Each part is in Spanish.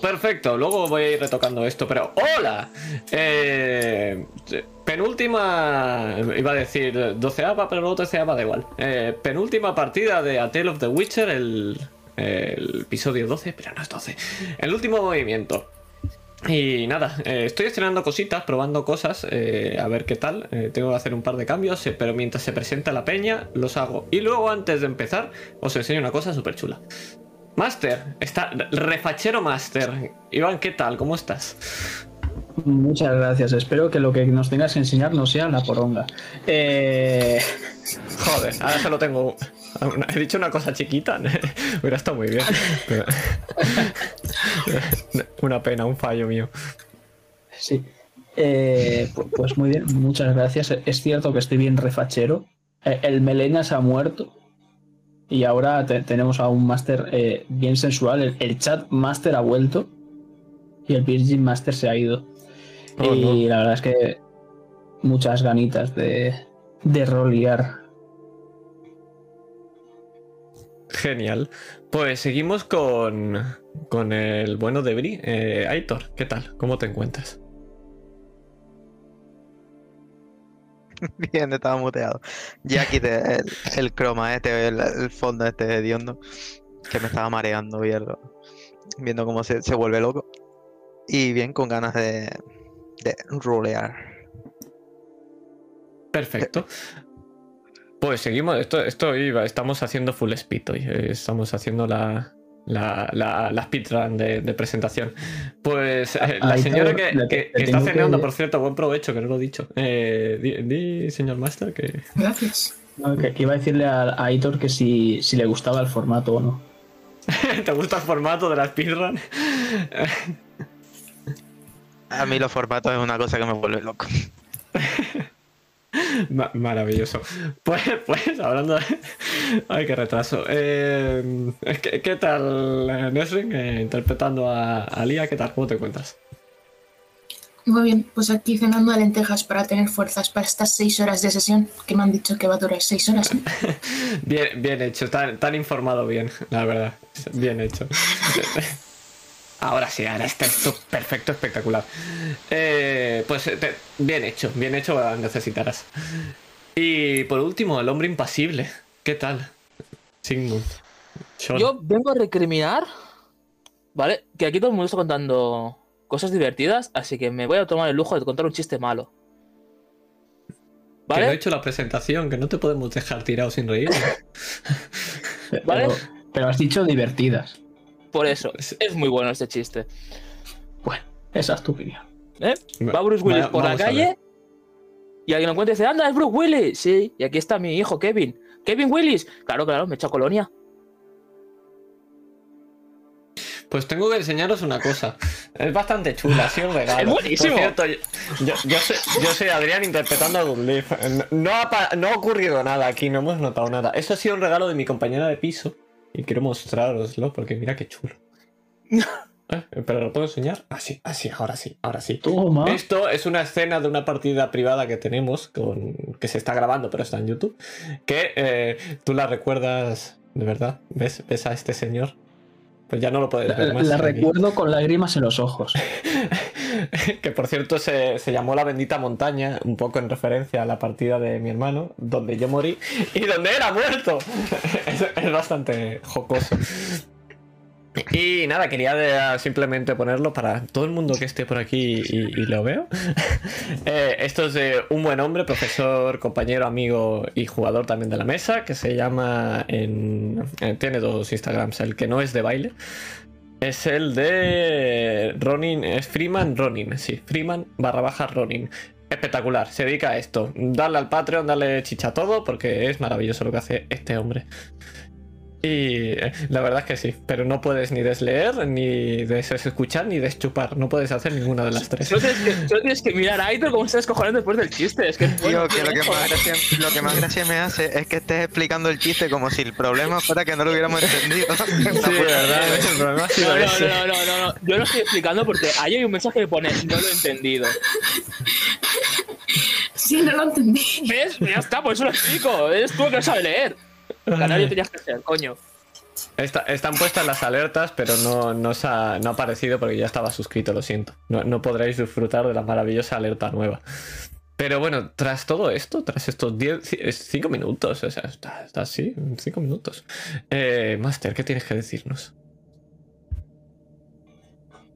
Perfecto. Luego voy a ir retocando esto, pero ¡hola! Eh, penúltima. Iba a decir doceava, pero luego treceava, da igual. Eh, penúltima partida de A Tale of the Witcher, el, episodio 12, pero no es 12. El último movimiento. Y nada, eh, estoy estrenando cositas, probando cosas, eh, a ver qué tal. Tengo que hacer un par de cambios, pero mientras se presenta la peña, los hago. Y luego, antes de empezar, os enseño una cosa súper chula. Master, está refachero Master. Iván, ¿qué tal? ¿Cómo estás? Muchas gracias. Espero que lo que nos tengas que enseñar no sea la poronga. Eh... Joder, ahora solo tengo. He dicho una cosa chiquita. Hubiera estado muy bien. Pero- Una pena, un fallo mío. Sí. Eh, pu- pues muy bien, muchas gracias. Es cierto que estoy bien refachero. Eh, El Melena se ha muerto. Y ahora te- tenemos a un máster eh, bien sensual. El, el chat master ha vuelto. Y el Virgin Master se ha ido. Oh, y la verdad es que muchas ganitas de, de rolear. Genial. Pues seguimos con, con el bueno de Bri. Eh, Aitor, ¿qué tal? ¿Cómo te encuentras? Bien, estaba muteado. Ya quité el, el croma este, el, el fondo este hediondo, que me estaba mareando viendo, viendo cómo se, se vuelve loco. Y bien, con ganas de, de rolear. Perfecto. Pues seguimos. Esto, esto iba. Estamos haciendo full speed hoy. eh, Estamos haciendo la. La, la, la speedrun de, de presentación. Pues eh, la Ahí señora que, está que- cenando, por cierto, buen provecho, que no lo he dicho. Eh, di, di, señor Master, que. Gracias. No, que, que iba a decirle a, a Aitor que si, si le gustaba el formato o no. ¿Te gusta el formato de la speedrun? A mí los formatos es una cosa que me vuelve loco. Ma- maravilloso. Pues, pues, hablando de... Ay, qué retraso. Eh, ¿qué, qué tal, Nesrin? Eh, interpretando a, a Lía, ¿qué tal? ¿Cómo te encuentras? Muy bien, pues aquí cenando de lentejas para tener fuerzas para estas seis horas de sesión, que me han dicho que va a durar seis horas. Bien, bien hecho, tan, tan informado bien, la verdad. Bien hecho. Ahora sí, ahora está esto perfecto, espectacular. Eh, pues eh, te- bien hecho, bien hecho necesitarás. Y por último, el hombre impasible. ¿Qué tal? Sigmund. Sean. Yo vengo a recriminar, ¿vale? Que aquí todo el mundo está contando cosas divertidas, así que me voy a tomar el lujo de contar un chiste malo. Que no he ¿Vale? hecho la presentación, que no te podemos dejar tirado sin reír. ¿Vale? Pero, pero has dicho divertidas. Por eso, es muy bueno este chiste. Bueno, esa es tu opinión. ¿eh? Va Bruce Willis por la calle y alguien lo encuentra y dice, anda, es Bruce Willis. Sí, y aquí está mi hijo Kevin. Kevin Willis. Claro, claro, me echa colonia. Pues tengo que enseñaros una cosa. Es bastante chula, sí, un regalo. Es buenísimo. Por cierto, yo, yo, yo soy, yo soy Adrián interpretando a Dunleaf. No ha, no ha ocurrido nada aquí, no hemos notado nada. Eso ha sido un regalo de mi compañera de piso. Y quiero mostraroslo porque mira qué chulo. Eh, ¿Pero lo puedo enseñar? Ah, sí, ah, ahora sí, ahora sí. Toma. Esto es una escena de una partida privada que tenemos, con, que se está grabando, pero está en YouTube. Que eh, tú la recuerdas, de verdad. ¿Ves, ¿Ves a este señor? Pues ya no lo puedes ver La, más. la aquí. recuerdo con lágrimas en los ojos. que por cierto se, se llamó La Bendita Montaña, un poco en referencia a la partida de mi hermano, donde yo morí y donde era muerto. es, bastante jocoso. Y nada, quería simplemente ponerlo para todo el mundo que esté por aquí y, lo veo. Eh, esto es de un buen hombre, profesor, compañero, amigo y jugador también de la mesa, que se llama eh, tiene dos Instagrams, el que no es de baile. Es el de Ronin, es Freeman Ronin, sí, Freeman barra baja Ronin. Espectacular, se dedica a esto. Darle al Patreon, darle chicha a todo, porque es maravilloso lo que hace este hombre. Y eh, la verdad es que sí, pero no puedes ni desleer, ni desescuchar, ni deschupar. No puedes hacer ninguna de las tres. Solo tienes que, solo tienes que mirar a Aitor cómo se descojonando después del chiste. Es que Tío, que lo que, más gracia, lo que más gracia me hace es que estés explicando el chiste como si el problema fuera que no lo hubiéramos entendido. Sí, verdad, el problema sido No, no, no, no, no, no. Yo lo estoy explicando porque ahí hay un mensaje que pone no lo he entendido. Sí, no lo entendí. ¿Ves? Ya está, por eso lo explico. Eres tú el que no sabe leer. Canario tenías que ser, coño. Está- están puestas las alertas, pero no, no, se ha, no ha aparecido porque ya estaba suscrito, lo siento. No, no podréis disfrutar de la maravillosa alerta nueva. Pero bueno, tras todo esto, tras estos 10, 5 minutos, o sea, está, está así, 5 minutos. Eh, Master, ¿qué tienes que decirnos?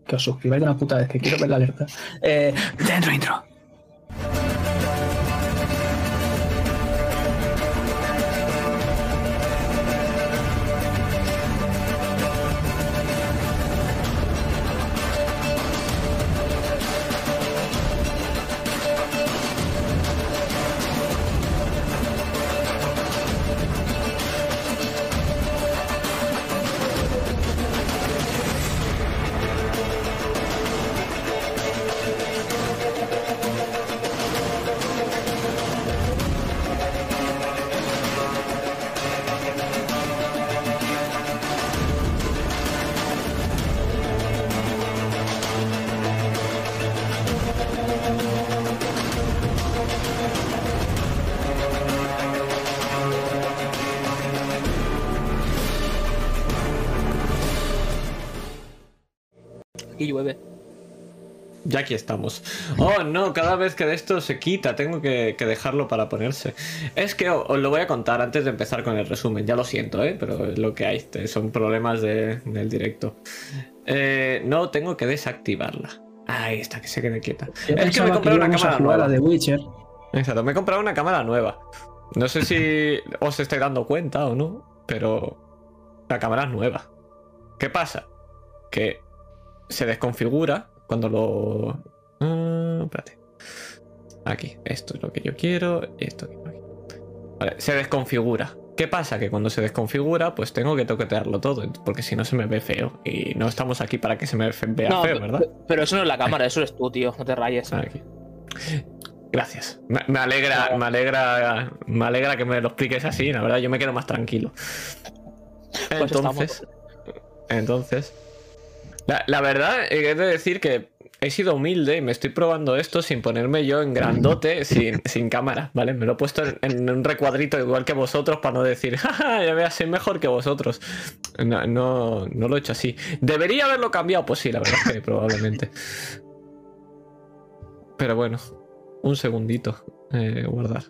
Que os suscribáis de una puta vez, que quiero ver la alerta. Eh, dentro intro. Llueve. Ya aquí estamos. Oh, no, cada vez que de esto se quita, tengo que, que dejarlo para ponerse. Es que o- os lo voy a contar antes de empezar con el resumen. Ya lo siento, ¿eh? Pero es lo que hay. Son problemas de- del directo. Eh, no, tengo que desactivarla. Ahí está, que se quede quieta. Yo Es que me pensaba compré una cámara nueva. The Witcher. Exacto, me he comprado una cámara nueva. No sé si os estáis dando cuenta o no, pero la cámara es nueva. ¿Qué pasa? Que se desconfigura cuando lo... Ah, espérate. Aquí, esto es lo que yo quiero, esto aquí. aquí. Vale, se desconfigura. ¿Qué pasa? Que cuando se desconfigura, pues tengo que toquetearlo todo, porque si no se me ve feo. Y no estamos aquí para que se me vea No, feo, ¿verdad? pe- pero eso no es la cámara, eso eres tú, tío. No te rayes. Aquí. Gracias. Me, me alegra, me alegra, me alegra que me lo expliques así, la verdad, yo me quedo más tranquilo. Pues Entonces, entonces, la, la verdad he de decir que he sido humilde y me estoy probando esto sin ponerme yo en grandote, sin, sin cámara, ¿vale? Me lo he puesto en, en un recuadrito igual que vosotros para no decir, jaja, ya veas, soy mejor que vosotros. No, no, no lo he hecho así. ¿Debería haberlo cambiado? Pues sí, la verdad es que probablemente. Pero bueno, un segundito. eh, guardar.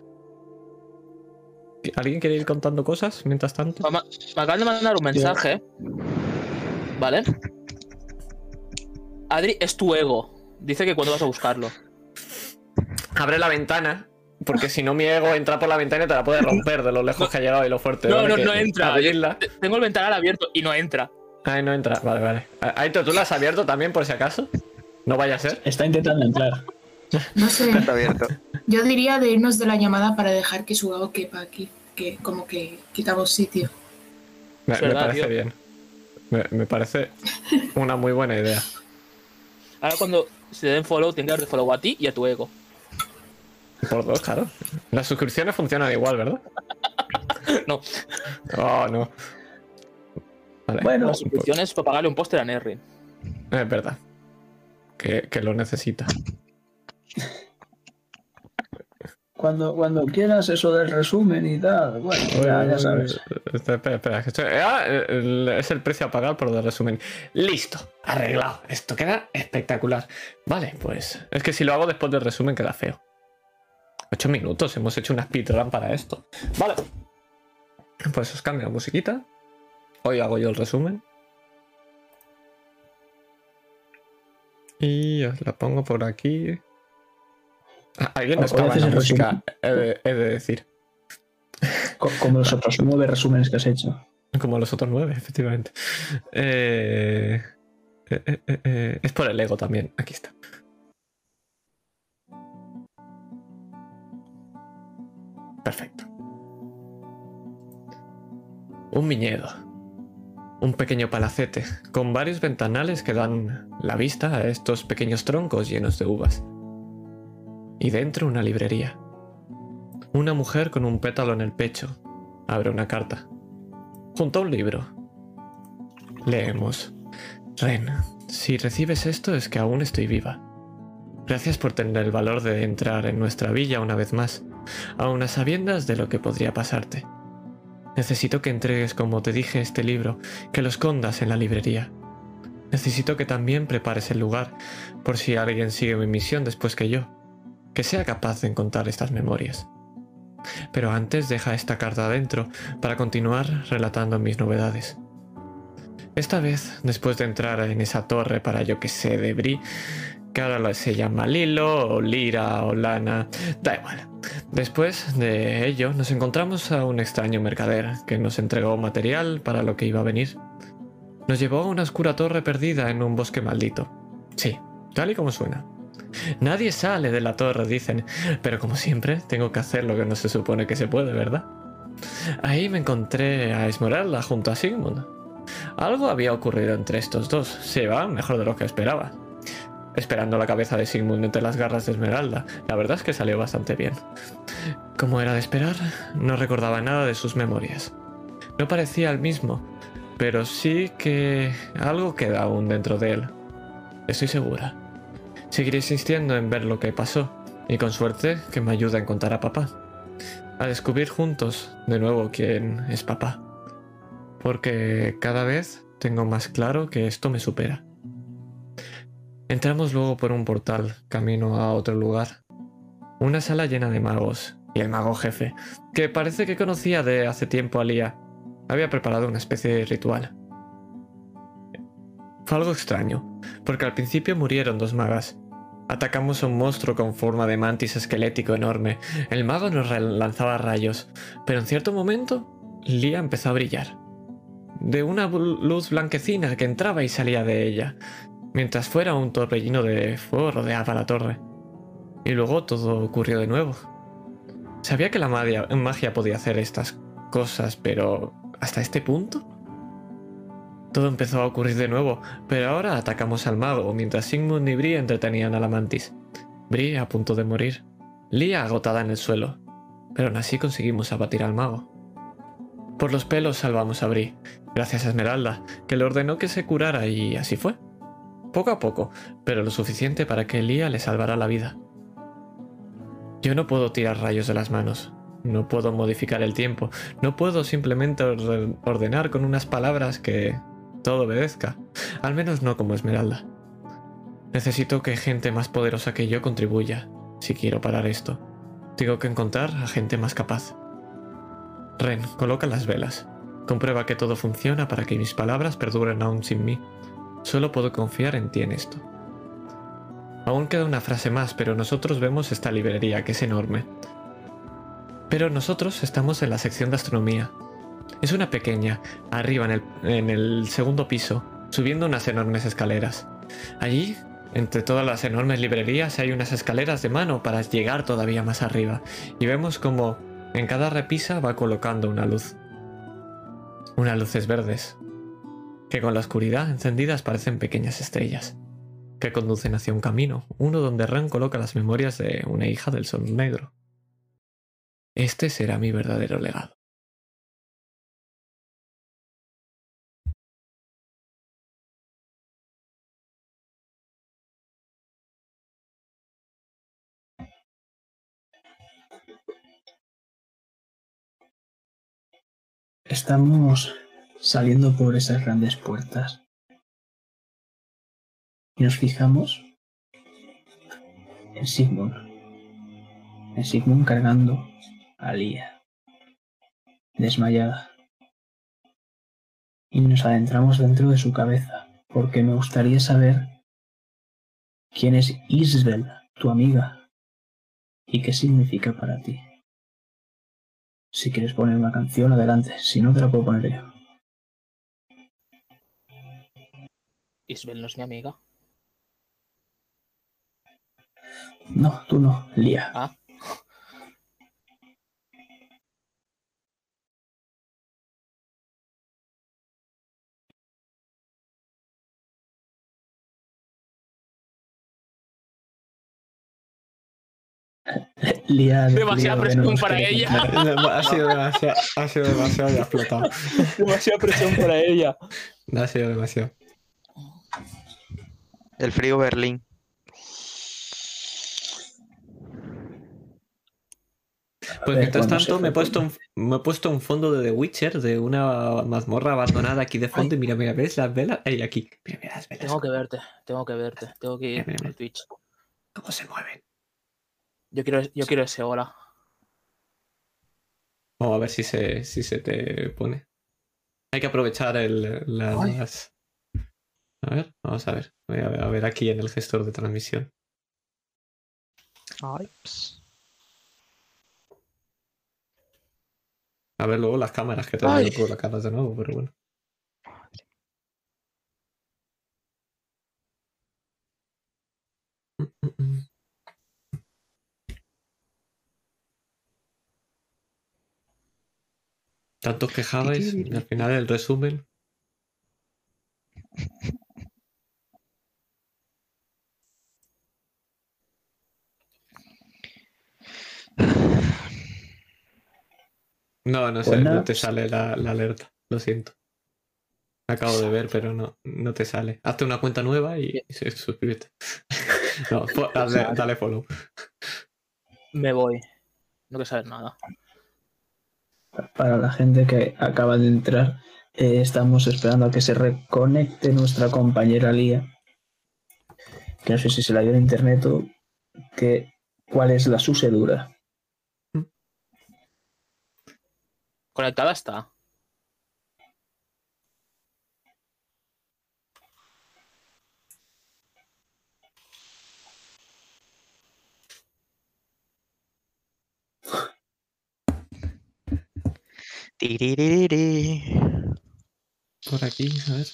¿Alguien quiere ir contando cosas mientras tanto? Me acaban de mandar un mensaje. ¿Vale? Adri, es tu ego. Dice que cuando vas a buscarlo. Abre la ventana. Porque si no mi ego entra por la ventana y te la puede romper de lo lejos que ha llegado y lo fuerte. No, ¿vale? no, Que no entra. abrirla- Te- Tengo el ventanal abierto y no entra. Ay, no entra. Vale, vale. Aito, ¿tú la has abierto también por si acaso? No vaya a ser. Está intentando entrar. No sé. Está abierto. Yo diría de irnos de la llamada para dejar que Sugao quepa aquí. Que como que quitamos sitio. Me, parece tío. bien. Me, me parece una muy buena idea. Ahora cuando se den follow, tienes que darte follow a ti y a tu ego. Por dos, claro. Las suscripciones funcionan igual, ¿verdad? No, Oh, no. Vale. Bueno, las suscripciones para pagarle un póster a Nerrin. Es verdad. Que, que lo necesita. Cuando, cuando quieras eso del resumen y tal, bueno, ya, ya sabes. Espera, espera, que estoy- ah, el- es el precio a pagar por el resumen. Listo, arreglado. Esto queda espectacular. Vale, pues es que si lo hago después del resumen queda feo. Ocho minutos, hemos hecho una speedrun para esto. Vale. Pues os cambio la musiquita. Hoy hago yo el resumen. Y os la pongo por aquí. Alguien acaba haces la música, he de- he de decir. Co- Como los otros nueve resúmenes que has hecho. Como los otros nueve, efectivamente. Eh, eh, eh, es por el ego también. Aquí está. Perfecto. Un viñedo. Un pequeño palacete con varios ventanales que dan la vista a estos pequeños troncos llenos de uvas. Y dentro una librería. Una mujer con un pétalo en el pecho abre una carta junto a un libro. Leemos. Ren, si recibes esto es que aún estoy viva. Gracias por tener el valor de entrar en nuestra villa una vez más, aun a sabiendas de lo que podría pasarte. Necesito que entregues, como te dije, este libro, que lo escondas en la librería. Necesito que también prepares el lugar, por si alguien sigue mi misión después que yo, que sea capaz de encontrar estas memorias. Pero antes deja esta carta adentro para continuar relatando mis novedades. Esta vez, después de entrar en esa torre para yo que sé de Bri, que ahora se llama Lilo, o Lira, o Lana, da igual. Después de ello, nos encontramos a un extraño mercader que nos entregó material para lo que iba a venir. Nos llevó a una oscura torre perdida en un bosque maldito. Sí, tal y como suena. Nadie sale de la torre, dicen, pero como siempre, tengo que hacer lo que no se supone que se puede, ¿verdad? Ahí me encontré a Esmeralda junto a Sigmund. Algo había ocurrido entre estos dos, se va mejor de lo que esperaba esperando la cabeza de Sigmund entre las garras de Esmeralda. La verdad es que salió bastante bien. Como era de esperar, no recordaba nada de sus memorias. No parecía el mismo, pero sí que algo queda aún dentro de él. Estoy segura. Seguiré insistiendo en ver lo que pasó, y con suerte que me ayude a encontrar a papá. A descubrir juntos de nuevo quién es papá. Porque cada vez tengo más claro que esto me supera. Entramos luego por un portal, camino a otro lugar. Una sala llena de magos, y el mago jefe, que parece que conocía de hace tiempo a Lía, había preparado una especie de ritual. Fue algo extraño, porque al principio murieron dos magas. Atacamos a un monstruo con forma de mantis esquelético enorme. El mago nos lanzaba rayos, pero en cierto momento, Lía empezó a brillar. De una luz blanquecina que entraba y salía de ella, mientras fuera un torbellino de fuego rodeaba la torre. Y luego todo ocurrió de nuevo. Sabía que la magia, podía hacer estas cosas, pero ¿hasta este punto? Todo empezó a ocurrir de nuevo, pero ahora atacamos al mago, mientras Sigmund y Bri entretenían a la mantis. Bri a punto de morir, Lia agotada en el suelo, pero aún así conseguimos abatir al mago. Por los pelos salvamos a Bri, gracias a Esmeralda, que le ordenó que se curara y así fue. Poco a poco, pero lo suficiente para que Lía le salvara la vida. Yo no puedo tirar rayos de las manos, no puedo modificar el tiempo, no puedo simplemente ordenar con unas palabras que todo obedezca, al menos no como Esmeralda. Necesito que gente más poderosa que yo contribuya, si quiero parar esto. Tengo que encontrar a gente más capaz. Ren, coloca las velas. Comprueba que todo funciona para que mis palabras perduren aún sin mí. Solo puedo confiar en ti en esto. Aún queda una frase más, pero nosotros vemos esta librería que es enorme. Pero nosotros estamos en la sección de astronomía. Es una pequeña, arriba en el, segundo piso, subiendo unas enormes escaleras. Allí, entre todas las enormes librerías, hay unas escaleras de mano para llegar todavía más arriba, y vemos como en cada repisa va colocando una luz. Unas luces verdes, que con la oscuridad encendidas parecen pequeñas estrellas, que conducen hacia un camino, uno donde Ran coloca las memorias de una hija del sol negro. Este será mi verdadero legado. Estamos saliendo por esas grandes puertas. Y nos fijamos en Sigmund. En Sigmund cargando a Lía, desmayada. Y nos adentramos dentro de su cabeza, porque me gustaría saber quién es Isabel, tu amiga, y qué significa para ti. Si quieres poner una canción, adelante. Si no, te la puedo poner yo. Isabel no es mi amiga. No, tú no, Lía. Ah. Demasiada presión para ella. ha sido demasiado, ha sido demasiado ya explotado. Demasiada presión para ella. Ha sido demasiado. El frío Berlín. Pues ver mientras tanto me he, puesto un, me he puesto un fondo de The Witcher, de una mazmorra abandonada aquí de fondo. Y mira, mira, ¿ves las velas? Ey, aquí. Mira, mira las velas. Tengo que verte, tengo que verte, tengo que ir Mira, mira, Twitch. ¿Cómo se mueven? Yo quiero, yo quiero ese hola. Vamos a ver si se, si se te pone. Hay que aprovechar el, las... A ver, vamos a ver. Voy a ver, a ver aquí en el gestor de transmisión. Ay. A ver luego las cámaras, que todavía Ay. no puedo las cámaras de nuevo, pero bueno. Tanto os quejabais, y al final el resumen. No, no sé, no te sale la, la alerta, lo siento. Acabo de ver, pero no, no te sale. Hazte una cuenta nueva y, y suscríbete. no, dale follow. Me voy. No quiero saber nada. Para la gente que acaba de entrar, eh, estamos esperando a que se reconecte nuestra compañera Lía. Que no sé si se la dio en internet o que, cuál es la sucedura. Conectada está. Por aquí, a ver.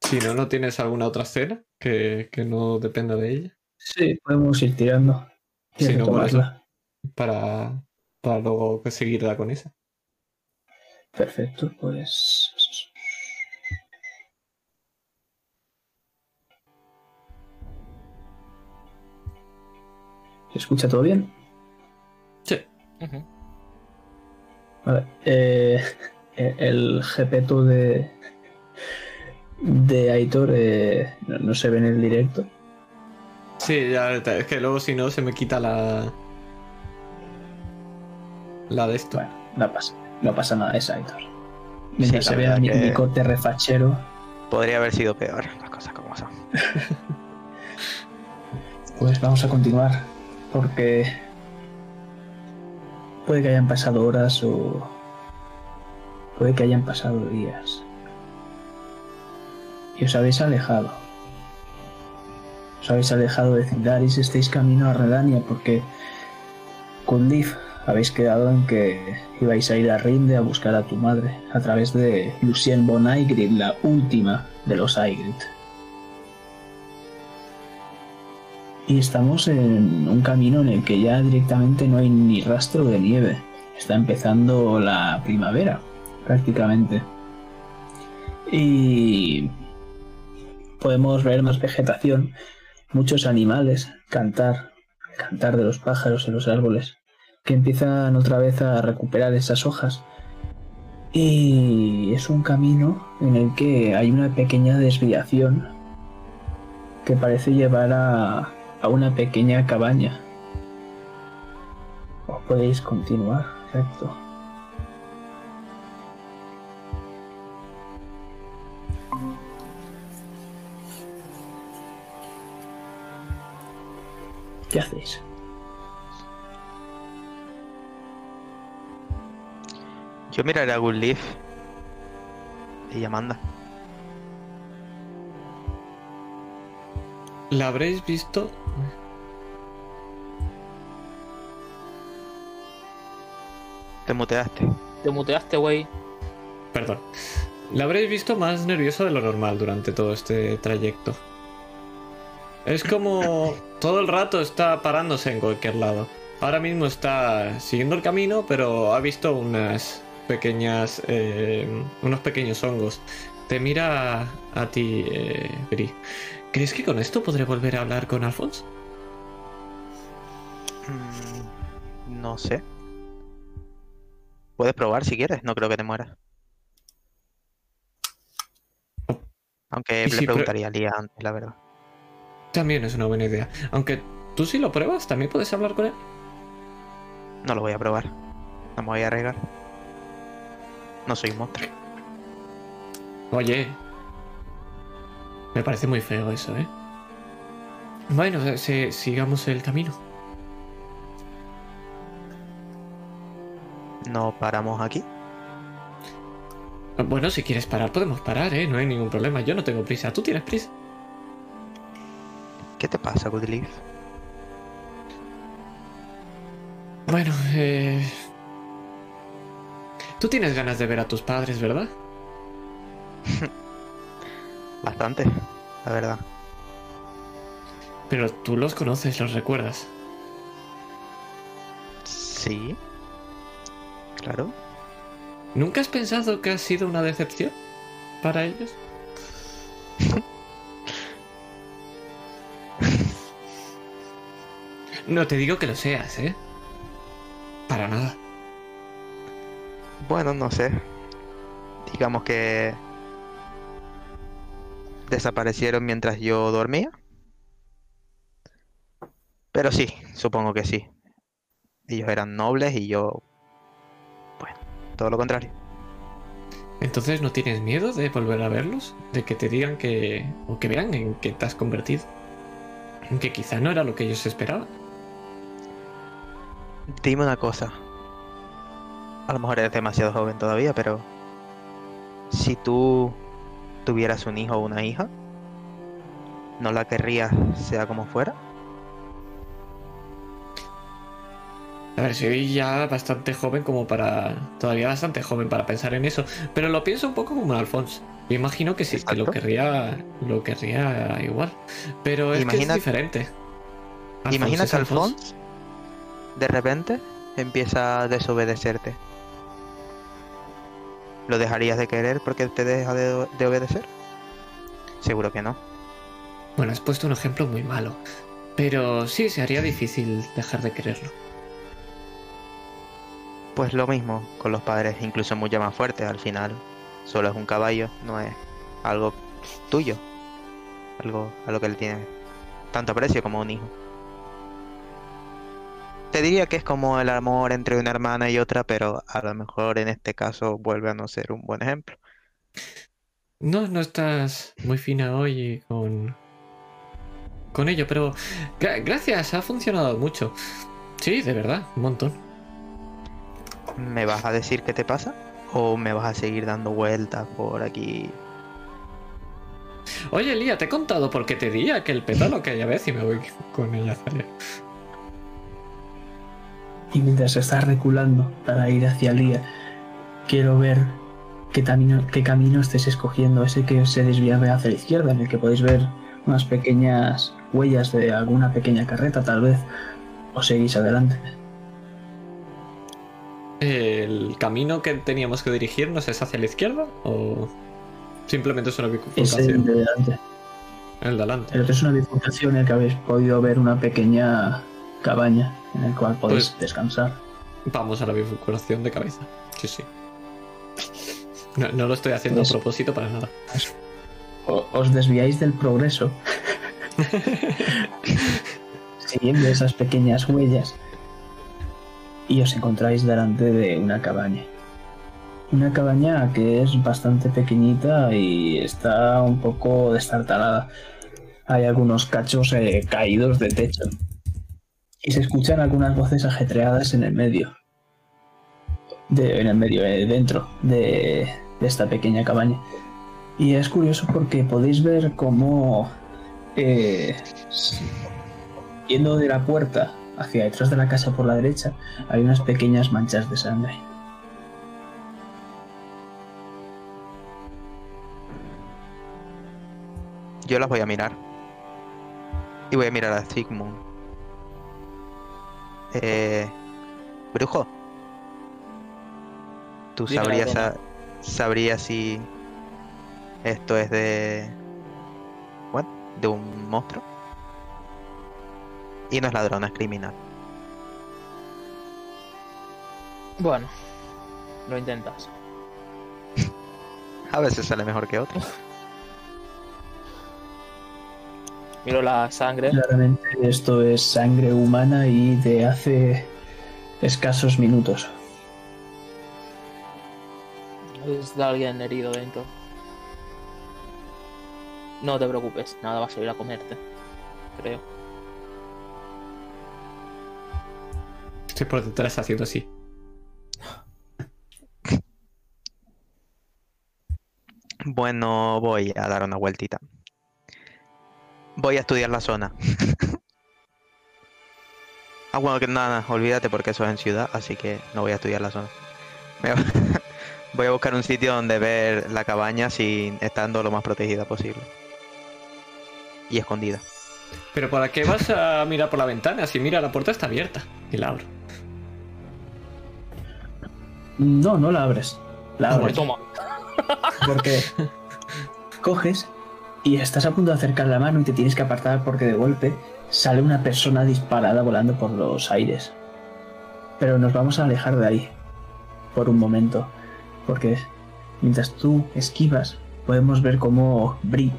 Si no, no tienes alguna otra escena que, que no dependa de ella. Sí, podemos ir tirando. Sí, no, retomarla. Para, para luego seguirla con esa. Perfecto, pues. ¿Se escucha todo bien? Sí. Ujú. Vale. eh, el GPTO de. de Aitor eh, no, no se ve en el directo. Sí, ya, es que luego si no se me quita la. La de esto. Bueno, no pasa, no pasa nada, es Aitor. Mientras la se vea mi corte refachero, Podría haber sido peor, las cosas como son. pues vamos a continuar. Porque puede que hayan pasado horas o puede que hayan pasado días. Y os habéis alejado. Os habéis alejado de Cindaris, estáis camino a Redania porque con Leaf habéis quedado en que ibais a ir a Rinde a buscar a tu madre a través de Lucien von la última de los Aigrid. Y estamos en un camino en el que ya directamente no hay ni rastro de nieve. Está empezando la primavera, prácticamente. Y podemos ver más vegetación, muchos animales, cantar, cantar de los pájaros en los árboles, que empiezan otra vez a recuperar esas hojas. Y es un camino en el que hay una pequeña desviación que parece llevar a, a una pequeña cabaña. Os podéis continuar, exacto. ¿Qué hacéis? Yo miraré a Good Leaf. Ella manda. ¿La habréis visto? Te muteaste. Te muteaste, güey. Perdón. La habréis visto más nerviosa de lo normal durante todo este trayecto. Es como todo el rato está parándose en cualquier lado. Ahora mismo está siguiendo el camino, pero ha visto unas pequeñas, eh, unos pequeños hongos. Te mira a, ti, eh, Bri. ¿Crees que con esto podré volver a hablar con Alphonse? Mm, no sé. Puedes probar si quieres, no creo que te mueras. Aunque ¿Y le si preguntaría a Lía antes, la verdad. También es una buena idea. Aunque tú si lo pruebas, también puedes hablar con él. No lo voy a probar. No me voy a arriesgar. No soy un monstruo. Oye. Me parece muy feo eso, ¿eh? Bueno, se- sigamos el camino. No paramos aquí. Bueno, si quieres parar, podemos parar, ¿eh? No hay ningún problema. Yo no tengo prisa. ¿Tú tienes prisa? ¿Qué te pasa, Goodleaf? Bueno, eh... Tú tienes ganas de ver a tus padres, ¿verdad? Bastante, la verdad. Pero tú los conoces, los recuerdas. Sí. Claro. ¿Nunca has pensado que ha sido una decepción para ellos? No te digo que lo seas, ¿eh? Para nada. Bueno, no sé. Digamos que desaparecieron mientras yo dormía. Pero sí, supongo que sí. Ellos eran nobles y yo... Bueno, todo lo contrario. Entonces no tienes miedo de volver a verlos, de que te digan que o que vean en qué te has convertido, que quizá no era lo que ellos esperaban. Dime una cosa. A lo mejor eres demasiado joven todavía, pero... Si tú tuvieras un hijo o una hija, ¿no la querrías sea como fuera? A ver, soy ya bastante joven como para. Todavía bastante joven para pensar en eso. Pero lo pienso un poco como Alphonse. Yo imagino que sí, que lo querría. Lo querría igual. Pero es Imagina- que es diferente. Es que Alphonse de repente empieza a desobedecerte. ¿Lo dejarías de querer porque te deja de, de obedecer? Seguro que no. Bueno, has puesto un ejemplo muy malo. Pero sí, se haría difícil dejar de quererlo. Pues lo mismo con los padres, incluso mucho más fuertes. Al final, solo es un caballo, no es algo tuyo. Algo a lo que le tienes tanto aprecio como un hijo. Te diría que es como el amor entre una hermana y otra, pero a lo mejor en este caso vuelve a no ser un buen ejemplo. No, no estás muy fina hoy con. con ello, pero. gra- gracias, ha funcionado mucho. Sí, de verdad, un montón. ¿Me vas a decir qué te pasa? ¿O me vas a seguir dando vueltas por aquí? Oye, Lía, te he contado por qué te di aquel pétalo aquella vez y me voy con ella, Zaria. Y mientras estás reculando para ir hacia Lía, quiero ver qué camino, qué camino estés escogiendo, ese que se desvía hacia la izquierda, en el que podéis ver unas pequeñas huellas de alguna pequeña carreta, tal vez, o seguís adelante. ¿El camino que teníamos que dirigirnos es hacia la izquierda o simplemente es una Es el bifurcación? de delante. El de adelante. El otro es una bifurcación en el que habéis podido ver una pequeña cabaña en la cual podéis Pues- descansar. Vamos a la bifurcación de cabeza. Sí, sí. No, no lo estoy haciendo a Eso. propósito para nada. O- os desviáis del progreso. Siguiendo esas pequeñas huellas. Y os encontráis delante de una cabaña. Una cabaña que es bastante pequeñita y está un poco destartalada. Hay algunos cachos eh, caídos de techo. Y se escuchan algunas voces ajetreadas en el medio. De- en el medio, eh, dentro de, de esta pequeña cabaña. Y es curioso porque podéis ver cómo, eh, yendo de la puerta hacia detrás de la casa por la derecha, hay unas pequeñas manchas de sangre. Yo las voy a mirar. Y voy a mirar a Sigmund. Eh, brujo. ¿Tú Dime sabrías, sabrías si esto es de... Bueno, de un monstruo? Y no es ladrón, es criminal. Bueno, lo intentas. A veces sale mejor que otros. Miro la sangre. Claramente esto es sangre humana y de hace escasos minutos. Es de alguien herido dentro. No te preocupes, nada va a salir a comerte. Creo. Estoy por detrás haciendo así. Bueno, voy a dar una vueltita. Voy a estudiar la zona. ah, bueno, que nada, olvídate porque eso es en ciudad, así que no voy a estudiar la zona. Voy- a buscar un sitio donde ver la cabaña sin estando lo más protegida posible. Y escondida. Pero ¿para qué vas a mirar por la ventana? Si mira, la puerta está abierta. Y la abro. No, no la abres. La abres. Toma. Porque coges y estás a punto de acercar la mano y te tienes que apartar porque de golpe sale una persona disparada volando por los aires. Pero nos vamos a alejar de ahí por un momento, porque mientras tú esquivas podemos ver cómo Bri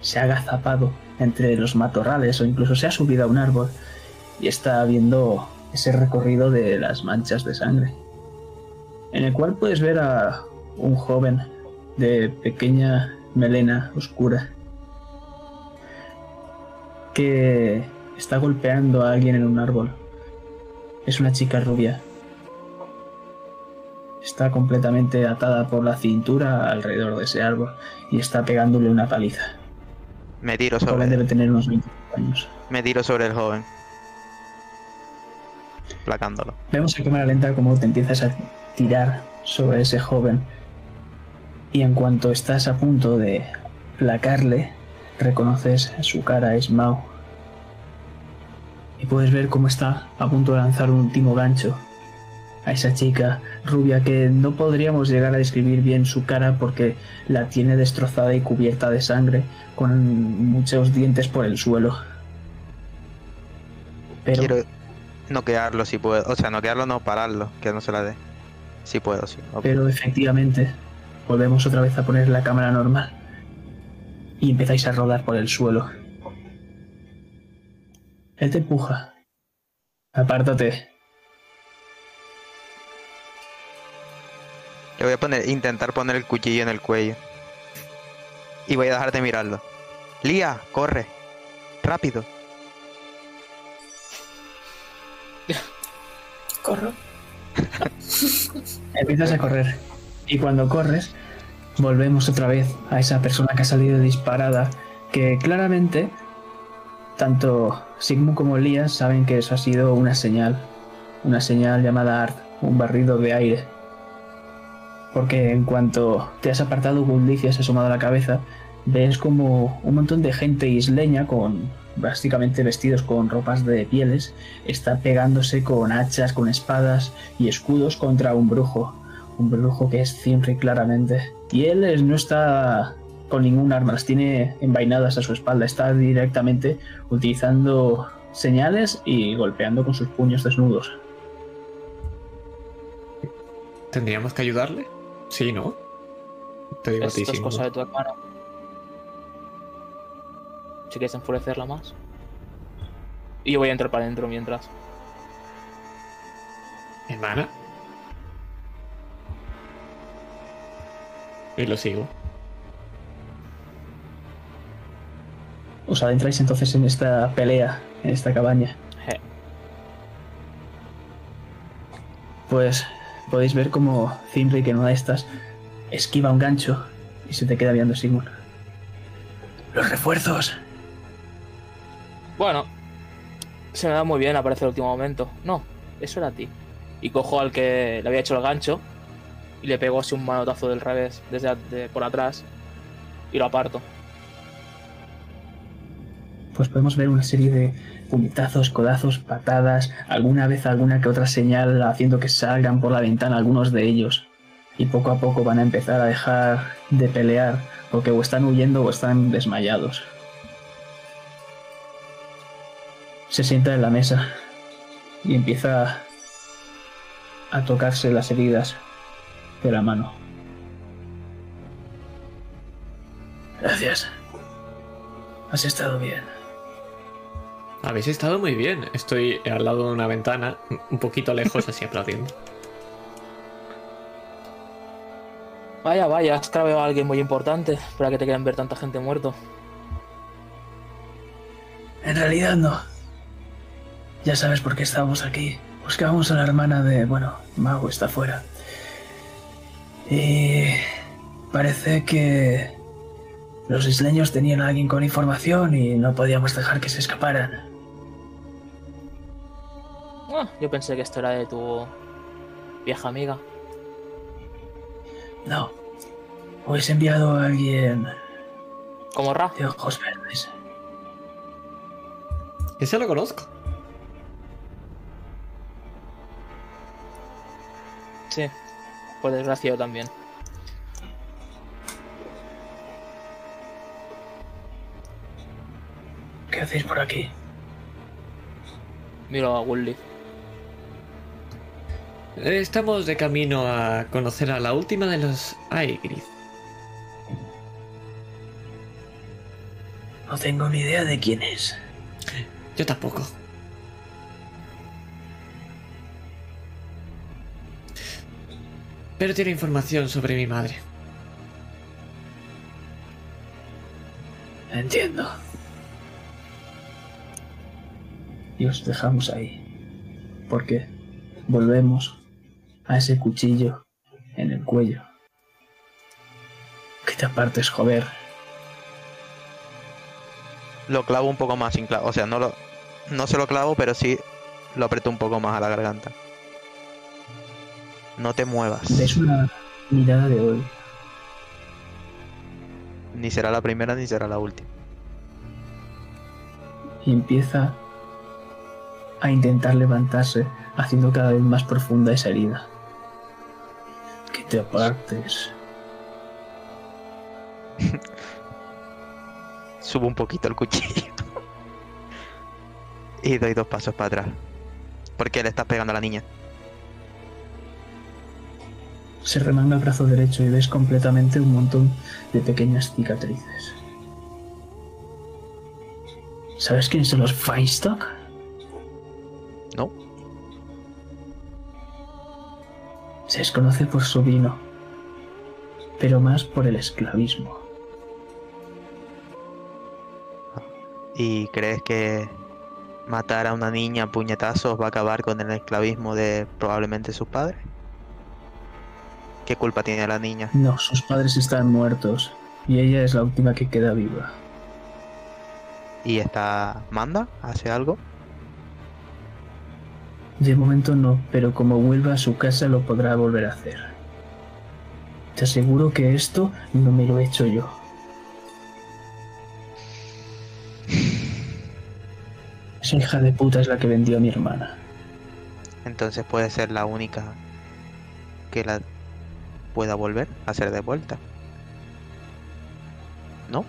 se ha agazapado entre los matorrales o incluso se ha subido a un árbol y está viendo ese recorrido de las manchas de sangre, en el cual puedes ver a un joven de pequeña melena oscura que está golpeando a alguien en un árbol. Es una chica rubia. Está completamente atada por la cintura alrededor de ese árbol y está pegándole una paliza. Me tiro El joven sobre, debe tener unos 20 años. me tiro sobre el joven. Placándolo. Vemos a cámara lenta cómo te empiezas a tirar sobre ese joven. Y en cuanto estás a punto de placarle, reconoces su cara, es Mao. Y puedes ver cómo está a punto de lanzar un último gancho a esa chica rubia que no podríamos llegar a describir bien su cara porque la tiene destrozada y cubierta de sangre, con muchos dientes por el suelo. Pero Quiero noquearlo si puedo. O sea, noquearlo no, pararlo, que no se la dé. Si puedo, sí. ok. Pero efectivamente, volvemos otra vez a poner la cámara normal. Y empezáis a rodar por el suelo. Él te empuja. Apártate. Le voy a poner, intentar poner el cuchillo en el cuello. Y voy a dejar de mirarlo. Lía, corre. Rápido. Corro. Empiezas a correr. Y cuando corres, volvemos otra vez a esa persona que ha salido disparada. Que claramente, tanto Sigmund como Elías saben que eso ha sido una señal. Una señal llamada Art, un barrido de aire. Porque en cuanto te has apartado, Gundicia se ha asomado la cabeza, ves como un montón de gente isleña con básicamente vestidos con ropas de pieles está pegándose con hachas, con espadas y escudos contra un brujo. Un brujo que es Zimri claramente. Y él es- no está con ningún arma, las tiene envainadas a su espalda. Está directamente utilizando señales y golpeando con sus puños desnudos. ¿Tendríamos que ayudarle? Sí, ¿no? Te digo a ti, Esto es cosa de tu hermano. Si quieres enfurecerla más. Y yo voy a entrar para adentro mientras. Hermana. Y lo sigo. Os adentráis entonces en esta pelea, en esta cabaña. Je. Pues podéis ver como Zimri, que en una de estas, esquiva un gancho y se te queda viendo Sigmund. ¡Los refuerzos! Bueno, se me da muy bien, aparece el último momento. No, eso era a ti. Y cojo al que le había hecho el gancho y le pego así un manotazo del revés, desde por atrás, y lo aparto. Pues podemos ver una serie de puñetazos, codazos, patadas, alguna vez alguna que otra señal haciendo que salgan por la ventana algunos de ellos. Y poco a poco van a empezar a dejar de pelear porque o están huyendo o están desmayados. Se sienta en la mesa y empieza a tocarse las heridas de la mano. Gracias. Has estado bien. Habéis estado muy bien. Estoy al lado de una ventana, un poquito lejos, así aplaudiendo. Vaya, vaya, has craveado a alguien muy importante para que te quieran ver tanta gente muerto. En realidad no. Ya sabes por qué estábamos aquí. Buscábamos a la hermana de... Bueno, Mago está fuera. Y... Parece que... Los isleños tenían a alguien con información y no podíamos dejar que se escaparan. Ah, yo pensé que esto era de tu vieja amiga. No. He enviado a alguien Como Ra. de ojos verdes. Ese lo conozco. Por desgracia yo también. ¿Qué hacéis por aquí? Miro a Wully. Eh, Estamos de camino a conocer a la última de los Aigrid. No tengo ni idea de quién es. Yo tampoco. Pero tiene información sobre mi madre. Entiendo. Y os dejamos ahí. Porque volvemos a ese cuchillo en el cuello. Que te apartes, joder. Lo clavo un poco más sin clavo. O sea, no lo. No se lo clavo, pero sí lo aprieto un poco más a la garganta. No te muevas. Es una mirada de hoy. Ni será la primera ni será la última. Y empieza a intentar levantarse, haciendo cada vez más profunda esa herida. Que te apartes. Subo un poquito el cuchillo. y doy dos pasos para atrás. ¿Por qué le estás pegando a la niña? Se remanga el brazo derecho y ves completamente un montón de pequeñas cicatrices. ¿Sabes quiénes son los Feinstock? ¿No? Se les conoce por su vino, pero más por el esclavismo. ¿Y crees que matar a una niña a puñetazos va a acabar con el esclavismo de probablemente sus padres? ¿Qué culpa tiene la niña? No, sus padres están muertos y ella es la última que queda viva. ¿Y esta manda? ¿Hace algo? De momento no, pero como vuelva a su casa lo podrá volver a hacer. Te aseguro que esto no me lo he hecho yo. Esa hija de puta es la que vendió a mi hermana. Entonces puede ser la única que la pueda volver a hacer de vuelta. ¿No?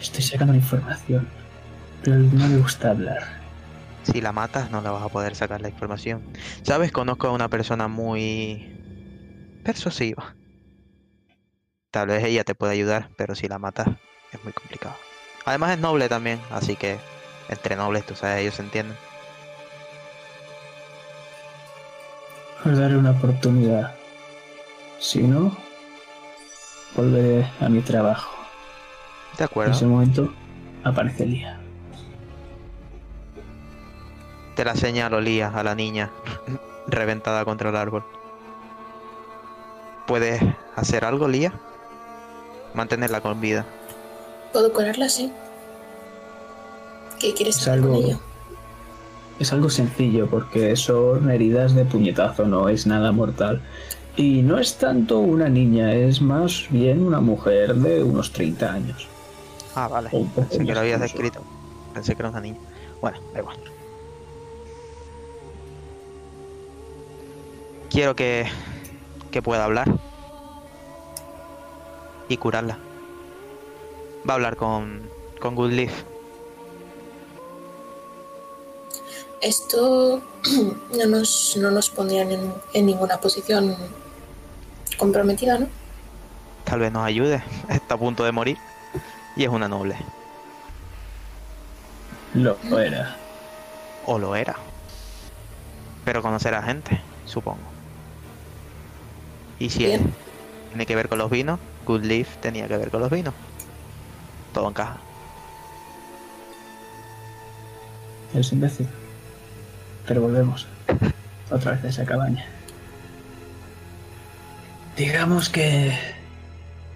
Estoy sacando información, pero no me gusta hablar. Si la matas no la vas a poder sacar la información. ¿Sabes? Conozco a una persona muy persuasiva. Tal vez ella te puede ayudar, pero si la matas es muy complicado. Además es noble también, así que entre nobles, tú sabes, ellos se entienden. Os daré una oportunidad. Si no, volveré a mi trabajo. De En acuerdo. ese momento aparece Lía. Te la señalo, Lía, a la niña reventada contra el árbol. ¿Puedes hacer algo, Lía? Mantenerla con vida. ¿Puedo curarla así? ¿Qué quieres Es hacer con algo- ella? Es algo sencillo porque son heridas de puñetazo, no es nada mortal. Y no es tanto una niña, es más bien una mujer de unos 30 años. Ah, vale. Pensé que lo habías incluso. escrito. Pensé que era una niña. Bueno, da igual. Quiero que, que pueda hablar. Y curarla. Va a hablar con, con Goodleaf. Esto no nos, no nos pondría en, en ninguna posición comprometida, ¿no? Tal vez nos ayude. Está a punto de morir. Y es una noble. Lo era. O lo era. Pero conocer a gente, supongo. Y si él tiene que ver con los vinos, Good Leaf tenía que ver con los vinos. Todo encaja. Es imbécil. Pero volvemos. Otra vez a esa cabaña. Digamos que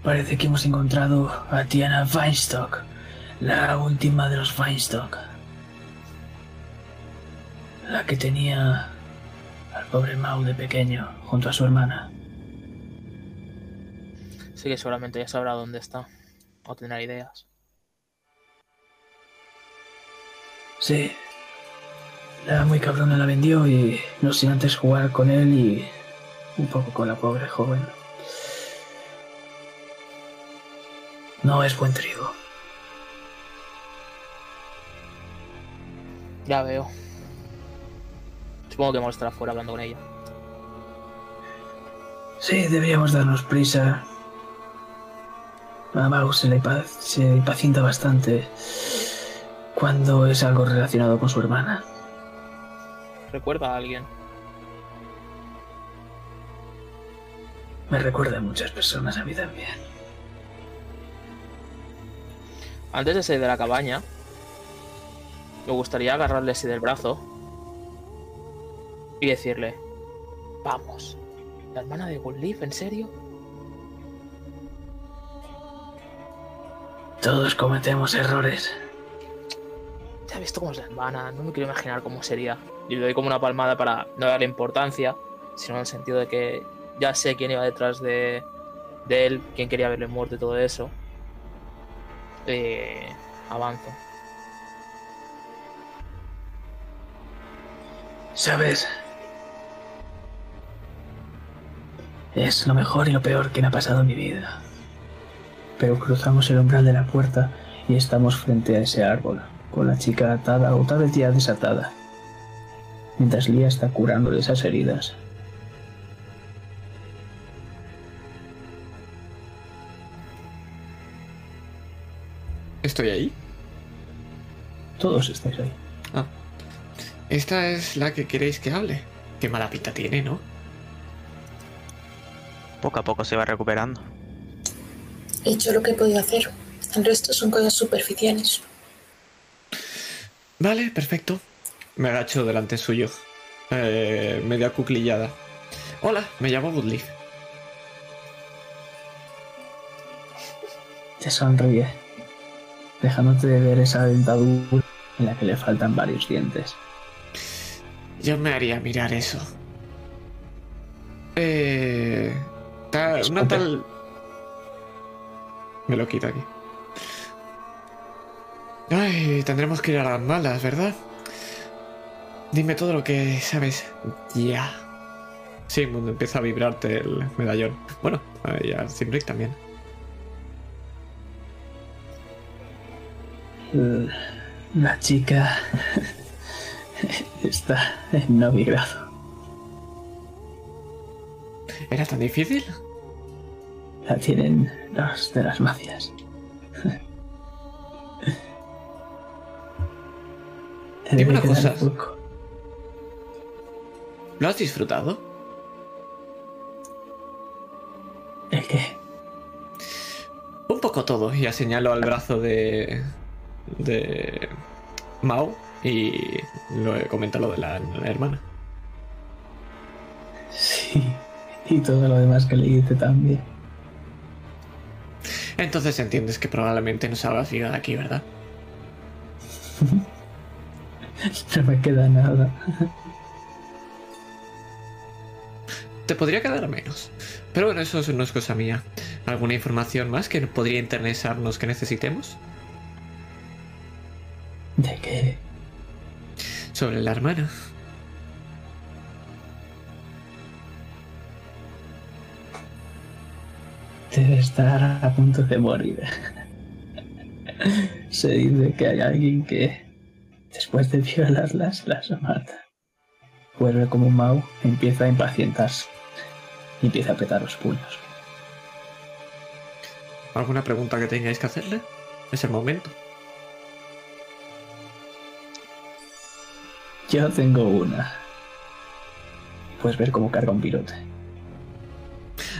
parece que hemos encontrado a Tiana Weinstock, la última de los Weinstock. La que tenía al pobre Mau de pequeño junto a su hermana. Sí que seguramente ya sabrá dónde está. O tendrá ideas. Sí. La muy cabrona la vendió y no sin antes jugar con él y un poco con la pobre joven. No es buen trigo. Ya veo. Supongo que vamos a estar afuera hablando con ella. Sí, deberíamos darnos prisa. A Mau se le, se impacienta bastante cuando es algo relacionado con su hermana. Recuerda a alguien. Me recuerda a muchas personas, a mí también. Antes de salir de la cabaña, me gustaría agarrarle así del brazo y decirle: Vamos, la hermana de Goodleaf, ¿en serio? Todos cometemos errores. Ya he visto cómo es la hermana, no me quiero imaginar cómo sería. Y le doy como una palmada para no darle importancia, sino en el sentido de que ya sé quién iba detrás de, de él, quién quería verle muerto y todo eso. Eh, avanzo. ¿Sabes? Es lo mejor y lo peor que me ha pasado en mi vida. Pero cruzamos el umbral de la puerta y estamos frente a ese árbol, con la chica atada o tal vez ya desatada, mientras Lía está curándole esas heridas. Estoy ahí. Todos estáis ahí. Ah. Esta es la que queréis que hable. Qué mala pinta tiene, ¿no? Poco a poco se va recuperando. He hecho lo que he podido hacer. El resto son cosas superficiales. Vale, perfecto. Me agacho delante suyo. Eh, media cuclillada. Hola, me llamo Woodleaf. Te sonríe, dejándote de ver esa dentadura en la que le faltan varios dientes. Yo me haría mirar eso. Eh. ta- una tal. Me lo quito aquí. Ay, tendremos que ir a las malas, ¿verdad? Dime todo lo que sabes. Ya. Sigmund empieza a vibrarte el medallón. Bueno, y a Zimbrick también. La chica está en novigrado. ¿Era tan difícil? La tienen los de las mafias. Te Dime una cosa. ¿Lo has disfrutado? ¿El qué? Un poco todo. Ya señalo al brazo de. De. Mao. Y lo comentado lo de la, la hermana. Sí. Y todo lo demás que le también. Entonces entiendes que probablemente no salgas viva de aquí, ¿verdad? No me queda nada. Te podría quedar menos. Pero bueno, eso no es cosa mía. ¿Alguna información más que podría interesarnos que necesitemos? ¿De qué? Sobre la hermana. Debe estar a punto de morir. Se dice que hay alguien que, después de violarlas, las mata. Vuelve como un Mau, empieza a impacientarse. Y empieza a apretar los puños. ¿Alguna pregunta que tengáis que hacerle? Es el momento. Yo tengo una. Puedes ver cómo carga un pilote.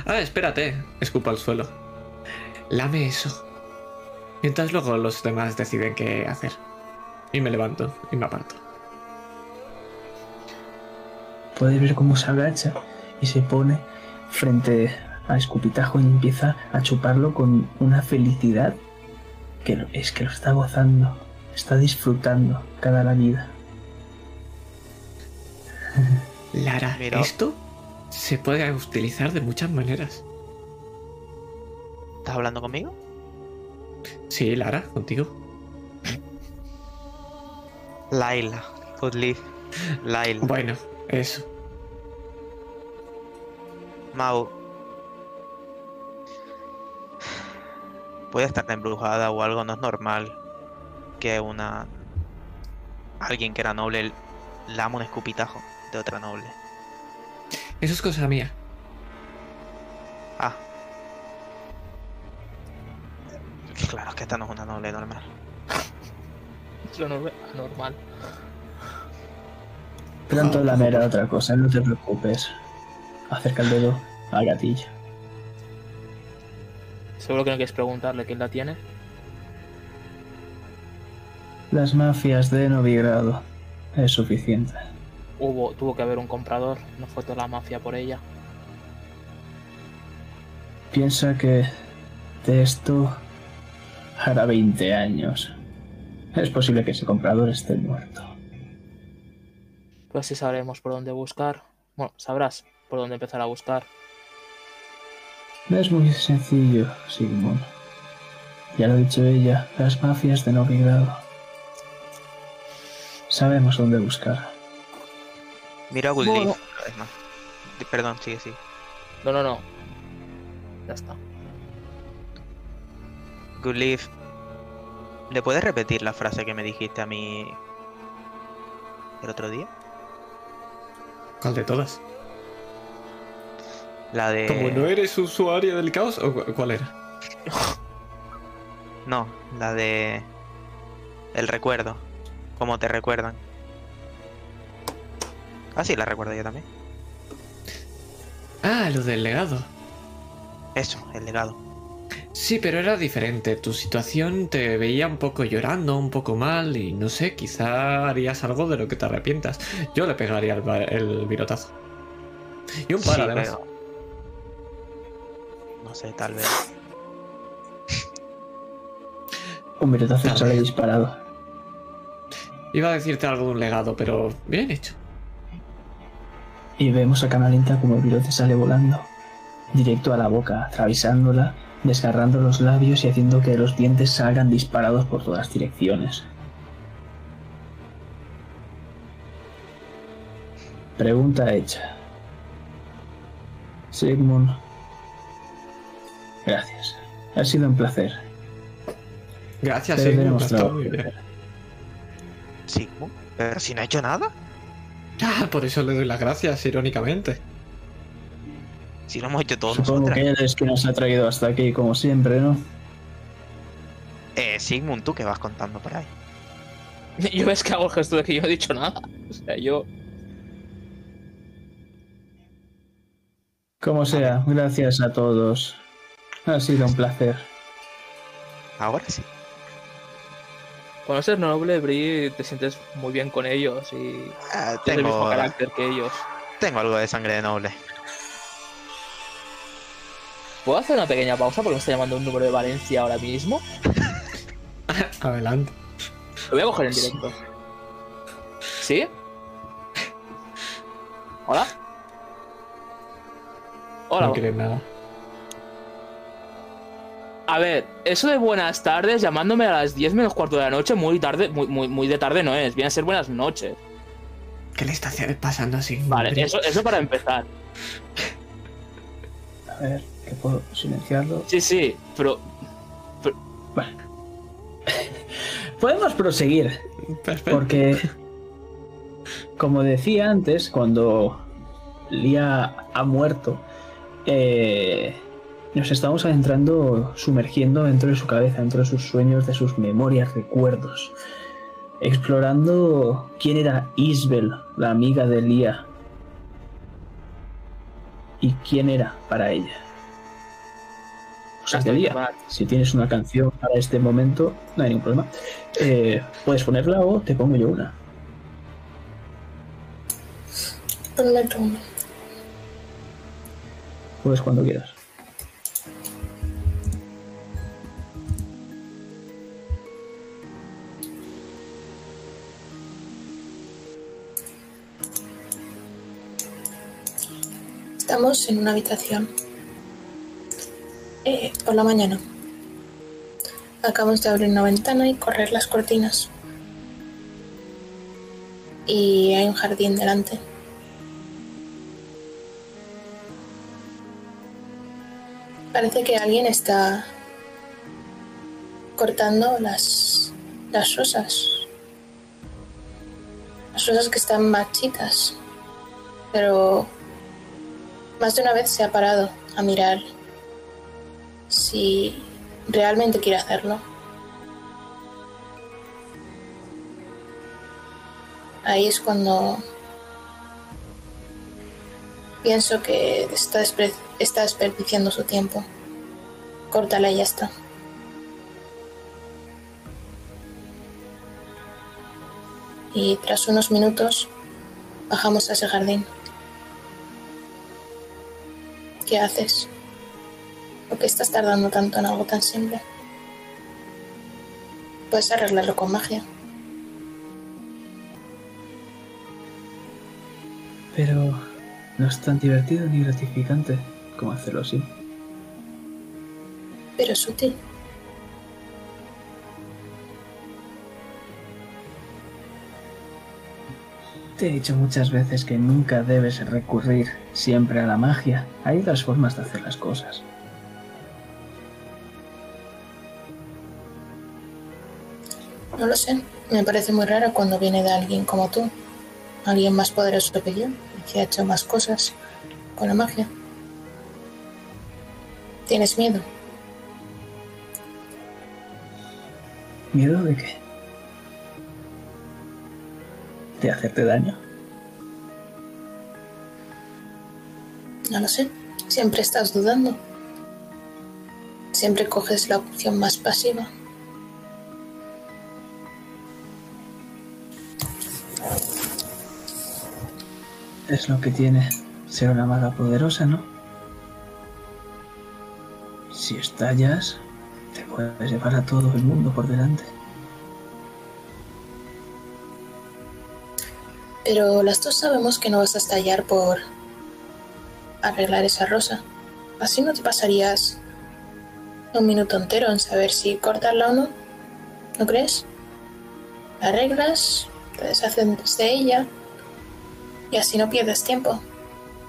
Ah, espérate. Escupa al suelo. Lame eso. Mientras luego los demás deciden qué hacer. Y me levanto y me aparto. Puedes ver cómo se agacha y se pone frente a Escupitajo y empieza a chuparlo con una felicidad que es que lo está gozando, está disfrutando cada la vida. Lara, Mira. esto se puede utilizar de muchas maneras. ¿Estás hablando conmigo? Sí, Lara, contigo. Laila. Good live. Laila. Bueno, eso. Mau. Puede estar embrujada o algo, no es normal que una. Alguien que era noble lama un escupitajo de otra noble. Eso es cosa mía. Ah. Claro, es que esta no es una noble normal. Es lo norm- normal. Pronto la mera otra cosa, no te preocupes. Acerca el dedo al gatillo. Seguro que no quieres preguntarle quién la tiene. Las mafias de Novigrado. Es suficiente. Hubo, tuvo que haber un comprador, no fue toda la mafia por ella. Piensa que de esto hará 20 años. Es posible que ese comprador esté muerto. Pues sí sabremos por dónde buscar. Bueno, sabrás por dónde empezar a buscar. Es muy sencillo, Sigmund. Ya lo ha dicho ella, las mafias de Novigrado. Sabemos dónde buscar. Mira a Good Bueno. Leaf una vez más. Perdón, sigue, sigue. No, no, no. Ya está. Good Leaf. ¿Le puedes repetir la frase que me dijiste a mí el otro día? ¿Cuál de todas? La de. Como no eres usuaria del caos, ¿o cu- cuál era? No, la de. El recuerdo. Cómo te recuerdan. Ah, sí, la recuerdo yo también. Ah, lo del legado. Eso, el legado. Sí, pero era diferente. Tu situación te veía un poco llorando, un poco mal y no sé, quizá harías algo de lo que te arrepientas. Yo le pegaría el, el virotazo. Y un par, Sí, además. pero- No sé, tal vez. Un virotazo sale vez. disparado. Iba a decirte algo de un legado, pero bien hecho. Y vemos a Canalinta como el virote sale volando. Directo a la boca, atravesándola, desgarrando los labios y haciendo que los dientes salgan disparados por todas direcciones. Pregunta hecha. Sigmund. Gracias. Ha sido un placer. Gracias, hacer. Sí, pero si no ha hecho nada. Ah, por eso le doy las gracias, irónicamente. Si lo hemos hecho todos Supongo que él es quien nos ha traído hasta aquí, como siempre, ¿no? Eh, Sigmund, tú que vas contando por ahí. Yo ves que hago el gesto de que yo no he dicho nada. O sea, yo. Como sea, gracias a todos. Ha sido un placer. Ahora sí. Cuando ser noble, Bri, te sientes muy bien con ellos y. Ah, Tienes el mismo tengo, carácter que ellos. tengo algo de sangre de noble. ¿Puedo hacer una pequeña pausa porque me está llamando un número de Valencia ahora mismo? Adelante. Lo voy a coger en directo. ¿Sí? ¿Hola? Hola. No quieres nada. A ver, eso de buenas tardes llamándome a las 10 menos cuarto de la noche, muy tarde, muy, muy, muy de tarde no es, viene a ser buenas noches. ¿Qué le está haciendo- pasando así? Vale, eso, eso para empezar. A ver, que puedo silenciarlo. Sí, sí, pero Podemos proseguir, Perfecto. porque, como decía antes, cuando Lía ha muerto, eh, nos estamos adentrando, sumergiendo dentro de su cabeza, dentro de sus sueños, de sus memorias, recuerdos. explorando quién era Isbel, la amiga de Lía, y quién era para ella. O sea, que Lía, si tienes una canción para este momento, no hay ningún problema. Eh, puedes ponerla o te pongo yo una. Ponme tú una. Puedes cuando quieras. Estamos en una habitación. Eh, por la mañana. Acabamos de abrir una ventana y correr las cortinas. Y hay un jardín delante. Parece que alguien está cortando las, las rosas. Las rosas que están marchitas. Pero más de una vez se ha parado a mirar si realmente quiere hacerlo. Ahí es cuando pienso que está, desperdiciando su tiempo. Córtala y ya está. Y tras unos minutos bajamos a ese jardín. ¿Qué haces? ¿Por qué estás tardando tanto en algo tan simple? Puedes arreglarlo con magia. Pero no es tan divertido ni gratificante como hacerlo así. Pero es útil. Te he dicho muchas veces que nunca debes recurrir siempre a la magia. Hay otras formas de hacer las cosas. No lo sé. Me parece muy raro cuando viene de alguien como tú. Alguien más poderoso que yo. y Que ha hecho más cosas con la magia. ¿Tienes miedo? ¿Miedo de qué? ¿De hacerte daño? No lo sé. Siempre estás dudando. Siempre coges la opción más pasiva. Es lo que tiene ser una maga poderosa, ¿no? Si estallas, te puedes llevar a todo el mundo por delante. Pero las dos sabemos que no vas a estallar por arreglar esa rosa. Así no te pasarías un minuto entero en saber si cortarla o no. ¿No crees? La arreglas, te deshaces de ella y así no pierdes tiempo.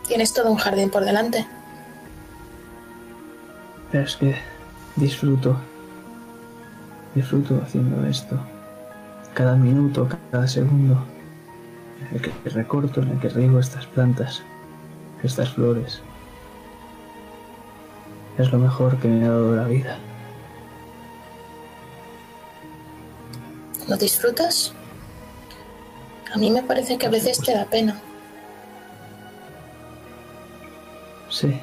Tienes todo un jardín por delante. Pero es que disfruto. Disfruto haciendo esto. Cada minuto, cada segundo. En el que recorto, en el que riego estas plantas, estas flores. Es lo mejor que me ha dado la vida. ¿No disfrutas? A mí me parece que a veces te da pena. Sí.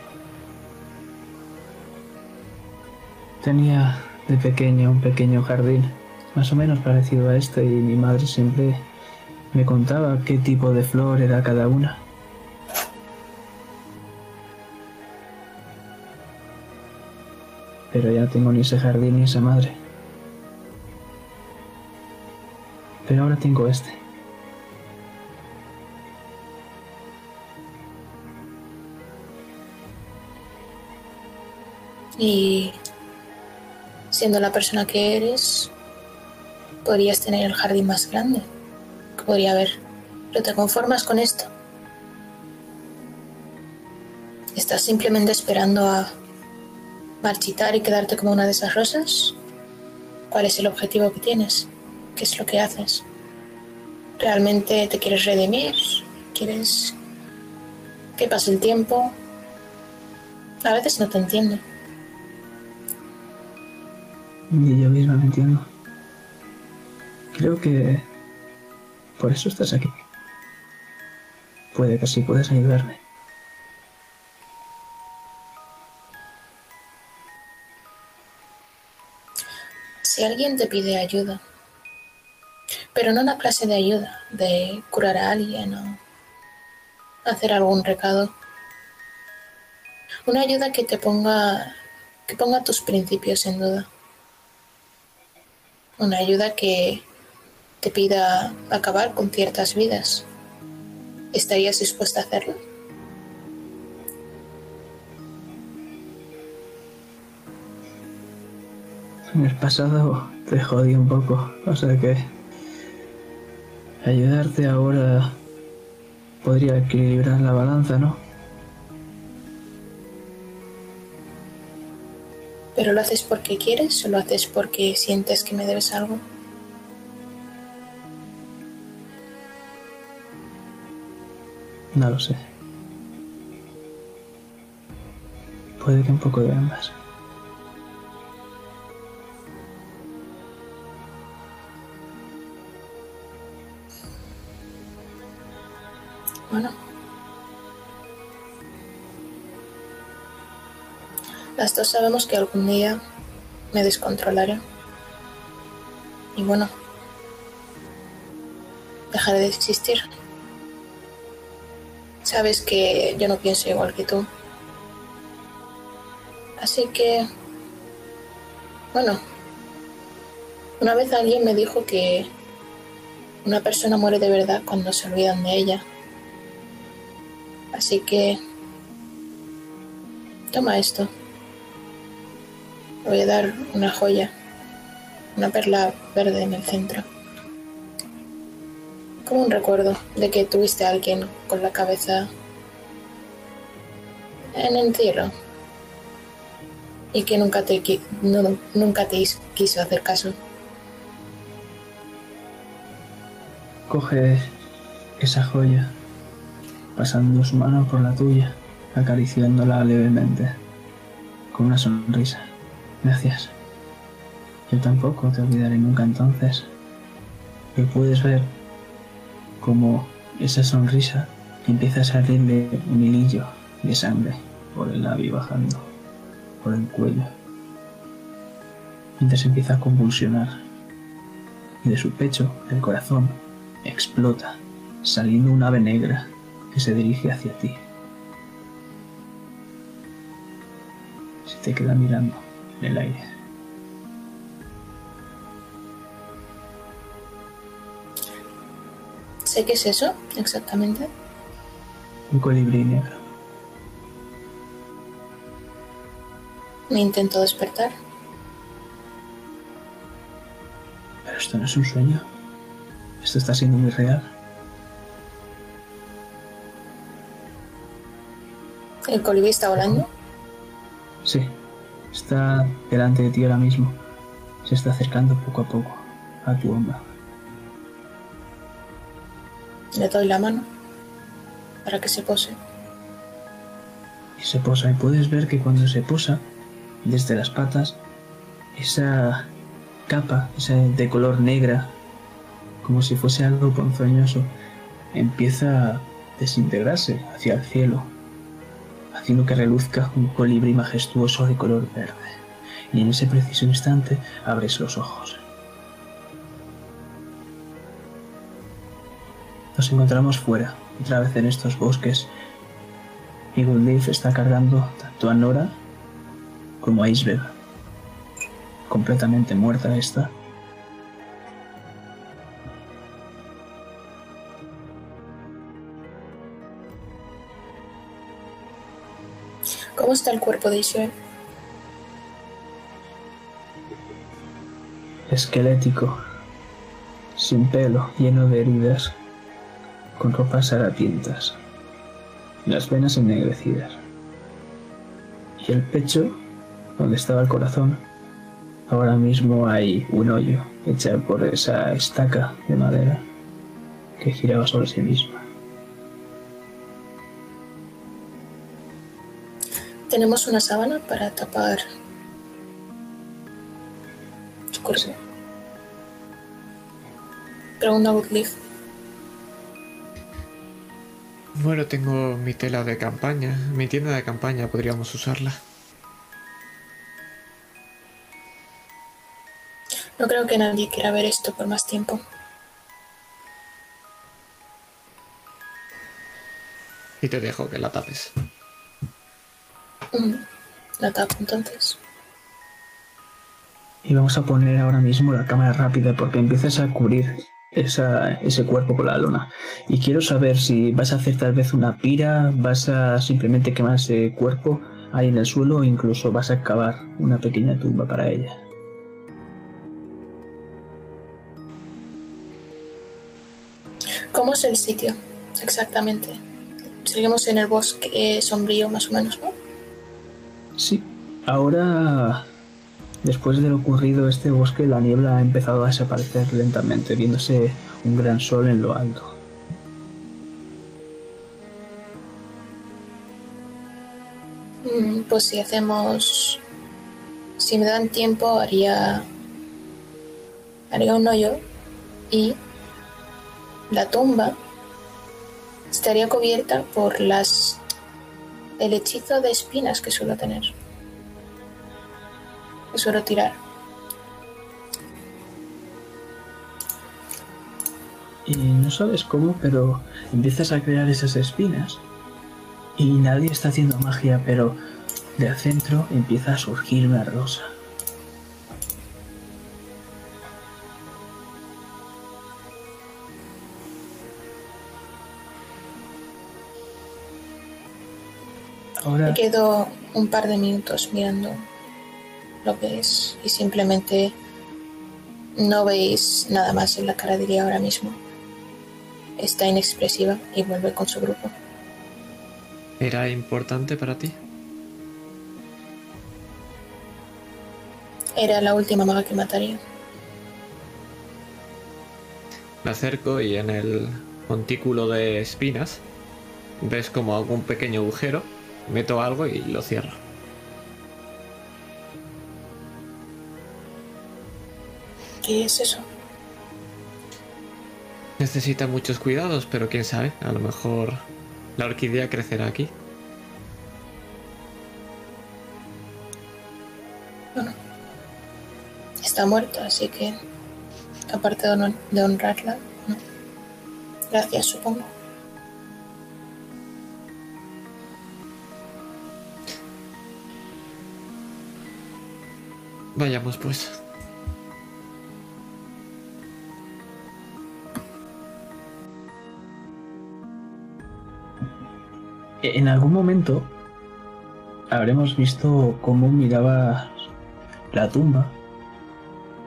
Tenía de pequeño un pequeño jardín, más o menos parecido a este, y mi madre siempre me contaba qué tipo de flor era cada una. Pero ya no tengo ni ese jardín ni esa madre. Pero ahora tengo este. Y siendo la persona que eres, podrías tener el jardín más grande podría haber. Pero te conformas con esto. ¿Estás simplemente esperando a marchitar y quedarte como una de esas rosas? ¿Cuál es el objetivo que tienes? ¿Qué es lo que haces? ¿Realmente te quieres redimir? ¿Quieres que pase el tiempo? A veces no te entiendo. Ni yo misma me entiendo. Creo que Por eso estás aquí. Puede que así puedas ayudarme. Si alguien te pide ayuda, pero no una clase de ayuda, de curar a alguien o hacer algún recado, una ayuda que te ponga, que ponga tus principios en duda, una ayuda que te pida acabar con ciertas vidas, ¿estarías dispuesta a hacerlo? En el pasado te jodí un poco, o sea que ayudarte ahora podría equilibrar la balanza, ¿no? ¿Pero lo haces porque quieres o lo haces porque sientes que me debes algo? No lo sé. Puede que un poco de ambas. Bueno. Las dos sabemos que algún día me descontrolaré. Y bueno, dejaré de existir. Sabes que yo no pienso igual que tú. Así que, bueno, una vez alguien me dijo que una persona muere de verdad cuando se olvidan de ella. Así que, toma esto. Voy a dar una joya, una perla verde en el centro. Como un recuerdo de que tuviste a alguien con la cabeza en el cielo y que nunca te, nunca te is- quiso hacer caso. Coge esa joya, pasando su mano por la tuya, acariciándola levemente, con una sonrisa. Gracias. Yo tampoco te olvidaré nunca entonces. Y puedes ver cómo esa sonrisa empieza a salirle un hilillo de sangre por el labio bajando, por el cuello, mientras empieza a convulsionar. Y de su pecho, el corazón, explota, saliendo un ave negra que se dirige hacia ti. Se te queda mirando en el aire. Sé qué es eso exactamente. Un colibrí negro. Me intento despertar. Pero esto no es un sueño. Esto está siendo muy real. El colibrí está volando. Sí, está delante de ti ahora mismo. Se está acercando poco a poco a tu hombro. Le doy la mano para que se pose. y se posa y puedes ver que cuando se posa desde las patas esa capa esa de color negra como si fuese algo ponzoñoso empieza a desintegrarse hacia el cielo haciendo que reluzca un colibrí majestuoso de color verde y en ese preciso instante abres los ojos nos encontramos fuera otra vez en estos bosques Eagle Leaf está cargando tanto a Nora como a Isbel. Completamente muerta está. ¿Cómo está el cuerpo de Isabel? Esquelético, sin pelo, lleno de heridas, con ropas harapientas, las venas ennegrecidas. Y el pecho, donde estaba el corazón, ahora mismo hay un hoyo hecho por esa estaca de madera que giraba sobre sí misma. Tenemos una sábana para tapar su cuerpo. Pregunta Woodleaf. Bueno, tengo mi tela de campaña, mi tienda de campaña, podríamos usarla. No creo que nadie quiera ver esto por más tiempo. Y te dejo que la tapes. Mm, La tapo entonces. Y vamos a poner ahora mismo la cámara rápida porque empiezas a cubrir esa- ese cuerpo con la lona. Y quiero saber si vas a hacer tal vez una pira, vas a simplemente quemar ese cuerpo ahí en el suelo o incluso vas a cavar una pequeña tumba para ella. ¿Cómo es el sitio? Exactamente. Seguimos en el bosque sombrío más o menos, ¿no? Sí, ahora, después de lo ocurrido este bosque, la niebla ha empezado a desaparecer lentamente, viéndose un gran sol en lo alto. Mm, Pues si hacemos... Si me dan tiempo, haría... Haría un hoyo y la tumba estaría cubierta por las... El hechizo de espinas que suelo tener. Que suelo tirar. Y no sabes cómo, pero empiezas a crear esas espinas. Y nadie está haciendo magia, pero del centro empieza a surgir una rosa. Ahora, Me quedo un par de minutos mirando lo que es y simplemente no veis nada más en la cara de Lia ahora mismo. Está inexpresiva y vuelve con su grupo. ¿Era importante para ti? Era la última maga que mataría. Me acerco y en el montículo de espinas ves como algún pequeño agujero, meto algo y lo cierro. ¿Qué es eso? Necesita muchos cuidados, pero quién sabe, a lo mejor la orquídea crecerá aquí. Está muerta, así que aparte de honrarla, no. Gracias, supongo. Vayamos pues. En algún momento habremos visto cómo miraba la tumba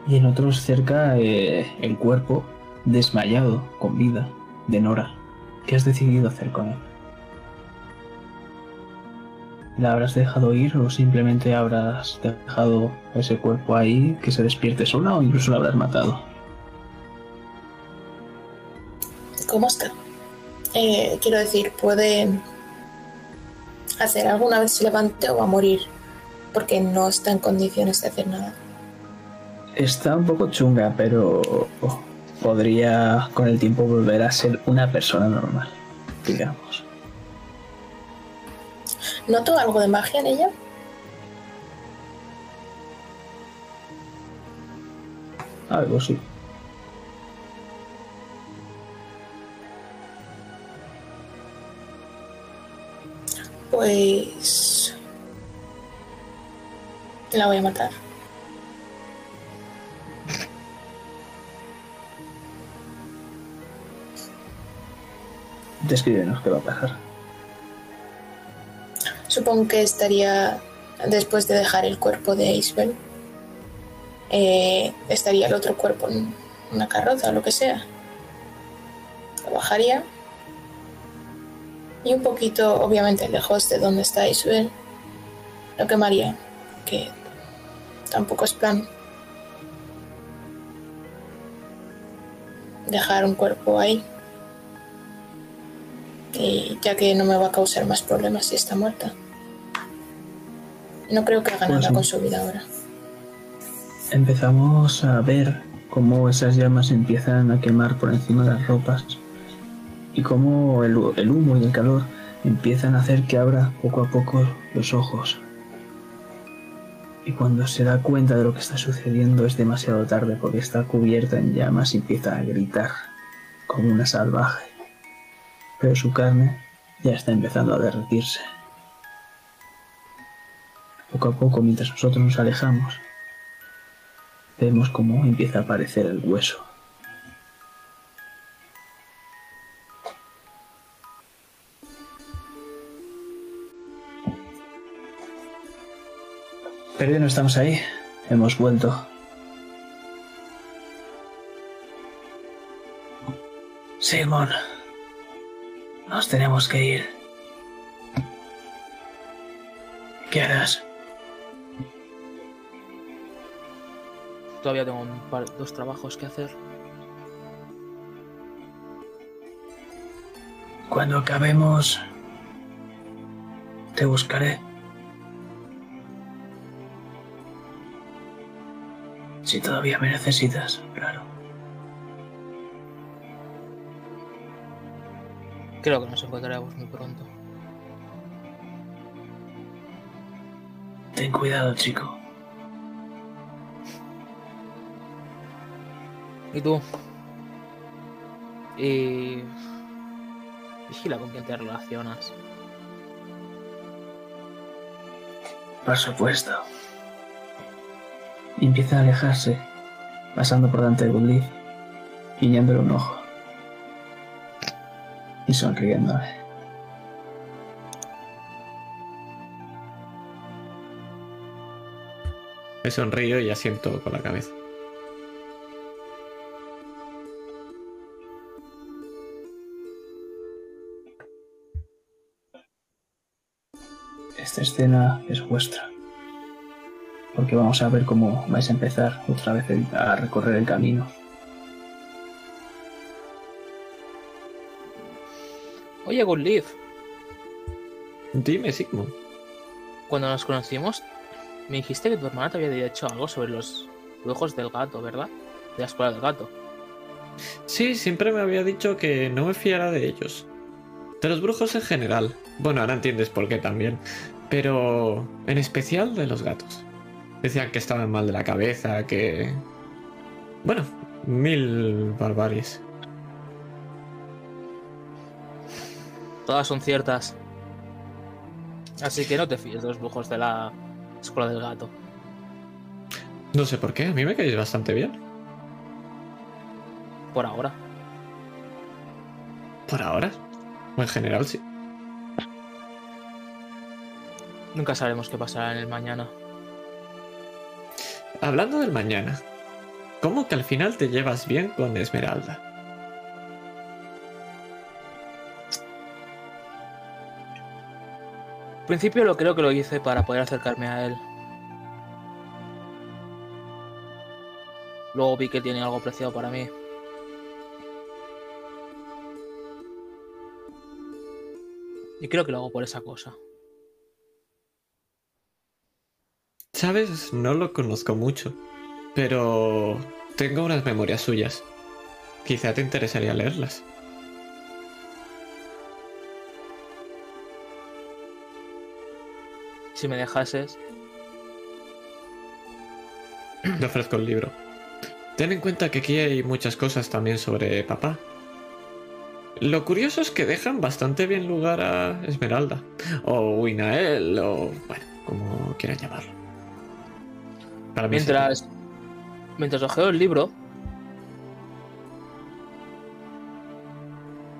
y en otros cerca eh, el cuerpo desmayado con vida de Nora. ¿Qué has decidido hacer con él? ¿La habrás dejado ir o simplemente habrás dejado ese cuerpo ahí que se despierte sola o incluso la habrás matado? ¿Cómo está? Eh, quiero decir, puede hacer alguna vez se levante o va a morir porque no está en condiciones de hacer nada. Está un poco chunga, pero podría con el tiempo volver a ser una persona normal, digamos. ¿Noto algo de magia en ella? Algo sí. Pues... La voy a matar. Descríbenos qué va a pasar. Supongo que estaría después de dejar el cuerpo de Isabel. eh, estaría el otro cuerpo en una carroza o lo que sea. Lo bajaría. Y un poquito, obviamente, lejos de donde está Isabel, lo quemaría. Que tampoco es plan. Dejar un cuerpo ahí. Y ya que no me va a causar más problemas si está muerta. No creo que haga Pues nada con su vida ahora. Empezamos a ver cómo esas llamas empiezan a quemar por encima de las ropas y cómo el, el humo y el calor empiezan a hacer que abra poco a poco los ojos. Y cuando se da cuenta de lo que está sucediendo es demasiado tarde porque está cubierta en llamas y empieza a gritar como una salvaje. Pero su carne ya está empezando a derretirse. Poco a poco, mientras nosotros nos alejamos, vemos cómo empieza a aparecer el hueso. Pero ya no estamos ahí. Hemos vuelto. Simón. Nos tenemos que ir. ¿Qué harás? Todavía tengo un par, dos trabajos que hacer. Cuando acabemos, te buscaré. Si todavía me necesitas, claro. Creo que nos encontraremos muy pronto. Ten cuidado, chico. ¿Y tú? Y... Vigila con quién te relacionas. Por supuesto. Y empieza a alejarse, pasando por delante de Goodleaf, guiñándole un ojo. Y sonriéndole. Me sonrío y asiento con la cabeza. Esta escena es vuestra. Porque vamos a ver cómo vais a empezar otra vez a recorrer el camino. Oye, Good Leaf, Dime, Sigmund. cuando nos conocimos, me dijiste que tu hermana te había dicho algo sobre los brujos del gato, ¿verdad? De la escuela del gato. Sí, siempre me había dicho que no me fiara de ellos. De los brujos en general. Bueno, ahora entiendes por qué también. Pero en especial de los gatos. Decían que estaban mal de la cabeza, que... Bueno, mil barbaries. Todas son ciertas. Así que no te fíes de los brujos de la escuela del gato. No sé por qué, a mí me caéis bastante bien. Por ahora. Por ahora. O en general, sí. Nunca sabremos qué pasará en el mañana. Hablando del mañana. ¿Cómo que al final te llevas bien con Esmeralda? Al principio lo creo que lo hice para poder acercarme a él. Luego vi que tiene algo preciado para mí. Y creo que lo hago por esa cosa. Sabes, no lo conozco mucho, pero tengo unas memorias suyas. Quizá te interesaría leerlas. Si me dejases, Le ofrezco el libro. Ten en cuenta que aquí hay muchas cosas también sobre papá. Lo curioso es que dejan bastante bien lugar a Esmeralda, o Winael, o bueno, como quieran llamarlo. Para mí sería- mientras, mientras ojeo el libro,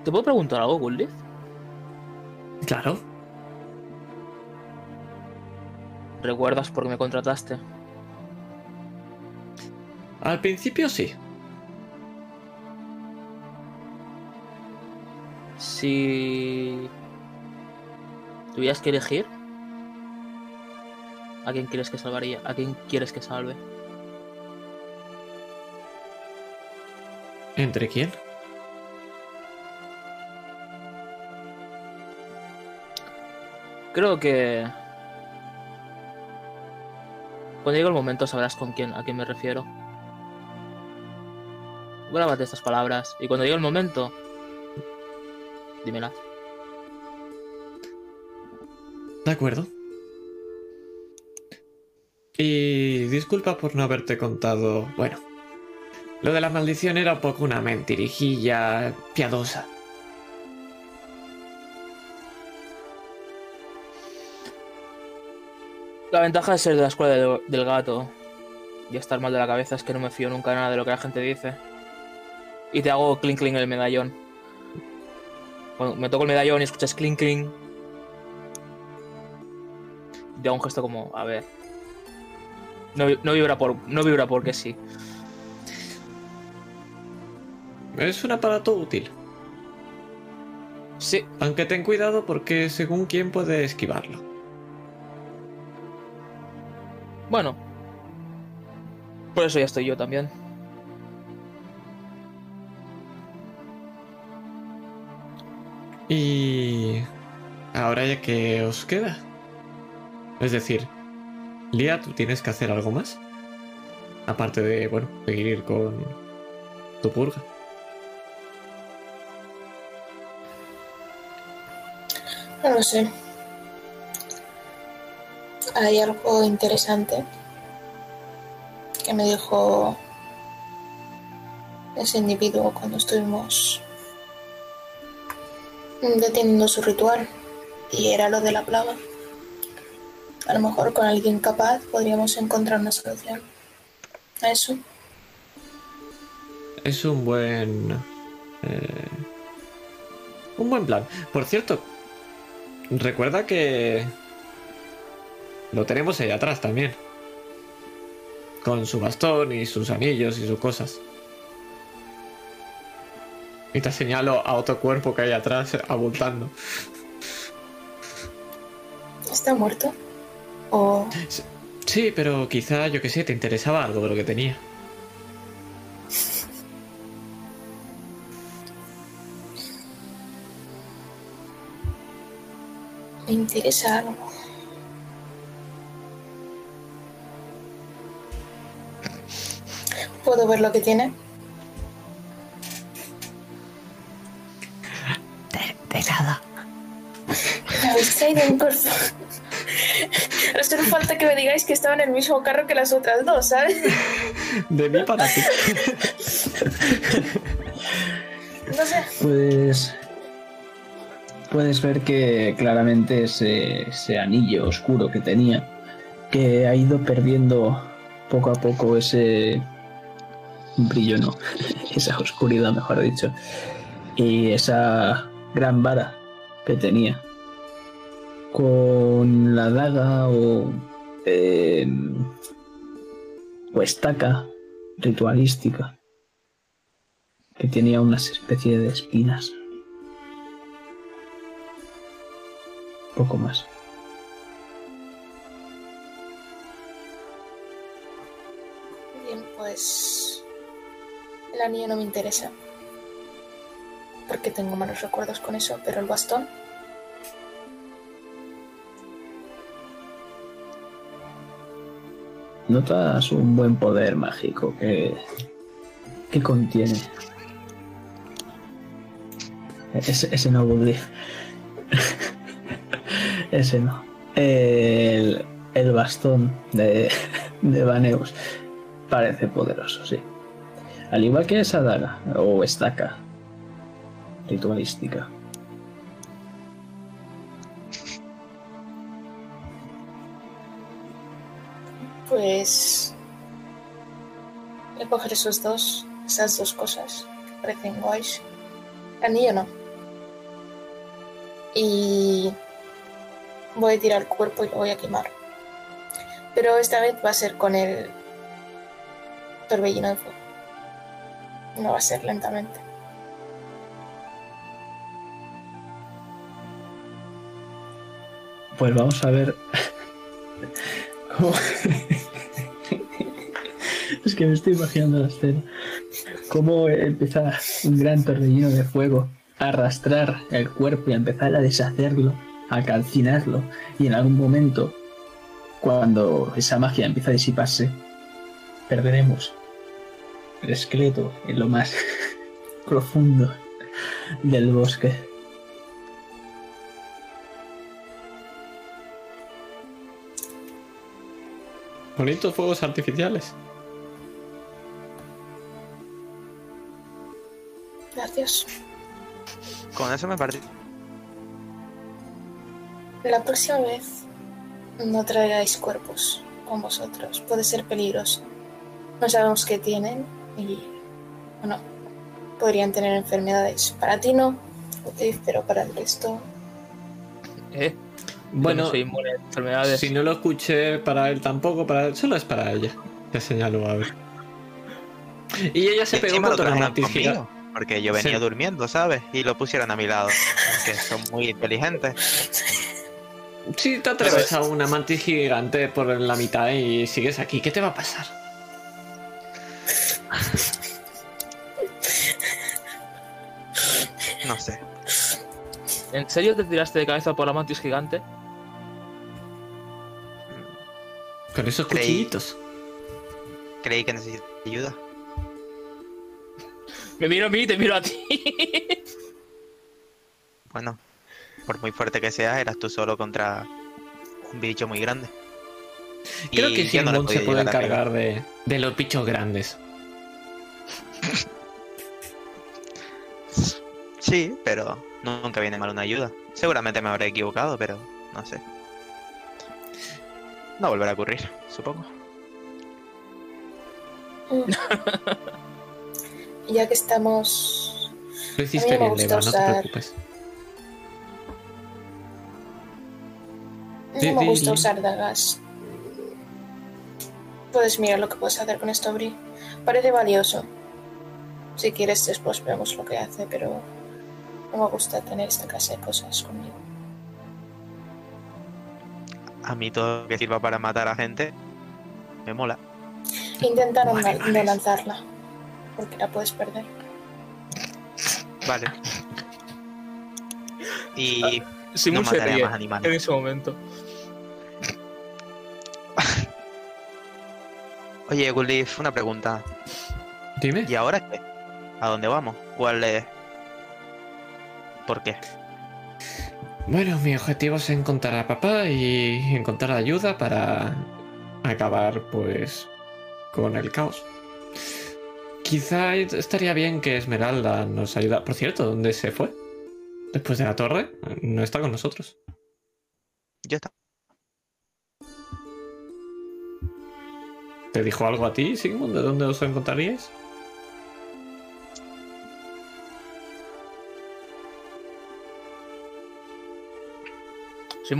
¿te puedo preguntar algo, Gulliv? Claro, ¿Recuerdas por qué me contrataste? al principio sí. Si tuvieras que elegir, ¿a quién quieres que salvaría? ¿A quién quieres que salve? ¿Entre quién? Creo que cuando llegue el momento sabrás con quién, a quién me refiero. Grábate estas palabras y cuando llegue el momento dímela. De acuerdo. Y disculpa por no haberte contado. Bueno, lo de la maldición era un poco una mentirijilla piadosa. La ventaja de ser de la escuela de- del gato y estar mal de la cabeza es que no me fío nunca nada de lo que la gente dice. Y te hago clink clink el medallón. Cuando me toco el medallón y escuchas clink clink. Te hago un gesto como, a ver. No, no vibra por. No vibra porque sí. Es un aparato útil. Sí, Aunque ten cuidado porque según quién puede esquivarlo. bueno. Por eso ya estoy yo también. Y... Ahora ya que os queda. Es decir, Lía, tú tienes que hacer algo más. Aparte de, bueno, seguir con tu purga. No lo sé. Hay algo interesante que me dijo ese individuo cuando estuvimos deteniendo su ritual y era lo de la plaga. A lo mejor con alguien capaz podríamos encontrar una solución a eso. Es un buen... eh, un buen plan. Por cierto, recuerda que... Lo tenemos ahí atrás también. Con su bastón y sus anillos y sus cosas. Y te señalo a otro cuerpo que hay atrás abultando. ¿Está muerto? ¿O Sí, pero quizá, yo que sé, te interesaba algo de lo que tenía. me interesa algo? ¿Puedo ver lo que tiene? De nada. Me habéis traído un cuerpo. Ahora solo falta que me digáis que estaba en el mismo carro que las otras dos, ¿sabes? De mí para ti. No sé. Puedes. Puedes ver que claramente ese, ese anillo oscuro que tenía, que ha ido perdiendo poco a poco ese brillo, no, esa oscuridad, mejor dicho, y esa gran vara que tenía con la daga o, eh, o estaca ritualística que tenía una especie de espinas. Poco más. Bien, pues. El anillo no me interesa. Porque tengo malos recuerdos con eso, pero el bastón. Notas un buen poder mágico que, que contiene. Ese, no, Buddy. ese no. El, el bastón de, de Vaneus parece poderoso, sí. Al igual que esa daga o estaca ritualística. Pues. Voy a coger esos dos. Esas dos cosas que parecen guays. El anillo no. Y. Voy a tirar el cuerpo y lo voy a quemar. Pero esta vez va a ser con el. Torbellino de fuego. No va a ser lentamente. Pues vamos a ver. cómo- es que me estoy imaginando la escena. Cómo empieza un gran torbellino de fuego a arrastrar el cuerpo y a empezar a deshacerlo, a calcinarlo. Y en algún momento, cuando esa magia empieza a disiparse, perderemos el esqueleto en lo más profundo del bosque. Bonitos fuegos artificiales. Gracias. Con eso me partí. La próxima vez no traigáis cuerpos con vosotros. Puede ser peligroso. No sabemos qué tienen y, bueno, podrían tener enfermedades. Para ti no, pero para el resto. ¿Eh? Bueno, no soy inmune a enfermedades. si no lo escuché para él tampoco, para él, solo es para ella. Te señalo a ver. Y ella se pegó lo Porque yo venía Sí. durmiendo, ¿sabes? Y lo pusieron a mi lado. Que son muy inteligentes. Si te atreves a una mantis gigante por la mitad y sigues aquí, ¿qué te va a pasar? No sé. ¿En serio te tiraste de cabeza por la mantis gigante? Con esos Creí- cuchillitos. Creí que necesitaba ayuda. Me miro a mí y te miro a ti. Bueno, por muy fuerte que seas, eras tú solo contra un bicho muy grande. Creo Y que no Simon se puede encargar de, de los bichos grandes. Sí, pero nunca viene mal una ayuda. Seguramente me habré equivocado, pero no sé. No volverá a ocurrir, supongo. Ya que estamos. Gusta Leva, no te preocupes. No Sí, me gusta sí. usar dagas. Puedes mirar lo que puedes hacer con esto, Bri. Parece valioso. Si quieres, después vemos lo que hace, pero no me gusta tener esta clase de cosas conmigo. A mí todo lo que sirva para matar a gente me mola. Intenta no, Vale, no vale. lanzarla, porque la puedes perder. Vale. Y Simon no se mataré a ríe más en animales. ese momento. Oye, Gulif, una pregunta. Dime. ¿Y ahora qué? ¿A dónde vamos? ¿Cuál es? ¿Por qué? Bueno, mi objetivo es encontrar a papá y encontrar ayuda para acabar, pues, con el caos. Quizá estaría bien que Esmeralda nos ayuda. Por cierto, ¿dónde se fue? Después de la torre, no está con nosotros. Ya está. ¿Te dijo algo a ti, Sigmund? ¿De dónde os encontraríais?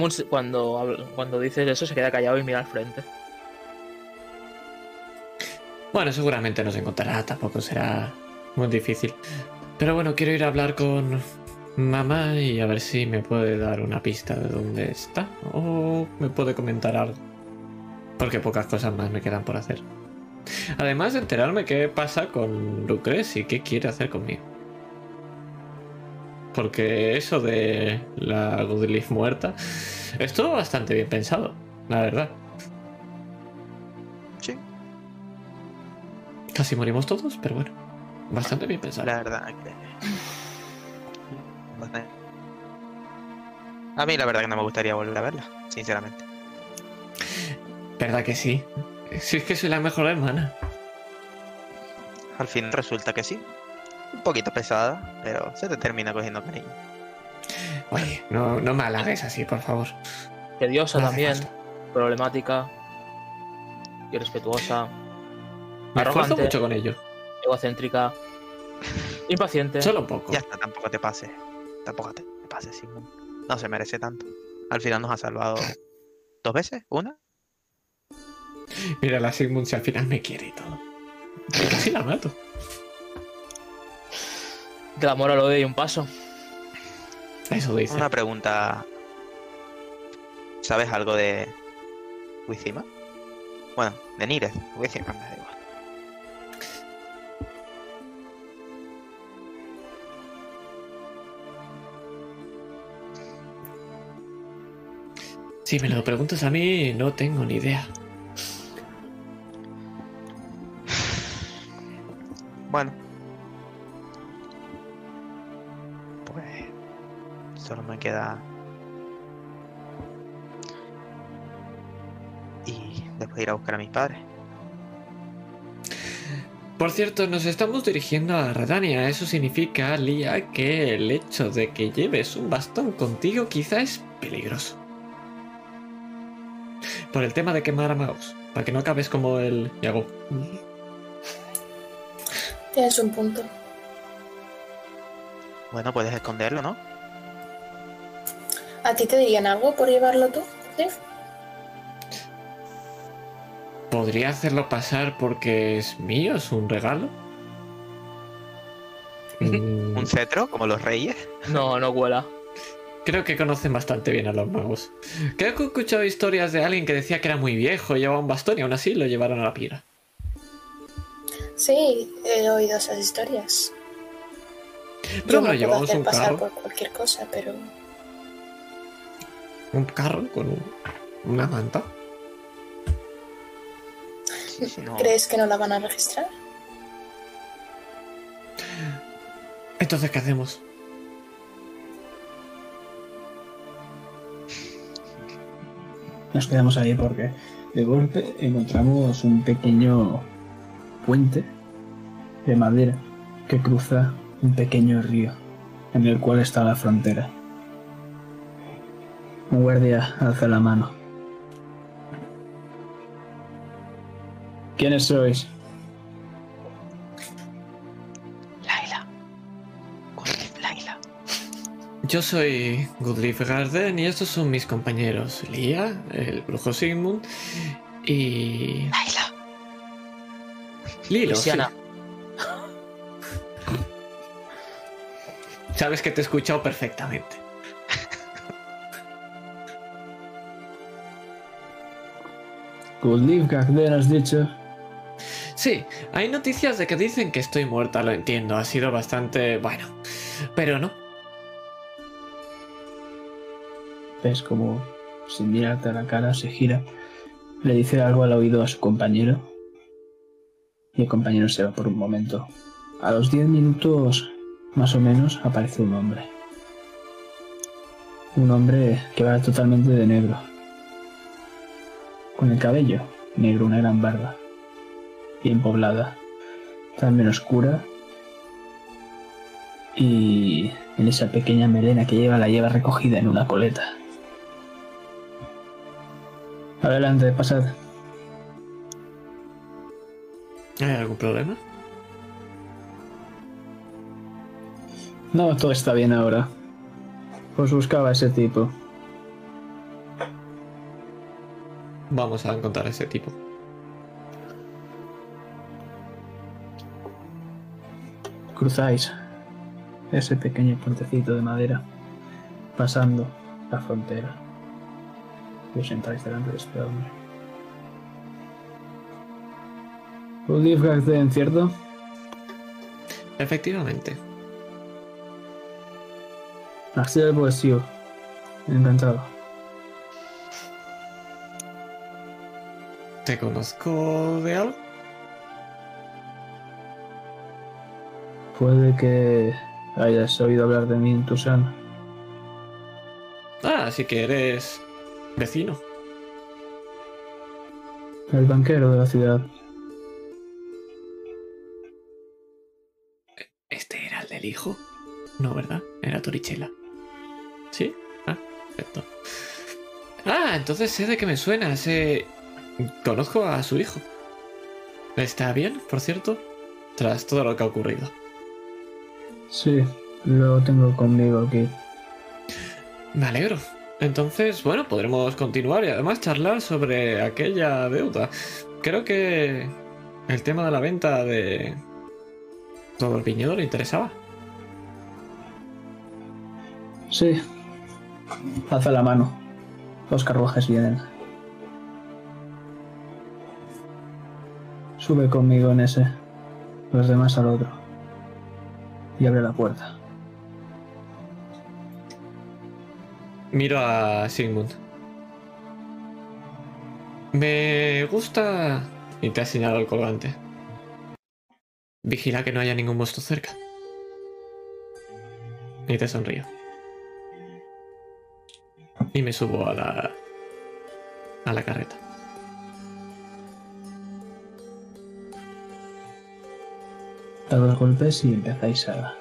Se- cuando, cuando dices eso, se queda callado y mira al frente. Bueno, seguramente nos encontrará, tampoco será muy difícil. Pero bueno, quiero ir a hablar con mamá y a ver si me puede dar una pista de dónde está o me puede comentar algo. Porque pocas cosas más me quedan por hacer. Además de enterarme qué pasa con Lucrece y qué quiere hacer conmigo. Porque eso de la Goodleaf muerta estuvo bastante bien pensado, la verdad. Casi morimos todos, pero bueno, bastante bien pensado. la verdad que... Bastante. A mí la verdad que no me gustaría volver a verla, sinceramente. ¿Verdad que sí? Si es que soy la mejor hermana. Al fin resulta que sí. Un poquito pesada, pero se te termina cogiendo cariño. Oye, no, no me halagues así, por favor. Tediosa No también, falta. problemática, irrespetuosa, Me Arrogante. mucho con ello. egocéntrica, impaciente. Solo un poco. Ya está, tampoco te pases. Tampoco te pases, Simón. No se merece tanto. Al final nos ha salvado dos veces, una. Mira, la Sigmund si al final me quiere y todo. Yo Casi la mato. Del amor al odio y un paso. Eso dice. Una pregunta. ¿Sabes algo de Wizima? Bueno, de Nírez. Wizima Si me lo preguntas a mí, no tengo ni idea. Bueno. Pues. Solo me queda. Y. después de ir a buscar a mis padres. Por cierto, nos estamos dirigiendo a Redania. Eso significa, Lía, que el hecho de que lleves un bastón contigo quizá es peligroso. Por el tema de quemar a magos. Para que no acabes como el Yago. Tienes un punto. Bueno, puedes esconderlo, ¿no? ¿A ti te dirían algo por llevarlo tú? ¿Sí? ¿Podría hacerlo pasar porque es mío? ¿Es un regalo? Un cetro, como los reyes. No, no cuela. Creo que conocen bastante bien a los magos. Creo que he escuchado historias de alguien que decía que era muy viejo y llevaba un bastón y aún así lo llevaron a la pira. Sí, he oído esas historias. Pero Yo bueno, me puedo llevamos hacer un pasar carro. por cualquier cosa, pero Un carro con un- una manta. No. ¿crees que no la van a registrar? Entonces, ¿qué hacemos? Nos quedamos ahí porque de golpe encontramos un pequeño puente de madera que cruza un pequeño río en el cual está la frontera. Un guardia alza la mano. ¿Quiénes sois? Yo soy Goodleaf Garden y estos son mis compañeros Lía, el brujo Sigmund y Laila. Lilo. sí. Luciana. Sabes que te he escuchado perfectamente. Goodleaf Gagden, has dicho. Sí, hay noticias de que dicen que estoy muerta, lo entiendo, ha sido bastante... bueno, pero no. Ves como, sin mirarte a la cara, se gira, le dice algo al oído a su compañero y el compañero se va por un momento. A los 10 minutos, más o menos, aparece un hombre. Un hombre que va totalmente de negro. Con el cabello negro, una gran barba. Bien poblada. También oscura. Y en esa pequeña melena que lleva la lleva recogida en una coleta. Adelante, pasad. ¿Hay algún problema? No, todo está bien ahora. Os buscaba ese tipo. Vamos a encontrar a ese tipo. Cruzáis ese pequeño puentecito de madera, pasando la frontera. Y os sentáis delante de este hombre. Gagden, ¿cierto? Efectivamente. Axel Boesio. Encantado. ¿Te conozco de algo? Puede que hayas oído hablar de mí en Tucson. Ah, así que eres vecino. El banquero de la ciudad. ¿Este era el del hijo? No, ¿verdad? Era Torichela. ¿Sí? Ah, perfecto. Ah, entonces sé de qué me suena. Sé... Conozco a su hijo. ¿Está bien, por cierto? Tras todo lo que ha ocurrido. Sí, lo tengo conmigo aquí. Me alegro. Entonces, bueno, podremos continuar y además charlar sobre aquella deuda. Creo que el tema de la venta de todo el viñedo le interesaba. Sí. Alza la mano. Los carruajes vienen. Sube conmigo en ese. Los demás al otro. Y abre la puerta. Miro a Sigmund. Me gusta... Y te ha señalado el colgante. Vigila que no haya ningún monstruo cerca. Y te sonrío. Y me subo a la... a la carreta. Dado los golpes y empezáis a,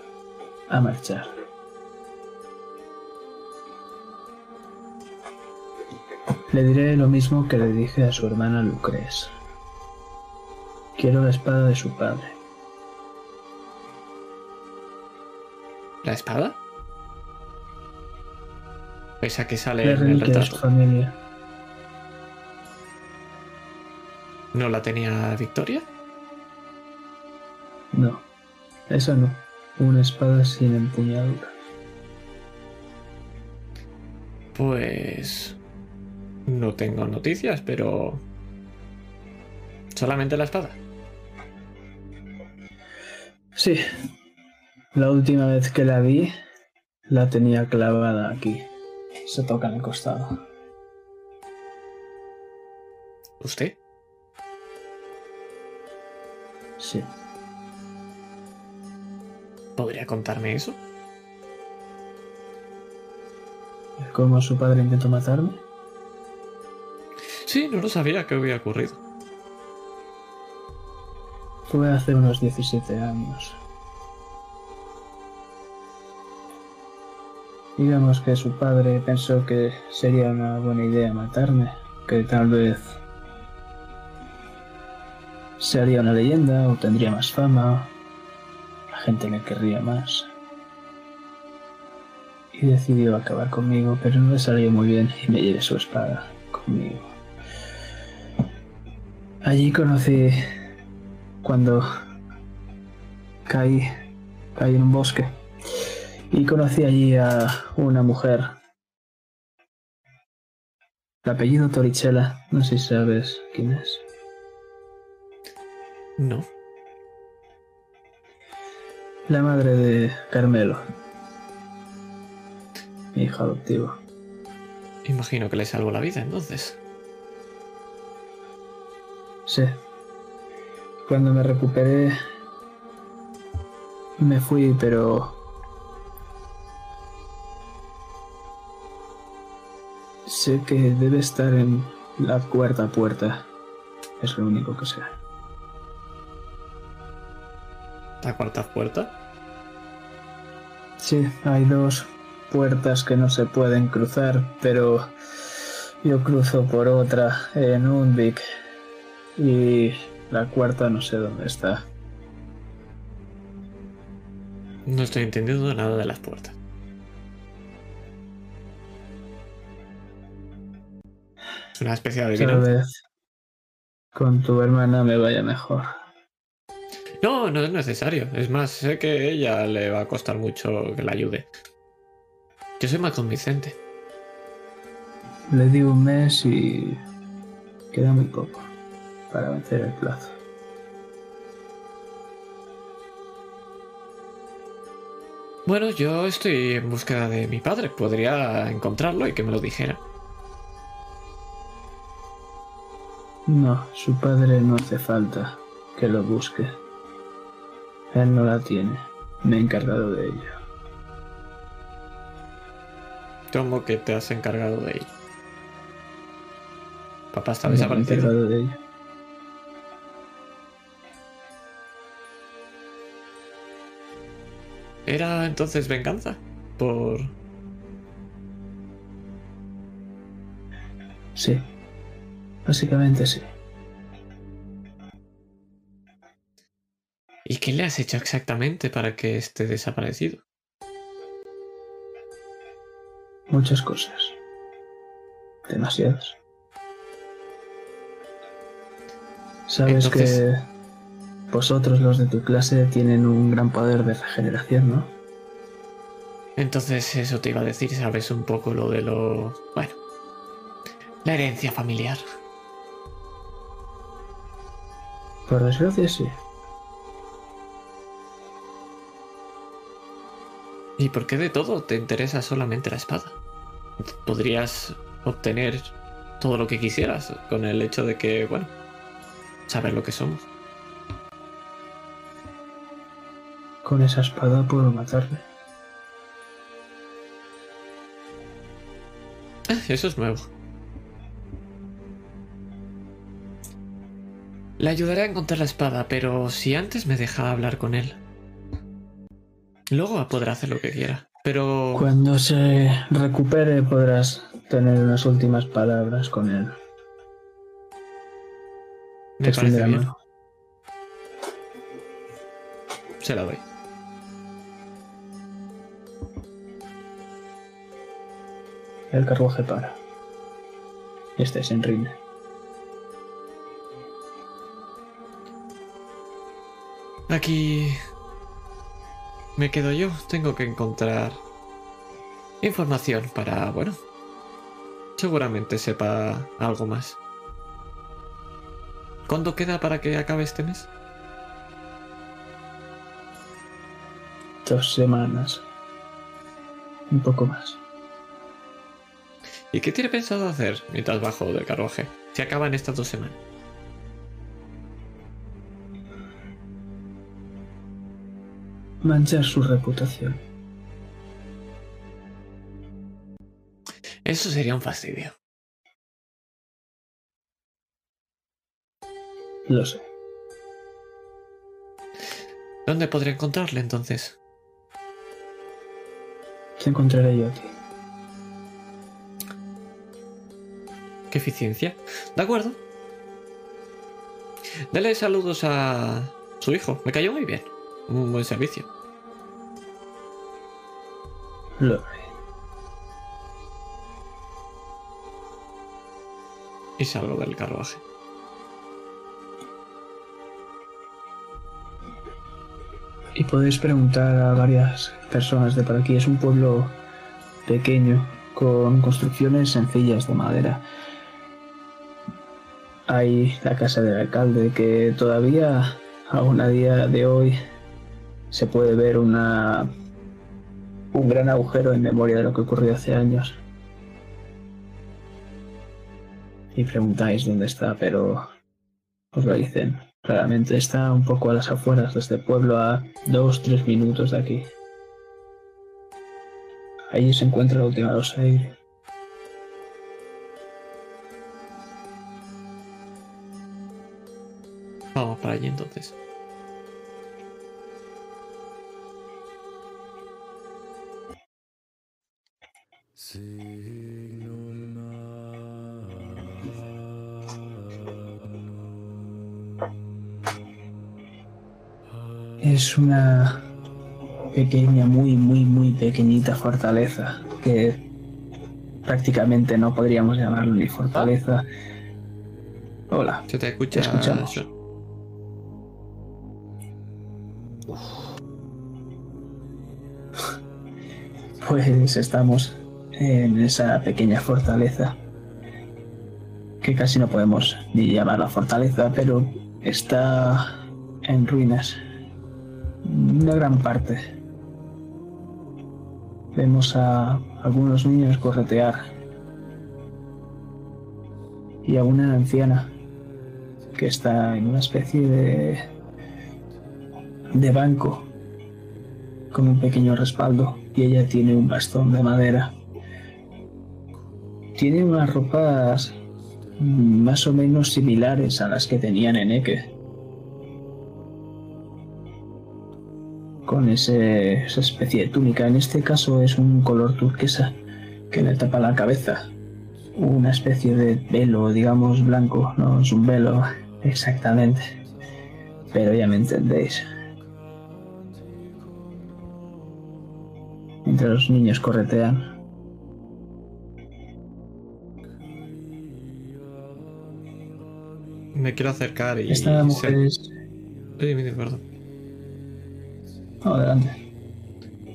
a marchar. Le diré lo mismo que le dije a su hermana Lucrez. Quiero la espada de su padre. ¿La espada? Esa que sale La en el reliquia de su retrato. familia. ¿No la tenía Victoria? No, esa no. Una espada sin empuñadura. Pues... No tengo noticias, pero... Solamente la espada. Sí. La última vez que la vi, la tenía clavada aquí. Se toca en el costado. ¿Usted? Sí. ¿Podría contarme eso? ¿Cómo su padre intentó matarme? Sí, no lo sabía que había ocurrido. Fue hace unos 17 años. Digamos que su padre pensó que sería una buena idea matarme, que tal vez se haría una leyenda o tendría más fama, la gente me querría más. Y decidió acabar conmigo, pero no le salió muy bien y me llevé su espada conmigo. Allí conocí cuando caí, caí en un bosque y conocí allí a una mujer. El apellido Torichela, no sé si sabes quién es. No. La madre de Carmelo, mi hijo adoptivo. Imagino que le salvó la vida entonces. Cuando me recuperé, me fui, pero sé que debe estar en la cuarta puerta. Es lo único que sé. ¿La cuarta puerta? Sí, hay dos puertas que no se pueden cruzar, pero yo cruzo por otra en Undvik y la cuarta no sé dónde está. No estoy entendiendo nada de las puertas. Es una especie de Tal vez con tu hermana me vaya mejor. No, no es necesario. Es más, sé que a ella le va a costar mucho que la ayude. Yo soy más convincente. Le di un mes y queda muy poco para vencer el plazo. Bueno, yo estoy en búsqueda de mi padre. Podría encontrarlo y que me lo dijera. No, su padre no hace falta que lo busque. Él no la tiene. Me he encargado de ello. ¿Cómo que te has encargado de ello? Papá está Me he desaparecido. encargado de ello. ¿Era entonces venganza? Por... Sí. Básicamente sí. ¿Y qué le has hecho exactamente para que esté desaparecido? Muchas cosas. Demasiadas. Sabes Entonces- que vosotros los de tu clase tienen un gran poder de regeneración, ¿no? Entonces eso te iba a decir, sabes un poco lo de lo... Bueno, la herencia familiar. Por desgracia sí. ¿Y por qué de todo te interesa solamente la espada? Podrías obtener todo lo que quisieras con el hecho de que, bueno, saber lo que somos. Con esa espada puedo matarle. Ah, Eso es nuevo. Le ayudaré a encontrar la espada, pero si antes me deja hablar con él. Luego podrá hacer lo que quiera. Pero Cuando se recupere podrás tener unas últimas palabras con él. Te me parece la mano. Se la doy. El carruaje para. Este es en Rina. Aquí me quedo yo. Tengo que encontrar información para, bueno, seguramente sepa algo más. ¿Cuándo queda para que acabe este mes? Dos semanas. Un poco más. ¿Y qué tiene pensado hacer mientras bajo del carruaje? Si acaban estas dos semanas. Manchar su reputación. Eso sería un fastidio. Lo sé. ¿Dónde podré encontrarle entonces? Te encontraré yo a ti. ¿Qué eficiencia? De acuerdo. Dale saludos a su hijo. Me cayó muy bien. Un buen servicio. Y salgo del carruaje. Y podéis preguntar a varias personas de por aquí. Es un pueblo pequeño, con construcciones sencillas de madera. Hay la casa del alcalde, que todavía, aún a día de hoy, se puede ver una un gran agujero en memoria de lo que ocurrió hace años. Y preguntáis dónde está, pero os lo dicen. Claramente está un poco a las afueras de este pueblo, a dos, tres minutos de aquí. Allí se encuentra la última losa aire. Vamos para allí entonces. Es una pequeña, muy, muy, muy pequeñita fortaleza que prácticamente no podríamos llamarlo ni fortaleza. Hola. Se te escucha. Te escuchamos. Pues estamos en esa pequeña fortaleza que casi no podemos ni llamarla fortaleza, pero está en ruinas. Una gran parte. Vemos a algunos niños corretear y a una anciana que está en una especie de de banco con un pequeño respaldo y ella tiene un bastón de madera. Tiene unas ropas más o menos similares a las que tenían en Eke. Con ese- esa especie de túnica. En este caso es un color turquesa que le tapa la cabeza. Una especie de velo, digamos, blanco. No es un velo exactamente. Pero ya me entendéis. Mientras los niños corretean. Me quiero acercar y. Esta mujer ser- es... Dime, perdón. Oh, adelante.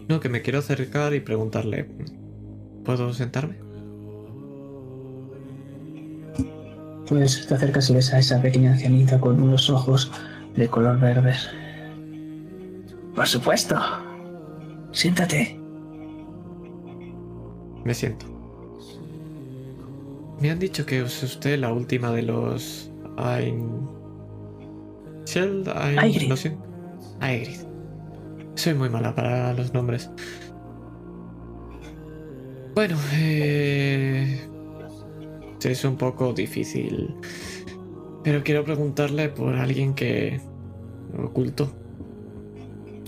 No, que me quiero acercar y preguntarle. ¿Puedo sentarme? Pues te acercas y ves a esa pequeña ancianita con unos ojos de color verdes. Por supuesto. Siéntate. Me siento. Me han dicho que es usted la última de los. Sheld. Aigrid. Aigrid. Soy muy mala para los nombres. Bueno, eh. Es un poco difícil Pero quiero preguntarle por alguien que ocultó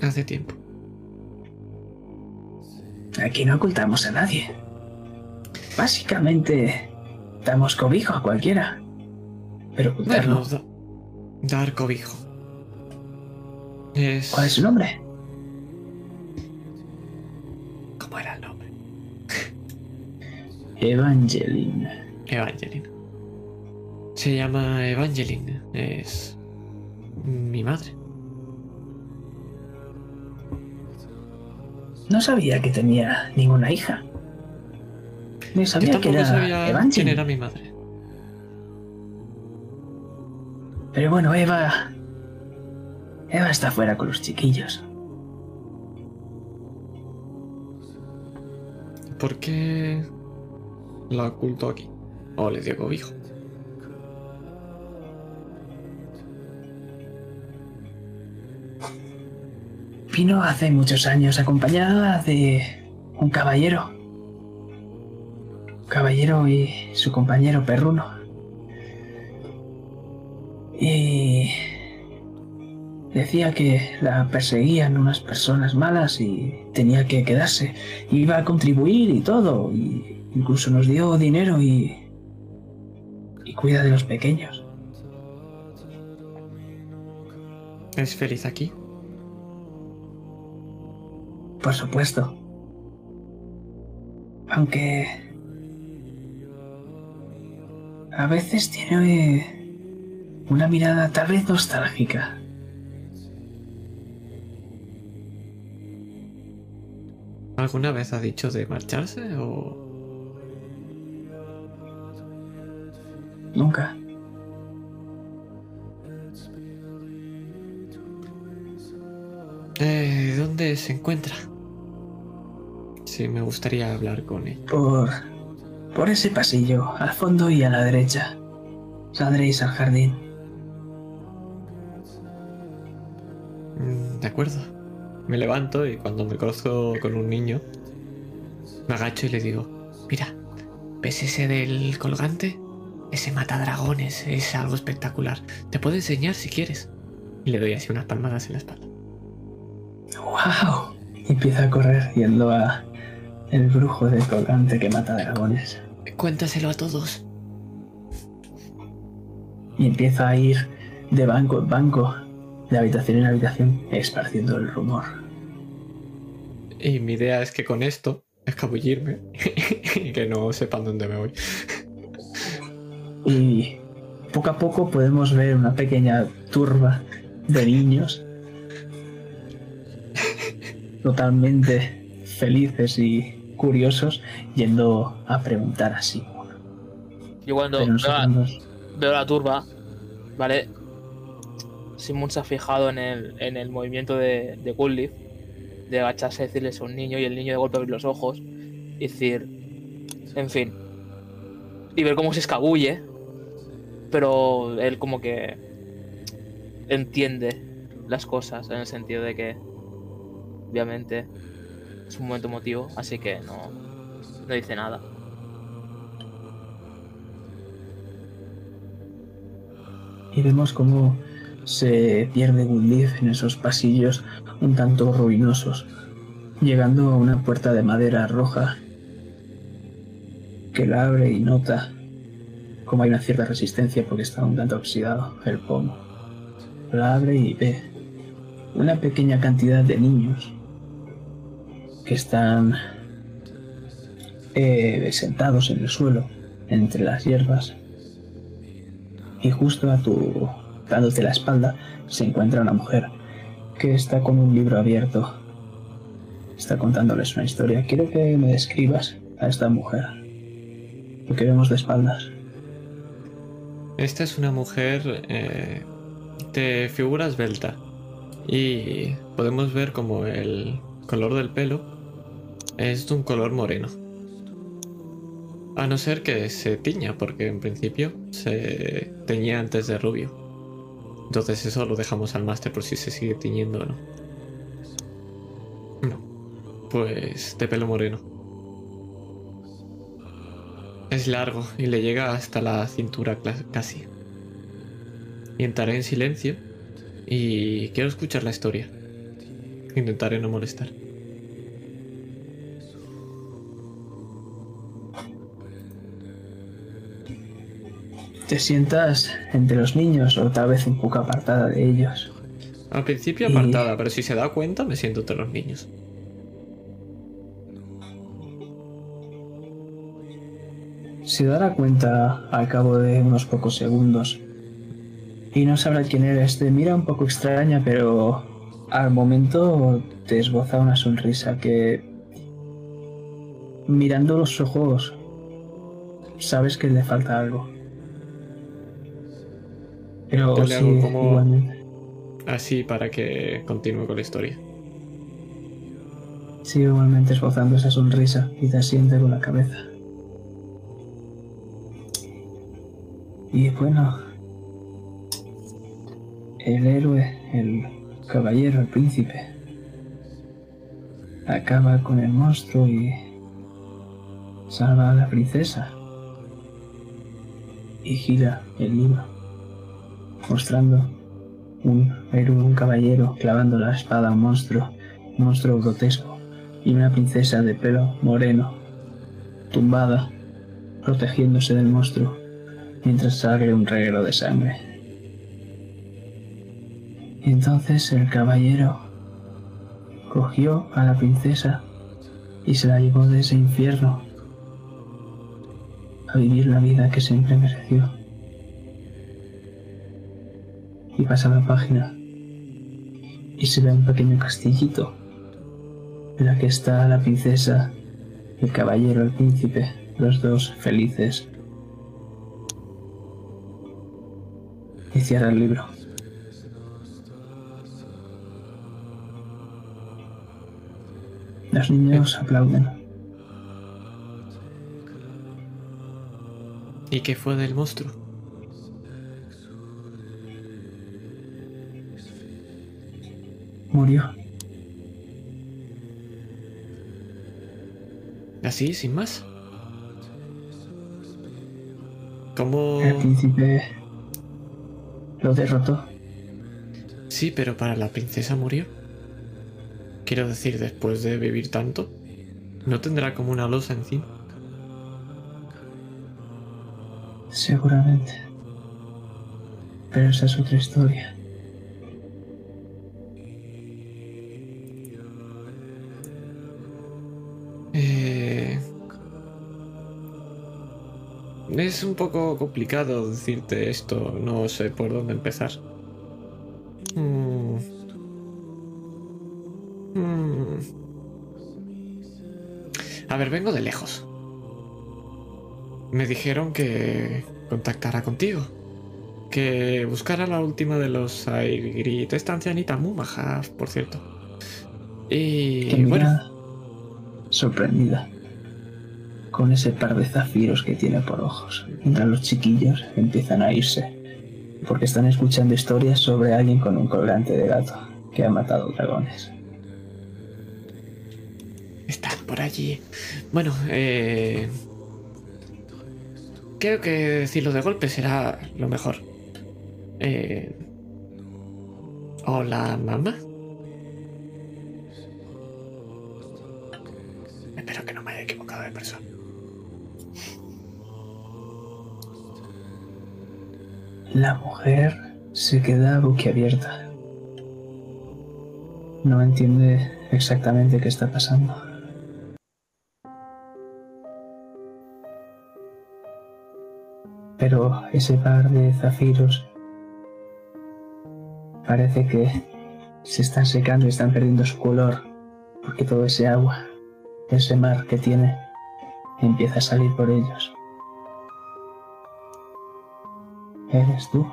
hace tiempo. Aquí no ocultamos a nadie. Básicamente, damos cobijo a cualquiera. Pero ocultarlo. Bueno, da- dar cobijo. Es... ¿Cuál es su nombre? ¿Cómo era el nombre? Evangeline. Evangeline. Se llama Evangeline. Es mi madre. No sabía que tenía ninguna hija. No Yo sabía que era sabía quién era mi madre. Pero bueno, Eva. Eva está fuera con los chiquillos. ¿Por qué la ocultó aquí? ¿O le dio cobijo? Vino hace muchos años acompañada de un caballero. Caballero y su compañero perruno. Y decía que la perseguían unas personas malas y tenía que quedarse. Iba a contribuir y todo. Y incluso nos dio dinero y... y cuida de los pequeños. ¿Es feliz aquí? Por supuesto. Aunque... A veces tiene una mirada tal vez nostálgica. ¿Alguna vez ha dicho de marcharse o...? Nunca. Eh, ¿Dónde se encuentra? Sí, me gustaría hablar con él. Por... Por ese pasillo, al fondo y a la derecha. Saldréis al jardín. Mm, De acuerdo. Me levanto y cuando me cruzo con un niño, me agacho y le digo, mira, ¿ves ese del colgante? Ese mata dragones, es algo espectacular. Te puedo enseñar si quieres. Y le doy así unas palmadas en la espalda. ¡Wow! Empieza a correr yendo a el brujo del colgante que mata dragones. Cuéntaselo a todos. y empieza a ir de banco en banco, de habitación en habitación, esparciendo el rumor. Y mi idea es que con esto escabullirme y que no sepan dónde me voy. Y poco a poco podemos ver una pequeña turba de niños totalmente felices y curiosos yendo a preguntar así. Yo cuando veo, veo la turba, ¿vale? Simon se ha fijado en el, en el movimiento de, de Goodleaf, de agacharse y decirles a un niño y el niño de golpe abrir los ojos y decir, en fin, y ver cómo se escabulle, pero él como que entiende las cosas en el sentido de que, obviamente, un momento emotivo, así que no, no dice nada. y vemos cómo se pierde Woodleaf en esos pasillos un tanto ruinosos, llegando a una puerta de madera roja que la abre y nota como hay una cierta resistencia porque está un tanto oxidado el pomo. La abre y ve una pequeña cantidad de niños están eh, sentados en el suelo entre las hierbas y justo a tu dándote la espalda se encuentra una mujer que está con un libro abierto. Está contándoles una historia. Quiero que me describas a esta mujer. Lo que vemos de espaldas. Esta es una mujer eh, de figura esbelta. Y podemos ver como el color del pelo es de un color moreno. A no ser que se tiña, porque en principio se teñía antes de rubio. Entonces eso lo dejamos al máster por si se sigue tiñendo o no. No. Pues de pelo moreno. Es largo y le llega hasta la cintura casi. y entraré en silencio y quiero escuchar la historia. Intentaré no molestar. ¿Te sientas entre los niños o tal vez un poco apartada de ellos? Al principio Y- apartada, pero si se da cuenta me siento entre los niños. Se dará cuenta al cabo de unos pocos segundos y no sabrá quién eres. Te mira un poco extraña, pero al momento te esboza una sonrisa que, mirando los ojos, sabes que le falta algo. Pero Yo le sí, hago como- igualmente. Así para que continúe con la historia. Sigue igualmente esbozando esa sonrisa y te asiente con la cabeza. Y bueno, el héroe, el caballero, el príncipe, acaba con el monstruo y salva a la princesa. Y gira el libro, mostrando un héroe, un caballero clavando la espada a un monstruo, un monstruo grotesco, y una princesa de pelo moreno, tumbada, protegiéndose del monstruo, mientras sale un reguero de sangre. Y entonces el caballero cogió a la princesa y se la llevó de ese infierno a vivir la vida que siempre mereció. Y pasa la página y se ve un pequeño castillito en la que está la princesa, el caballero, el príncipe, los dos felices. Y cierra el libro. Los niños aplauden. ¿Y qué fue del monstruo? Murió. Así, sin más. ¿Cómo...? El príncipe lo derrotó. Sí, pero para la princesa murió. Quiero decir, después de vivir tanto, no tendrá como una losa encima. Seguramente. Pero esa es otra historia. Es un poco complicado decirte esto, no sé por dónde empezar. Mm. Mm. A ver, vengo de lejos. Me dijeron que contactara contigo. Que buscara la última de los Aigrit. Esta ancianita muy maja, por cierto. Y bueno, sorprendida con ese par de zafiros que tiene por ojos, mientras los chiquillos empiezan a irse, porque están escuchando historias sobre alguien con un colgante de gato que ha matado dragones. Están por allí. Bueno, eh... Creo que decirlo de golpe será lo mejor. Eh... Hola, mamá. La mujer se queda boquiabierta. No entiende exactamente qué está pasando. Pero ese par de zafiros parece que se están secando y están perdiendo su color porque todo ese agua, ese mar que tiene, empieza a salir por ellos. ¿Eres tú?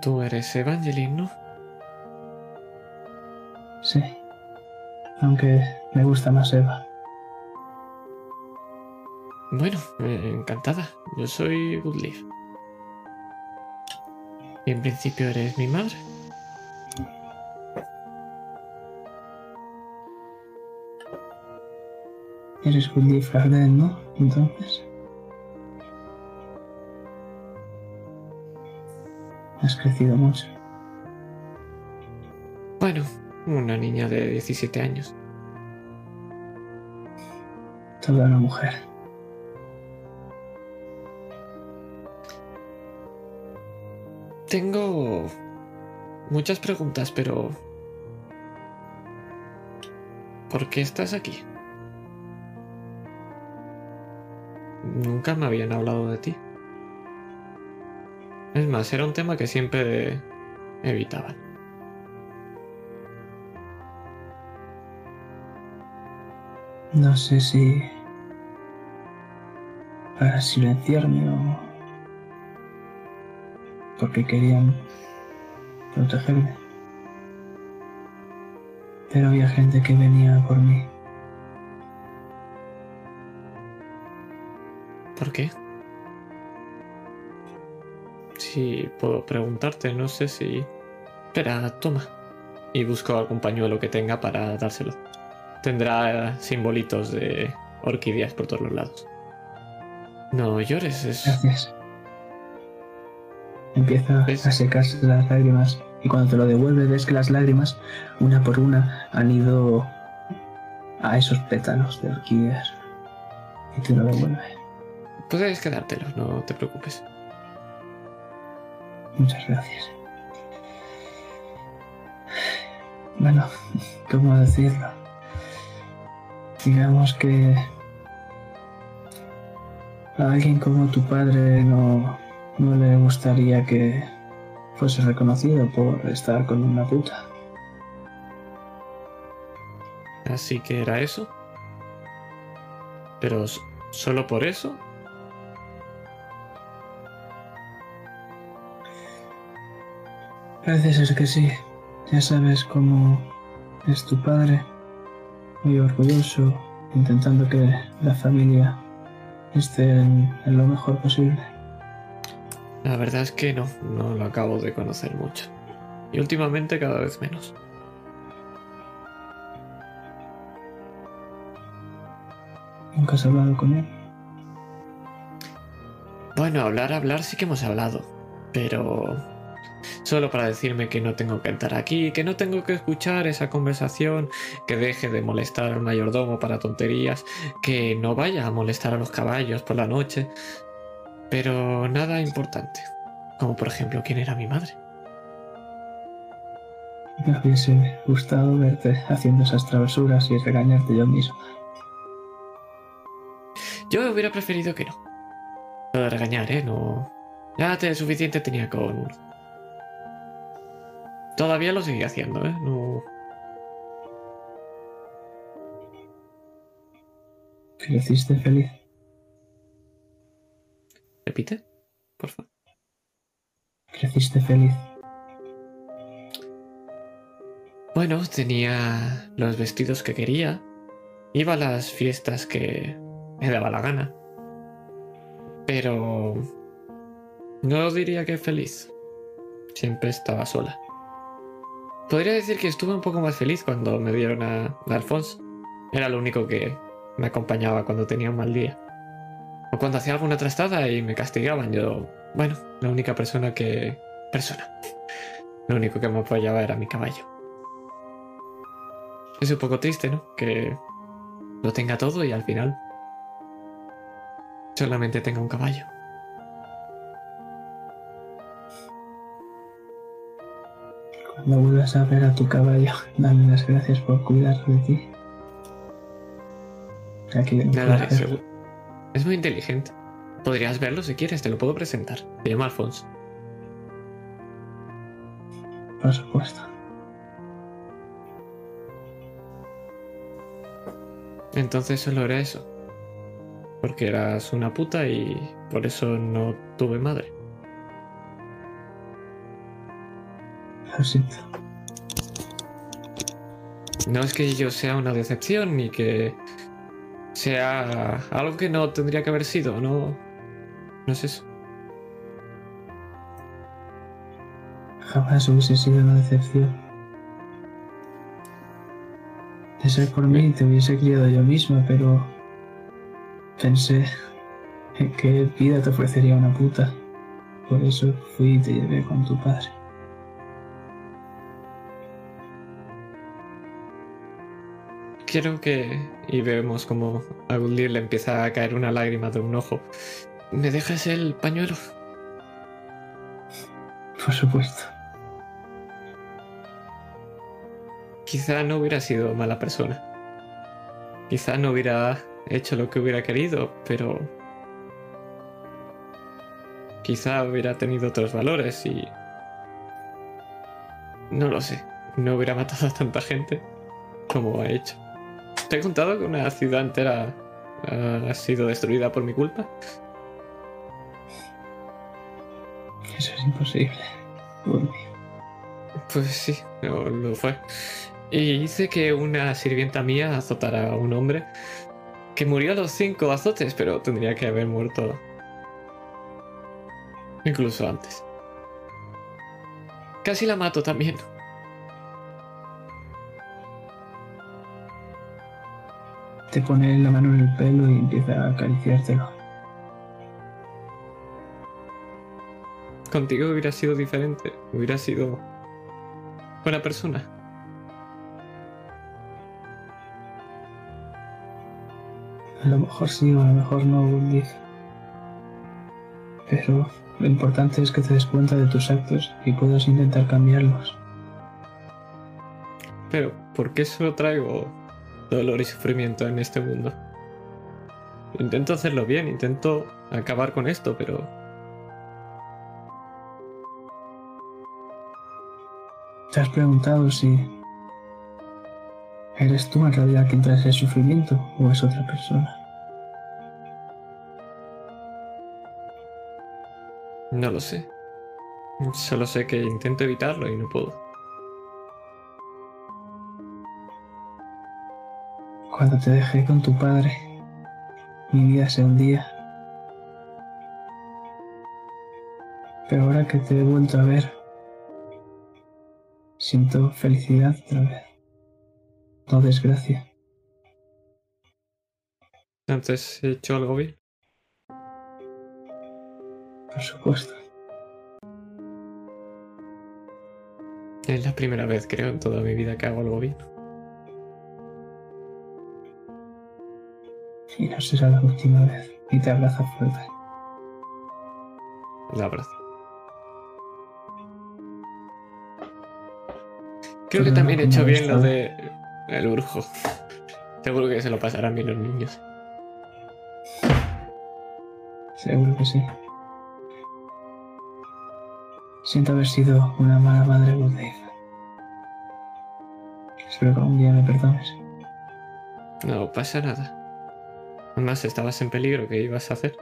Tú eres Evangeline, ¿no? Sí. Aunque me gusta más Eva. Bueno, eh, encantada. Yo soy Goodleaf. Y en principio eres mi madre. Eres Woody Farden, ¿no? Entonces. Has crecido mucho. Bueno, una niña de 17 años. Toda una mujer. Tengo muchas preguntas, pero... ¿Por qué estás aquí? Nunca me habían hablado de ti. Más, era un tema que siempre evitaban. No sé si para silenciarme o porque querían protegerme. Pero había gente que venía por mí. ¿Por qué? Si puedo preguntarte, no sé si... Espera, toma. Y busco algún pañuelo que tenga para dárselo. Tendrá simbolitos de orquídeas por todos los lados. No llores, es... Gracias. Empieza ¿Ves? a secarse las lágrimas y cuando te lo devuelve ves que las lágrimas, una por una, han ido a esos pétalos de orquídeas y te lo devuelve. Puedes quedártelo, no te preocupes. Muchas gracias. Bueno, ¿cómo decirlo? Digamos que a alguien como tu padre no, no le gustaría que fuese reconocido por estar con una puta. Así que era eso. Pero solo por eso. Parece ser que sí. Ya sabes cómo es tu padre. Muy orgulloso, intentando que la familia esté en, en lo mejor posible. La verdad es que no, no lo acabo de conocer mucho. Y últimamente cada vez menos. ¿Nunca has hablado con él? Bueno, hablar, hablar sí que hemos hablado. Pero solo para decirme que no tengo que entrar aquí, que no tengo que escuchar esa conversación, que deje de molestar al mayordomo para tonterías, que no vaya a molestar a los caballos por la noche. Pero nada importante. Como por ejemplo, quién era mi madre. Me hubiese gustado verte haciendo esas travesuras y regañarte yo mismo. Yo hubiera preferido que no. Lo de regañar, ¿eh? No. Ya te suficiente tenía con uno. Todavía lo seguía haciendo, ¿eh? No. Creciste feliz. ¿Repite? Por favor. Creciste feliz. Bueno, tenía los vestidos que quería. Iba a las fiestas que me daba la gana. Pero... No diría que feliz. Siempre estaba sola. Podría decir que estuve un poco más feliz cuando me dieron a, a Alphonse. Era lo único que me acompañaba cuando tenía un mal día. O cuando hacía alguna trastada y me castigaban. Yo, bueno, la única persona que... Persona. Lo único que me apoyaba era mi caballo. Es un poco triste, ¿no? Que lo tenga todo y al final solamente tenga un caballo. Cuando vuelvas a ver a tu caballo, dame las gracias por cuidar de ti. Aquí no Nada, seguro. Es muy inteligente. Podrías verlo si quieres, te lo puedo presentar. Se llama Alphonse. Por supuesto. Entonces solo era eso. Porque eras una puta y por eso no tuve madre. Lo siento. No es que yo sea una decepción ni que sea algo que no tendría que haber sido, no. No es eso. Jamás hubiese sido una decepción. De ser por mí, te hubiese criado yo misma, pero pensé en qué vida te ofrecería una puta. Por eso fui y te llevé con tu padre. Quiero que... Y vemos como a Gundir le empieza a caer una lágrima de un ojo. ¿Me dejas el pañuelo? Por supuesto. Quizá no hubiera sido mala persona. Quizá no hubiera hecho lo que hubiera querido, pero... Quizá hubiera tenido otros valores y... No lo sé. No hubiera matado a tanta gente como ha hecho. ¿Te he contado que una ciudad entera ha sido destruida por mi culpa? Eso es imposible. Pues sí, lo, lo fue. Y hice que una sirvienta mía azotara a un hombre que murió a los cinco azotes, pero tendría que haber muerto incluso antes. Casi la mato también. Te pone la mano en el pelo y empieza a acariciártelo. Contigo hubiera sido diferente. Hubiera sido buena persona. A lo mejor sí o a lo mejor no, Gundir. Pero lo importante es que te des cuenta de tus actos y puedas intentar cambiarlos. Pero, ¿por qué solo traigo dolor y sufrimiento en este mundo? Intento hacerlo bien, intento acabar con esto, pero ¿Te has preguntado si eres tú en realidad quien trae ese sufrimiento o es otra persona? no lo sé. Solo sé que intento evitarlo y no puedo. Cuando te dejé con tu padre, mi vida se hundía. Pero ahora que te he vuelto a ver, siento felicidad otra vez, no desgracia. Antes he hecho algo bien. Por supuesto. Es la primera vez, creo, en toda mi vida que hago algo bien. Y no será la última vez. Y te abraza fuerte. La abrazo. Creo que también he hecho bien lo de el brujo. Seguro que se lo pasarán bien los niños. Seguro que sí. Siento haber sido una mala madre, Dave. Espero que algún día me perdones. No pasa nada. Además, estabas en peligro. ¿Qué ibas a hacer?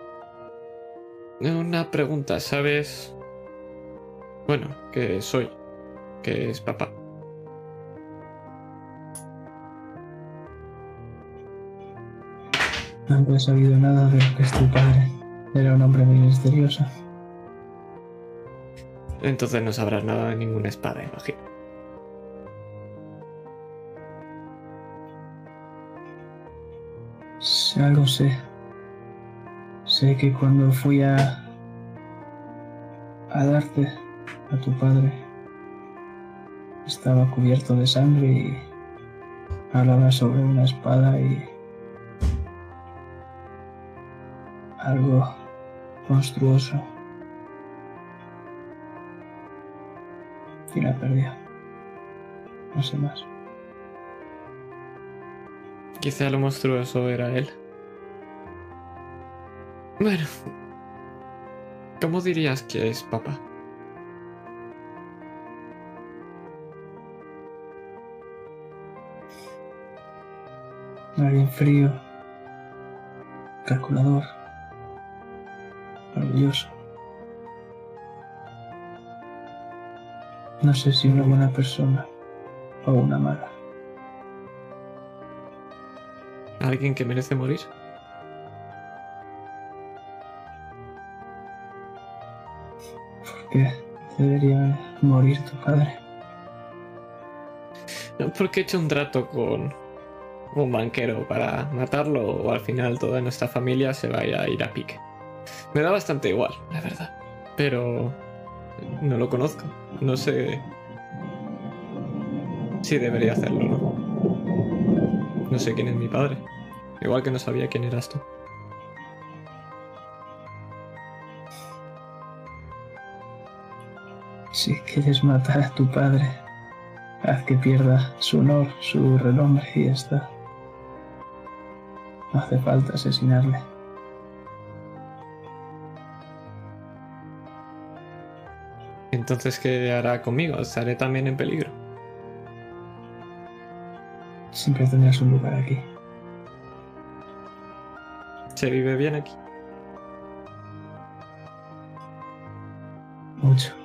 Una pregunta, ¿sabes? Bueno, que soy. Que es papá. Nunca he sabido nada de lo que es tu padre. Era un hombre muy misterioso. Entonces no sabrás nada de ninguna espada, imagino. Si algo sé. Sé que cuando fui a. a darte a tu padre, estaba cubierto de sangre y. hablaba sobre una espada y. algo monstruoso. Y la perdió. No sé más. Quizá lo monstruoso era él. Bueno. ¿Cómo dirías que es papá? Alguien frío, calculador, orgulloso. No sé si una buena persona o una mala. ¿Alguien que merece morir? Debería morir tu padre? Porque he hecho un trato con un banquero para matarlo o al final toda nuestra familia se vaya a ir a pique. Me da bastante igual, la verdad. Pero no lo conozco. No sé si debería hacerlo o no. No sé quién es mi padre. Igual que no sabía quién eras tú. Si quieres matar a tu padre, haz que pierda su honor, su renombre y ya está. No hace falta asesinarle. Entonces, ¿qué hará conmigo? ¿Estaré también en peligro? Siempre tendrás un lugar aquí. ¿Se vive bien aquí? Mucho.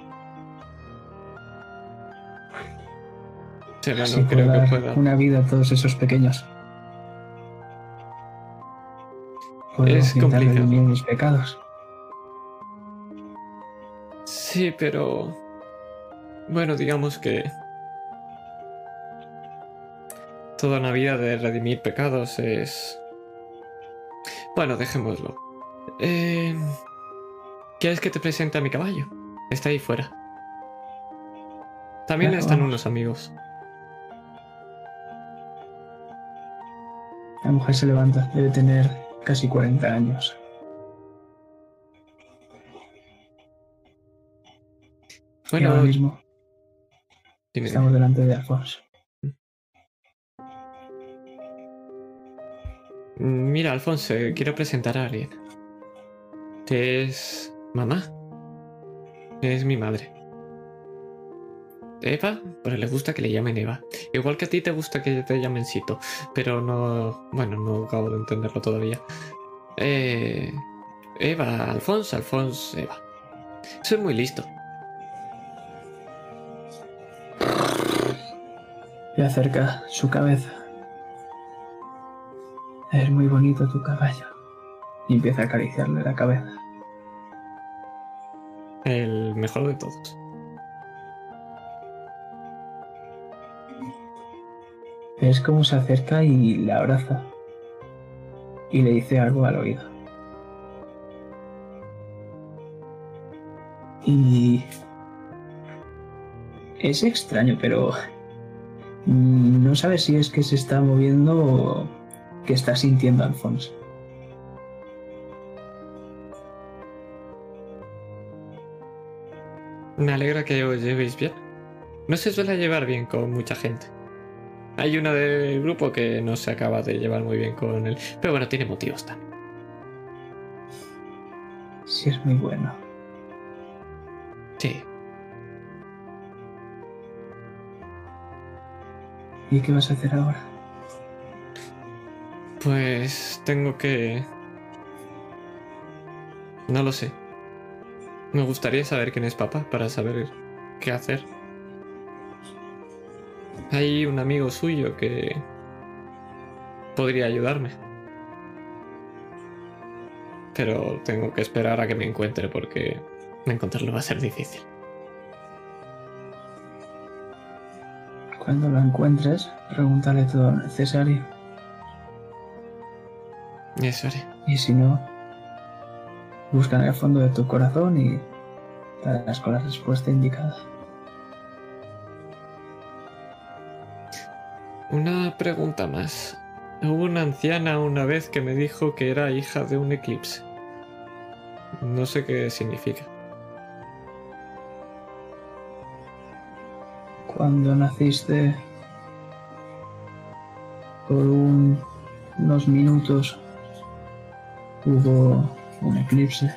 Así no creo que pueda. una vida a todos esos pequeños. Puedo Es complicado. mis pecados. Sí, pero... Bueno, digamos que... Toda una vida de redimir pecados es... Bueno, dejémoslo. Eh... ¿Quieres que te presente a mi caballo? Está ahí fuera. También Claro, están vamos. unos amigos. La mujer se levanta, debe tener casi 40 años. y Bueno, ahora mismo dime, estamos delante de Alfonso. Mira, Alfonso, eh, quiero presentar a alguien. Es mamá. Es mi madre. Eva, pero le gusta que le llamen Eva. Igual que a ti te gusta que te llamen Sito, pero no... Bueno, no acabo de entenderlo todavía. Eh, Eva, Alfonso, Alfonso, Eva. Soy muy listo. Le acerca su cabeza. Es muy bonito tu caballo. Y empieza a acariciarle la cabeza. El mejor de todos. Es como se acerca y le abraza. Y le dice algo al oído. Y... Es extraño, pero... No sabe si es que se está moviendo o que está sintiendo Alfonso. Me alegra que os llevéis bien. No se suele llevar bien con mucha gente. Hay uno del grupo que no se acaba de llevar muy bien con él. Pero bueno, tiene motivos también. Sí, es muy bueno. Sí. ¿Y qué vas a hacer ahora? Pues tengo que... No lo sé. Me gustaría saber quién es papá para saber qué hacer. Hay un amigo suyo que podría ayudarme. Pero tengo que esperar a que me encuentre porque encontrarlo va a ser difícil. Cuando lo encuentres, pregúntale todo lo necesario. Eso haré. Y si no, busca en el fondo de tu corazón y darás con la respuesta indicada. Una pregunta más. Hubo una anciana una vez que me dijo que era hija de un eclipse. No sé qué significa. Cuando naciste, por un- unos minutos hubo un eclipse,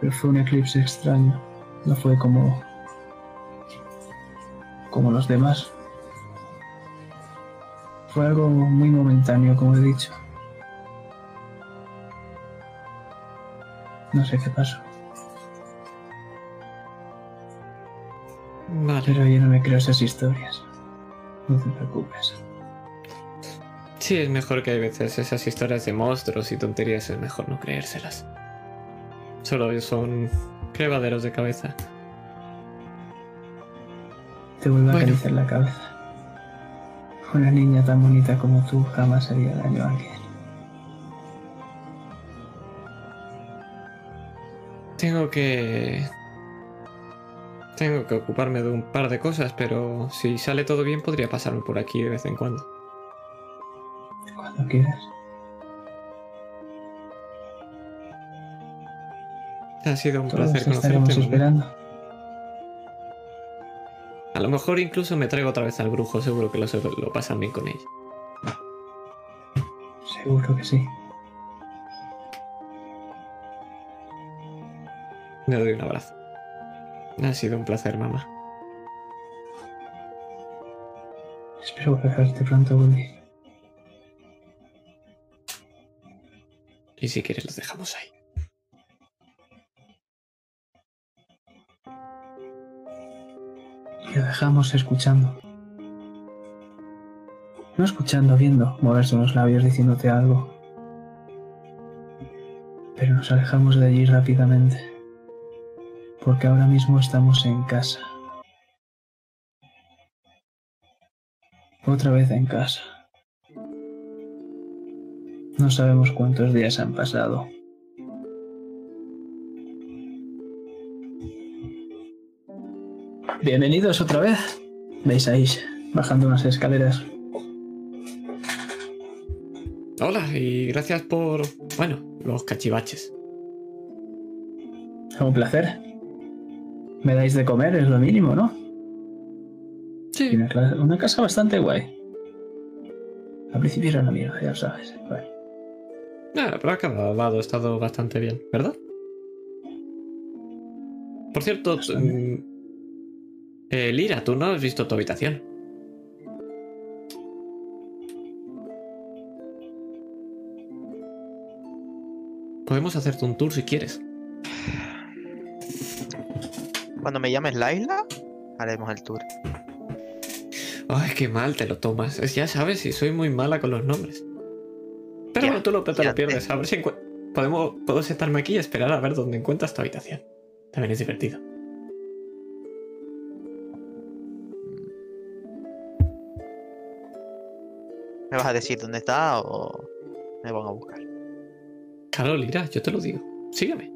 pero fue un eclipse extraño, no fue como como los demás. Fue algo muy momentáneo, como he dicho. No sé qué pasó, Vale. pero yo no me creo esas historias. No te preocupes. Sí, es mejor que hay veces esas historias de monstruos y tonterías, es mejor no creérselas. Solo son crevaderos de cabeza. Te vuelvo a acariciar la cabeza. Una niña tan bonita como tú jamás haría daño a alguien. Tengo que... Tengo que ocuparme de un par de cosas, pero si sale todo bien podría pasarme por aquí de vez en cuando. Cuando quieras. Ha sido un Todos placer conocerte. Esperando. A lo mejor incluso me traigo otra vez al brujo, seguro que lo, lo pasan bien con ella. Seguro que sí. Le doy un abrazo. Ha sido un placer, mamá. Espero verte pronto, Woody. Y si quieres, los dejamos ahí. Lo dejamos escuchando. No escuchando, viendo moverse unos labios diciéndote algo. Pero nos alejamos de allí rápidamente. Porque ahora mismo estamos en casa. Otra vez en casa. No sabemos cuántos días han pasado. Bienvenidos otra vez. Veis ahí, bajando unas escaleras. Hola, y gracias por, bueno, los cachivaches. Un placer. Me dais de comer, es lo mínimo, ¿no? Sí. una, casa bastante guay. Al principio era una mierda, ya lo sabes. Bueno, Ah, pero ha acabado, ha estado bastante bien, ¿verdad? Por cierto, Bastante. Eh, Lira, tú no has visto tu habitación. Podemos hacerte un tour si quieres. Cuando me llames Laila, haremos el tour. Ay, qué mal te lo tomas. Ya sabes, si soy muy mala con los nombres. Pero Ya, bueno, tú lo, te lo te- pierdes. A ver si podemos, puedo sentarme aquí y esperar a ver dónde encuentras tu habitación. También es divertido. ¿Me vas a decir dónde está o me van a buscar? Claro, Lira, yo te lo digo. Sígueme.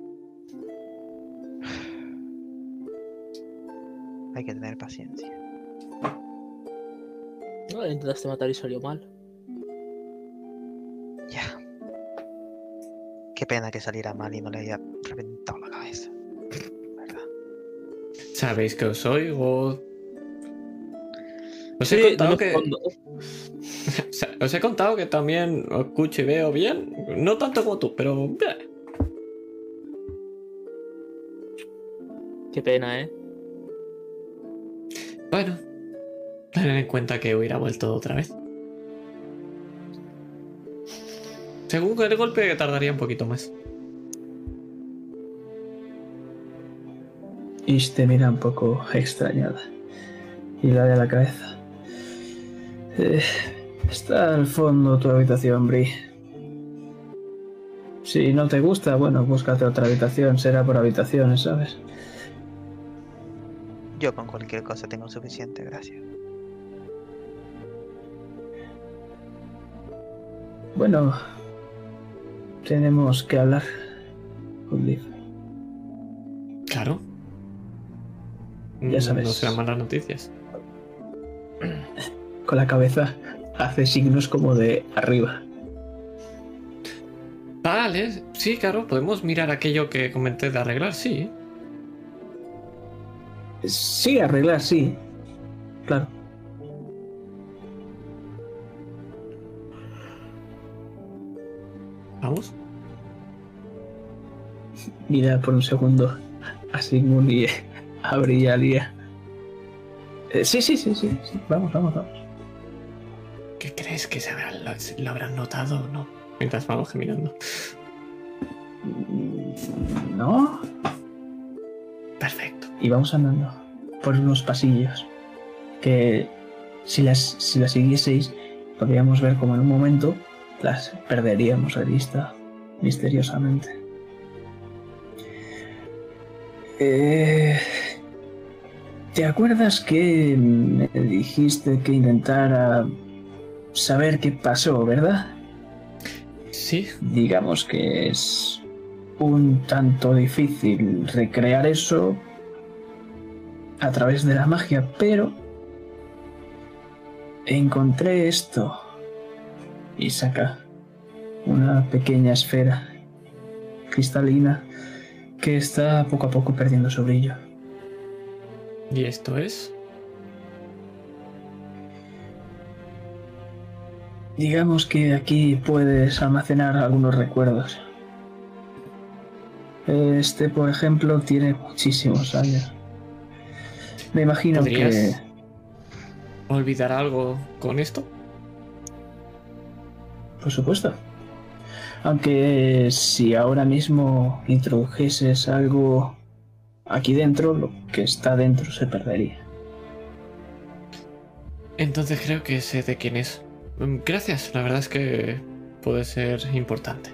Hay que tener paciencia. No, le intentaste matar y salió mal. Ya. Qué pena que saliera mal y no le haya reventado la cabeza. ¿Verdad? ¿Sabéis que os oigo? Os Sí, he no contado que. escondo. o sea, Os he contado que también os escucho y veo bien. No tanto como tú, pero. Qué pena, ¿eh? Bueno. Tener en cuenta que hubiera vuelto otra vez. Según el golpe tardaría un poquito más. Ish te mira un poco extrañada. Y la de la cabeza. Eh, está al fondo tu habitación, Bri. Si no te gusta, bueno, búscate otra habitación. Será por habitaciones, ¿sabes? Yo con cualquier cosa tengo suficiente, gracias. Bueno, tenemos que hablar con Liv. Claro. Ya Mm, sabes. No serán malas noticias. Con la cabeza hace signos como de arriba. Vale, sí, claro, podemos mirar aquello que comenté de arreglar, sí. Sí, arreglar, sí. Claro. Vamos. Mira por un segundo a Sigmund y a. Eh, sí, sí, sí, sí. Vamos, vamos, vamos. ¿Qué crees que se habrán- lo, lo habrán notado o no? Mientras vamos caminando. ¿No? Perfecto. Y vamos andando por unos pasillos que si las, si las siguieseis podríamos ver como en un momento las perderíamos de vista misteriosamente. Eh, ¿Te acuerdas que me dijiste que intentara saber qué pasó, verdad? Sí, Digamos que es un tanto difícil recrear eso a través de la magia, pero encontré esto y saca una pequeña esfera cristalina que está poco a poco perdiendo su brillo. ¿Y esto es? Digamos que aquí puedes almacenar algunos recuerdos. Este, por ejemplo, tiene muchísimos años. Me imagino que... ¿Podrías olvidar algo con esto? Por supuesto. Aunque si ahora mismo introdujeses algo aquí dentro, lo que está dentro se perdería. Entonces creo que sé de quién es. Mm, Gracias, la verdad es que puede ser importante.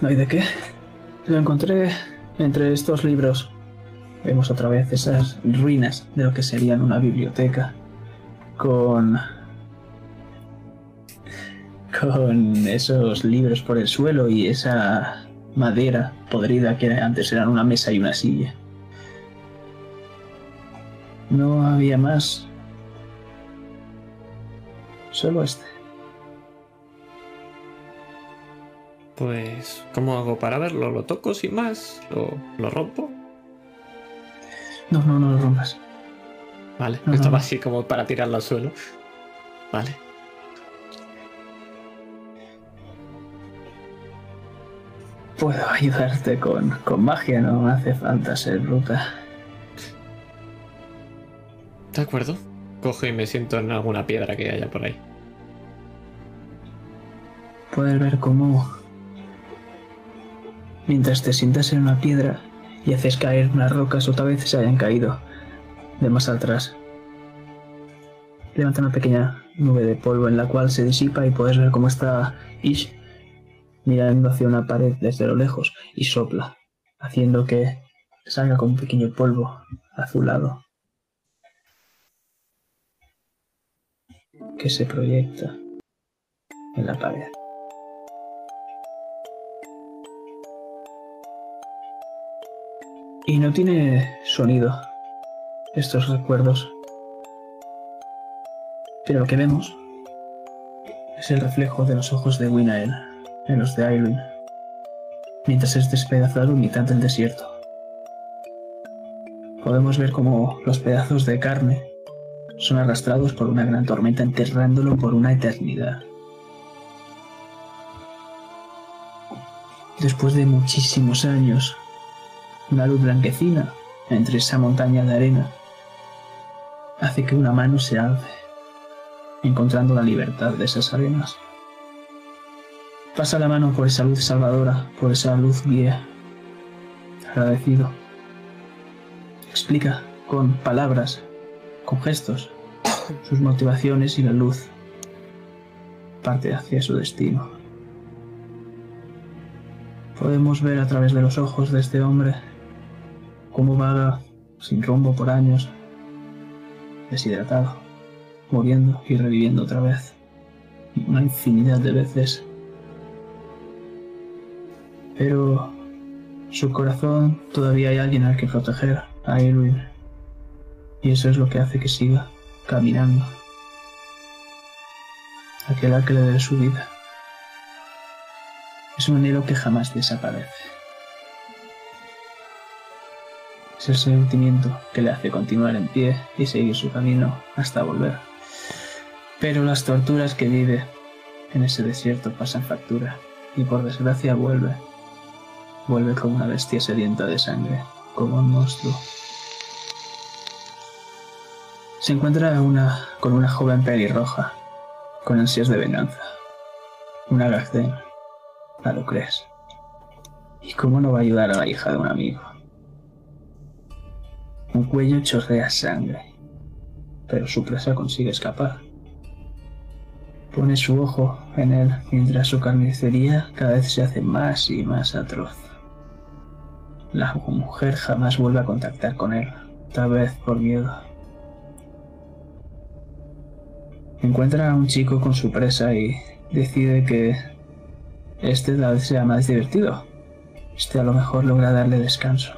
No hay de qué. Lo encontré entre estos libros. Vemos otra vez esas ruinas de lo que serían una biblioteca. Con. con esos libros por el suelo y esa madera podrida que antes eran una mesa y una silla. No había más. Solo este. Pues, ¿cómo hago para verlo? ¿Lo toco sin más? ¿Lo, lo rompo? No, no, no lo rompas. Vale, Ajá. estaba así como para tirarlo al suelo. Vale. Puedo ayudarte con, con magia, no hace falta ser bruta. De acuerdo. Cojo y me siento en alguna piedra que haya por ahí. Puedes ver cómo, mientras te sientas en una piedra y haces caer unas rocas, otra vez se hayan caído de más atrás. Levanta una pequeña nube de polvo en la cual se disipa y puedes ver cómo está Ish mirando hacia una pared desde lo lejos y sopla, haciendo que salga como un pequeño polvo azulado que se proyecta en la pared. Y no tiene sonido estos recuerdos. Pero lo que vemos es el reflejo de los ojos de Winael en los de Irwin, mientras es despedazado en mitad del desierto. Podemos ver cómo los pedazos de carne son arrastrados por una gran tormenta enterrándolo por una eternidad. Después de muchísimos años, una luz blanquecina entre esa montaña de arena hace que una mano se alce, encontrando la libertad de esas arenas. Pasa la mano por esa luz salvadora, por esa luz guía. Agradecido. Explica con palabras, con gestos, sus motivaciones y la luz parte hacia su destino. Podemos ver a través de los ojos de este hombre cómo vaga sin rumbo por años, deshidratado, muriendo y reviviendo otra vez, una infinidad de veces. Pero su corazón todavía hay alguien al que proteger, a Irwin. Y eso es lo que hace que siga caminando. Aquel que le dé su vida. Es un anhelo que jamás desaparece. Es el sentimiento que le hace continuar en pie y seguir su camino hasta volver. Pero las torturas que vive en ese desierto pasan factura y por desgracia vuelve. Vuelve como una bestia sedienta de sangre, como un monstruo. Se encuentra una, con una joven pelirroja, con ansias de venganza. Una Gazden, la lo crees. ¿Y cómo no va a ayudar a la hija de un amigo? Un cuello chorrea sangre, pero su presa consigue escapar. Pone su ojo en él mientras su carnicería cada vez se hace más y más atroz. La mujer jamás vuelve a contactar con él, tal vez por miedo. Encuentra a un chico con su presa y decide que este tal vez sea más divertido. Este a lo mejor logra darle descanso.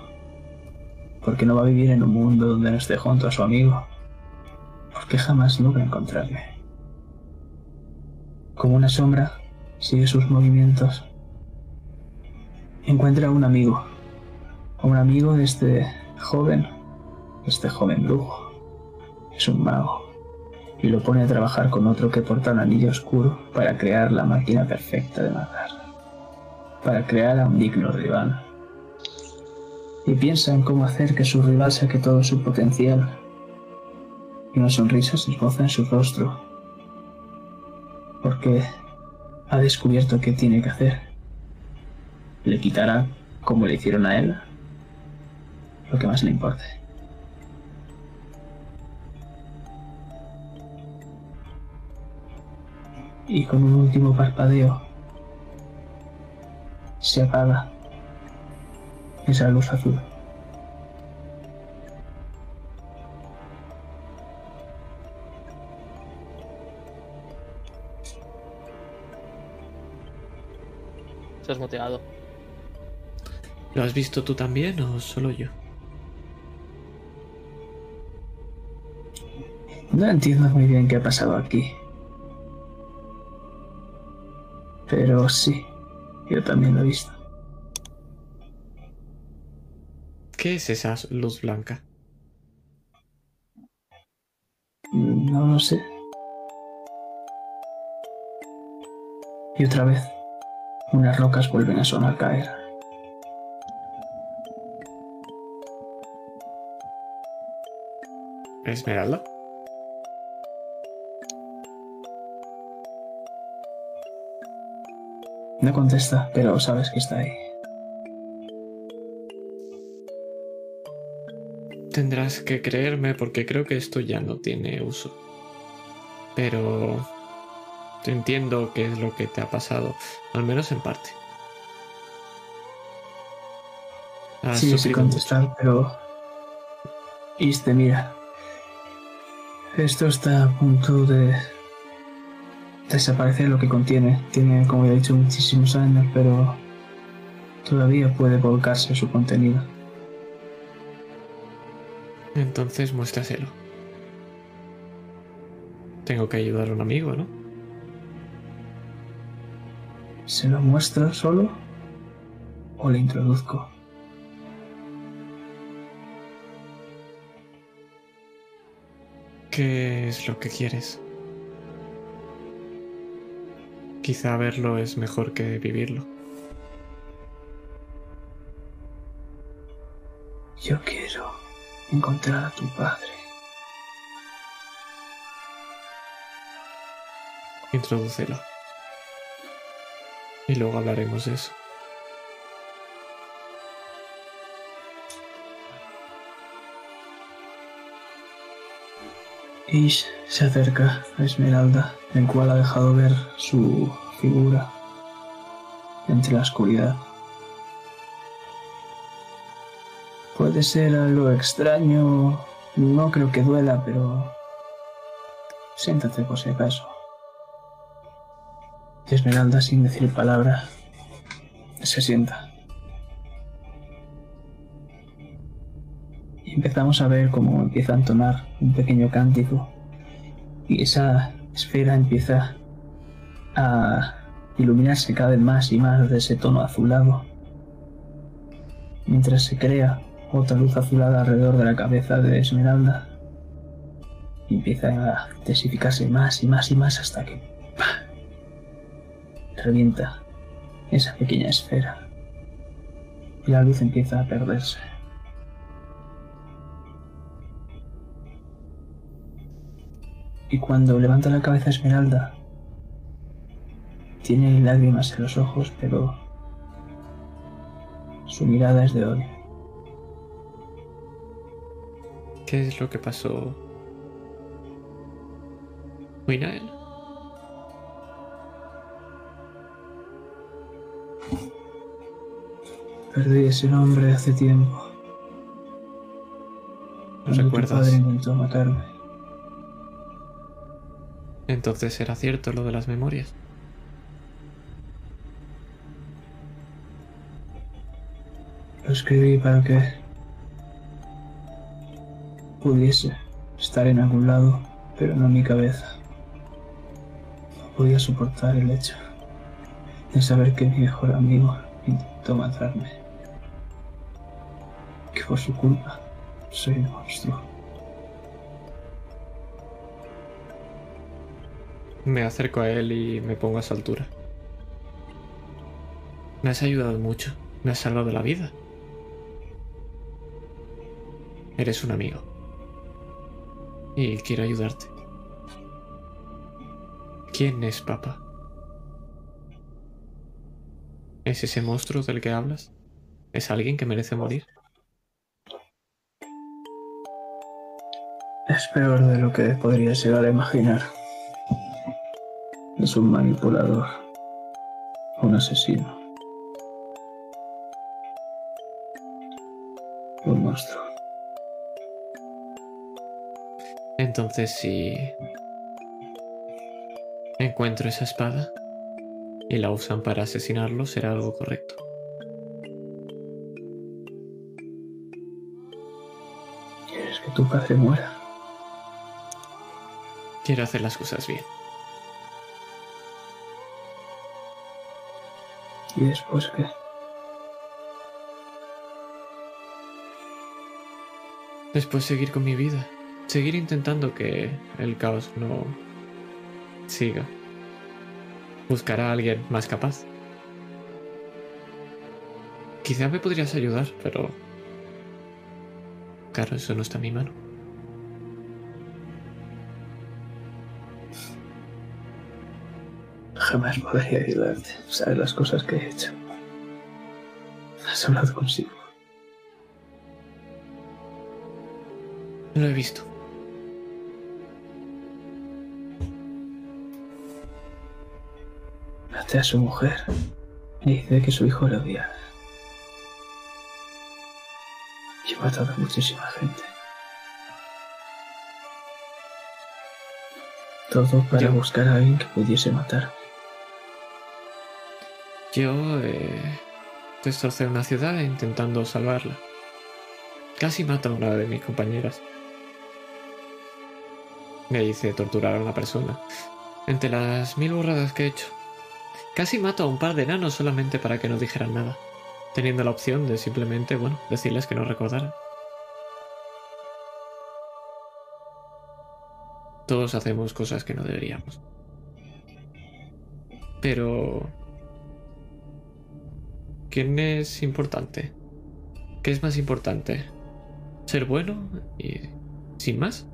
Porque no va a vivir en un mundo donde no esté junto a su amigo. Porque jamás logra encontrarme. Como una sombra, sigue sus movimientos. Encuentra a un amigo. A un amigo de este joven. Este joven brujo. Es un mago. Y lo pone a trabajar con otro que porta un anillo oscuro para crear la máquina perfecta de matar. Para crear a un digno rival. Y piensa en cómo hacer que su rival saque todo su potencial. Y una sonrisa se esboza en su rostro. Porque ha descubierto qué tiene que hacer. Le quitará, como le hicieron a él, lo que más le importe. Y con un último parpadeo se apaga esa luz azul. Se has moteado. ¿Lo has visto tú también o solo yo? No entiendo muy bien qué ha pasado aquí. Pero sí, yo también lo he visto. ¿Qué es esa luz blanca? No lo sé. Y otra vez, unas rocas vuelven a sonar caer. ¿Esmeralda? No contesta, pero sabes que está ahí. Tendrás que creerme porque creo que esto ya no tiene uso. Pero entiendo qué es lo que te ha pasado, al menos en parte. Has Sí, sí contestar, pero... Iste, mira. Esto está a punto de desaparecer lo que contiene. Tiene, como ya he dicho, muchísimos años, pero todavía puede volcarse su contenido. Entonces muéstraselo. Tengo que ayudar a un amigo, ¿no? ¿Se lo muestro solo o le introduzco? ¿Qué es lo que quieres? Quizá verlo es mejor que vivirlo. Yo quiero encontrar a tu padre. Introdúcelo. Y luego hablaremos de eso. Ish se acerca a Esmeralda, el cual ha dejado ver su figura entre la oscuridad. Puede ser algo extraño, no creo que duela, pero siéntate por si acaso. Y Esmeralda, sin decir palabra, se sienta. Y empezamos a ver cómo empieza a entonar un pequeño cántico y esa esfera empieza a iluminarse cada vez más y más de ese tono azulado, mientras se crea otra luz azulada alrededor de la cabeza de Esmeralda y empieza a intensificarse más y más y más hasta que revienta esa pequeña esfera. Y la luz empieza a perderse. Y cuando levanta la cabeza Esmeralda, tiene lágrimas en los ojos, pero su mirada es de odio. ¿Qué es lo que pasó? Winael. Perdí ese nombre hace tiempo. Tu recuerdas? padre intentó matarme. Entonces era cierto lo de las memorias. Lo escribí para que pudiese estar en algún lado, pero no en mi cabeza. No podía soportar el hecho de saber que mi mejor amigo intentó matarme. Que fue su culpa. Soy un monstruo. Me acerco a él y me pongo a su altura. Me has ayudado mucho. Me has salvado la vida. Eres un amigo. Y quiero ayudarte. ¿Quién es papá? ¿Es ese monstruo del que hablas? ¿Es alguien que merece morir? Es peor de lo que podría llegar a imaginar. Es un manipulador, un asesino, un monstruo. Entonces, si encuentro esa espada y la usan para asesinarlo, será algo correcto. ¿Quieres que tu padre muera? Quiero hacer las cosas bien. ¿Y después qué? Después seguir con mi vida. Seguir intentando que el caos no siga. Buscar a alguien más capaz. Quizá me podrías ayudar, pero... Claro, eso no está en mi mano. Jamás podría ayudarte. Sabes las cosas que he hecho. Has hablado consigo. Lo he visto. Maté a su mujer y dice que su hijo le odia. Y he matado a muchísima gente. Todo para Yo- buscar a alguien que pudiese matar. Yo eh, destrocé una ciudad intentando salvarla. Casi mato a una de mis compañeras. Me hice torturar a una persona. Entre las mil burradas que he hecho. Casi mato a un par de enanos solamente para que no dijeran nada. Teniendo la opción de simplemente, bueno, decirles que no recordaran. Todos hacemos cosas que no deberíamos. Pero... ¿Quién es importante? ¿Qué es más importante? ¿Ser bueno y sin más?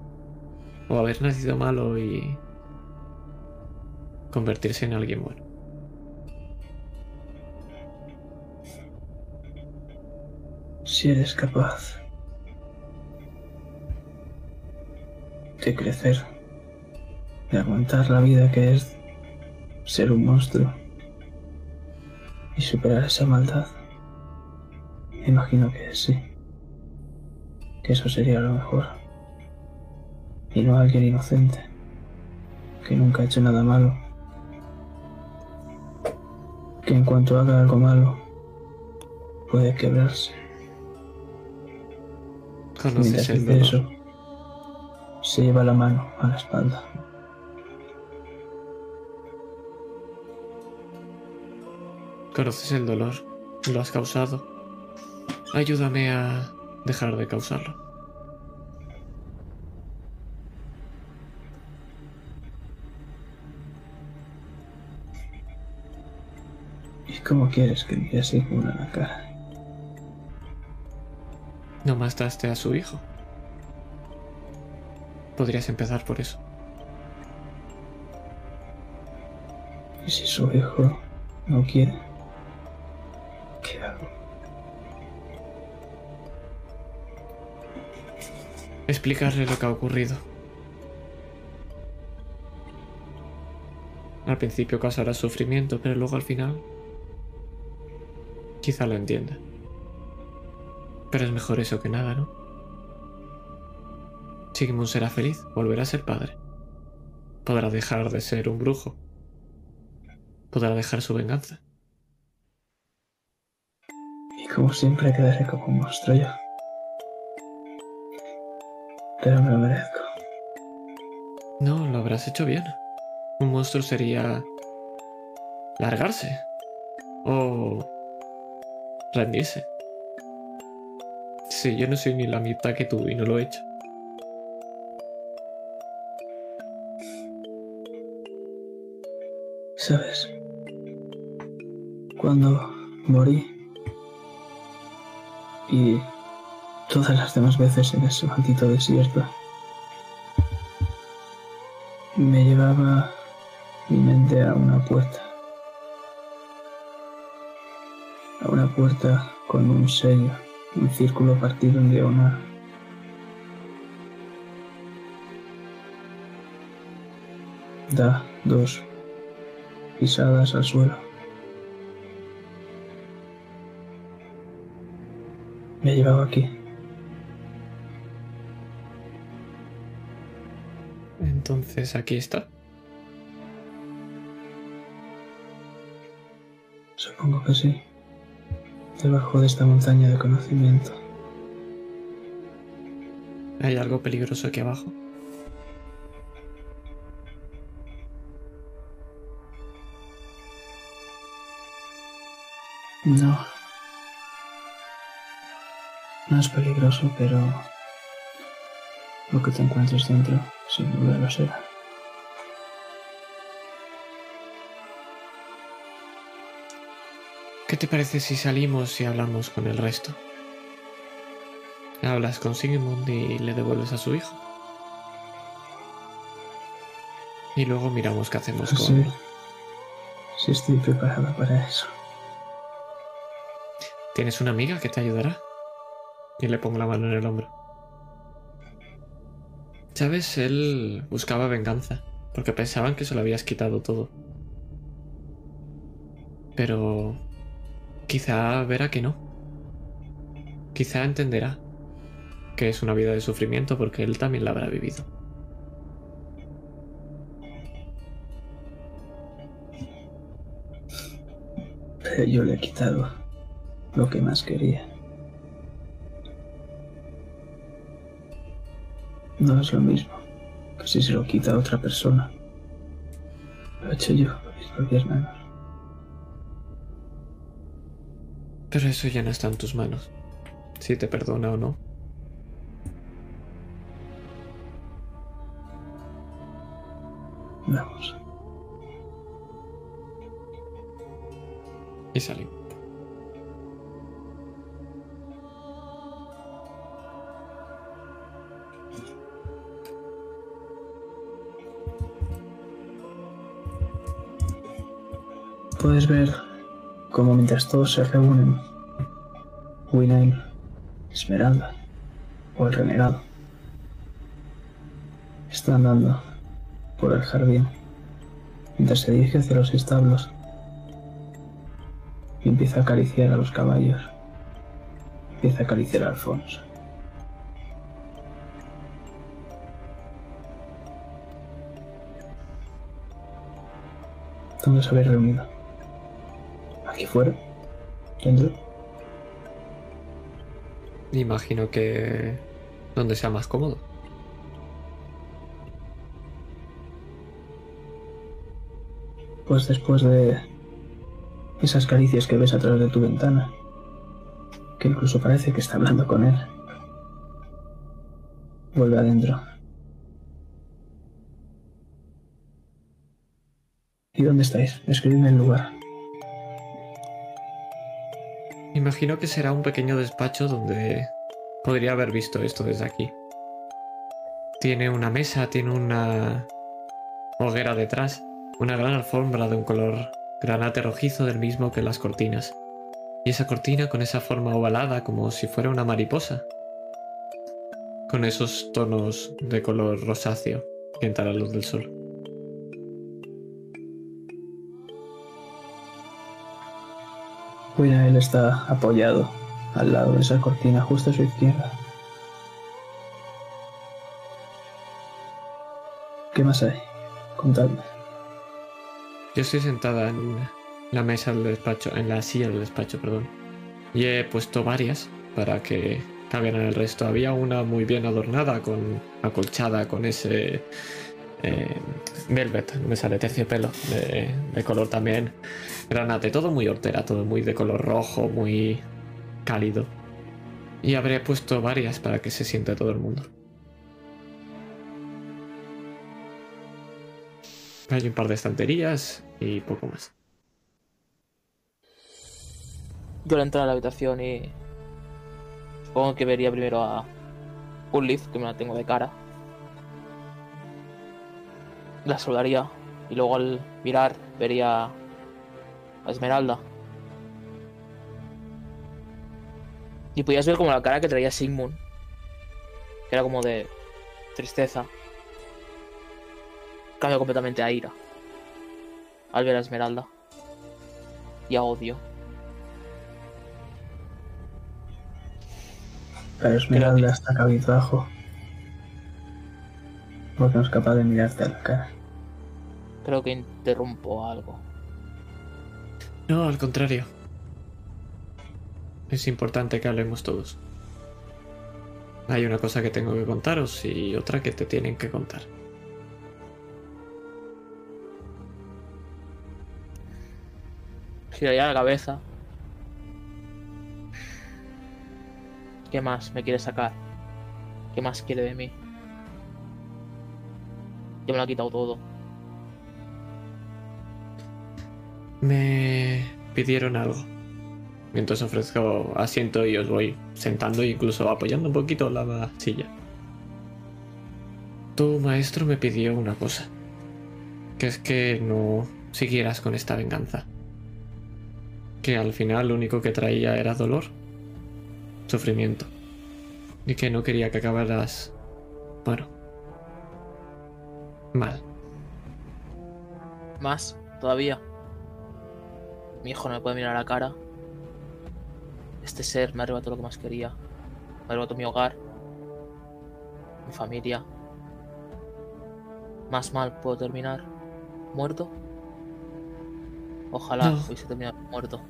¿O haber nacido malo y convertirse en alguien bueno? Si eres capaz de crecer, de aguantar la vida que es ser un monstruo y superar esa maldad, imagino que sí, que eso sería lo mejor. Y no alguien inocente, que nunca ha hecho nada malo, que en cuanto haga algo malo, puede quebrarse. Conoces Mientras el dice eso, se lleva la mano a la espalda. Conoces el dolor. Lo has causado. Ayúdame a dejar de causarlo. ¿Y cómo quieres que me en la cara? No mataste a su hijo. Podrías empezar por eso. ¿Y si su hijo no quiere? Explicarle lo que ha ocurrido. Al principio causará sufrimiento, pero luego al final quizá lo entienda. Pero es mejor eso que nada, ¿no? Sigmund será feliz, volverá a ser padre. Podrá dejar de ser un brujo. Podrá dejar su venganza. ¿Y Como siempre quedaré como un monstruo. Pero me lo merezco. No, lo habrás hecho bien. Un monstruo sería largarse o rendirse. Sí, yo no soy ni la mitad que tú y no lo he hecho. ¿Sabes? Cuando morí y todas las demás veces en ese maldito desierto, me llevaba mi mente a una puerta. A una puerta con un sello, un círculo partido en diagonal. Da dos pisadas al suelo. Me ha llevado aquí. Entonces aquí está. Supongo que sí. Debajo de esta montaña de conocimiento. ¿Hay algo peligroso aquí abajo? No. No es peligroso, pero lo que te encuentres dentro, sin duda lo será. ¿Qué te parece si salimos y hablamos con el resto? Hablas con Sigmund y le devuelves a su hijo. Y luego miramos qué hacemos con... Sí. Sí estoy preparada para eso. ¿Tienes una amiga que te ayudará? Y le pongo la mano en el hombro. ¿Sabes? Él buscaba venganza, porque pensaban que se lo habías quitado todo. Pero quizá verá que no. Quizá entenderá que es una vida de sufrimiento porque él también la habrá vivido. Pero yo le he quitado lo que más quería. No es lo mismo que si se lo quita a otra persona. Lo he hecho yo, mis propias manos. Pero eso ya no está en tus manos. Si te perdona o no. Vamos. Todos se reúnen, Winail, Esmeralda o el renegado está andando por el jardín mientras se dirige hacia los establos y empieza a acariciar a los caballos. Empieza a acariciar a Alfonso. ¿Dónde os habéis reunido? ¿Aquí fuera? Imagino que... donde sea más cómodo. Pues después de esas caricias que ves a través de tu ventana, que incluso parece que está hablando con él, vuelve adentro. ¿Y dónde estáis? Escribidme el lugar. Imagino que será un pequeño despacho donde podría haber visto esto desde aquí. Tiene una mesa, tiene una hoguera detrás, una gran alfombra de un color granate rojizo del mismo que las cortinas. Y esa cortina con esa forma ovalada como si fuera una mariposa. Con esos tonos de color rosáceo que entra la luz del sol. Él está apoyado al lado de esa cortina, justo a su izquierda. ¿Qué más hay? Contadme. Yo estoy sentada en la mesa del despacho, en la silla del despacho, perdón. Y he puesto varias para que cabieran el resto. Había una muy bien adornada, con acolchada con ese eh, velvet, me sale terciopelo, de, de color también granate, todo muy hortera, todo muy de color rojo, muy cálido. Y habré puesto varias para que se siente todo el mundo. Hay un par de estanterías y poco más. Yo le entro a la habitación y. Supongo que vería primero a Ulif, que me la tengo de cara. La saludaría. Y luego al mirar vería a Esmeralda. Y podías ver como la cara que traía Sigmund. Que era como de tristeza. Cambia completamente a ira. Al ver a Esmeralda. Y a odio. Pero Esmeralda está cabizbajo. Porque no es capaz de mirarte a la cara. Creo que interrumpo algo. No, al contrario. Es importante que hablemos todos. Hay una cosa que tengo que contaros y otra que te tienen que contar. Giraría la cabeza. ¿Qué más me quiere sacar? ¿Qué más quiere de mí? Ya me lo ha quitado todo. Me pidieron algo. Mientras ofrezco asiento y os voy sentando e incluso apoyando un poquito la silla. Tu maestro me pidió una cosa. Que es que no siguieras con esta venganza. Que al final lo único que traía era dolor, sufrimiento. Y que no quería que acabaras... Bueno. Mal. Más, todavía. Mi hijo no me puede mirar a la cara. Este ser me arrebató lo que más quería. Me arrebató mi hogar. Mi familia. Más mal puedo terminar. ¿Muerto? Ojalá No. hubiese terminado muerto.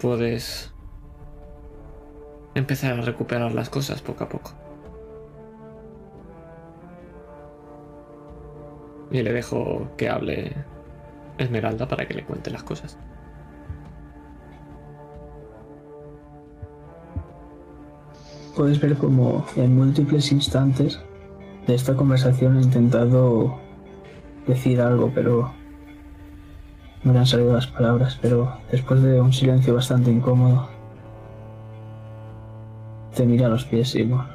puedes empezar a recuperar las cosas poco a poco. Y le dejo que hable Esmeralda para que le cuente las cosas. Puedes ver como en múltiples instantes de esta conversación he intentado decir algo, pero no me han salido las palabras. Pero después de un silencio bastante incómodo, te mira a los pies, Simon.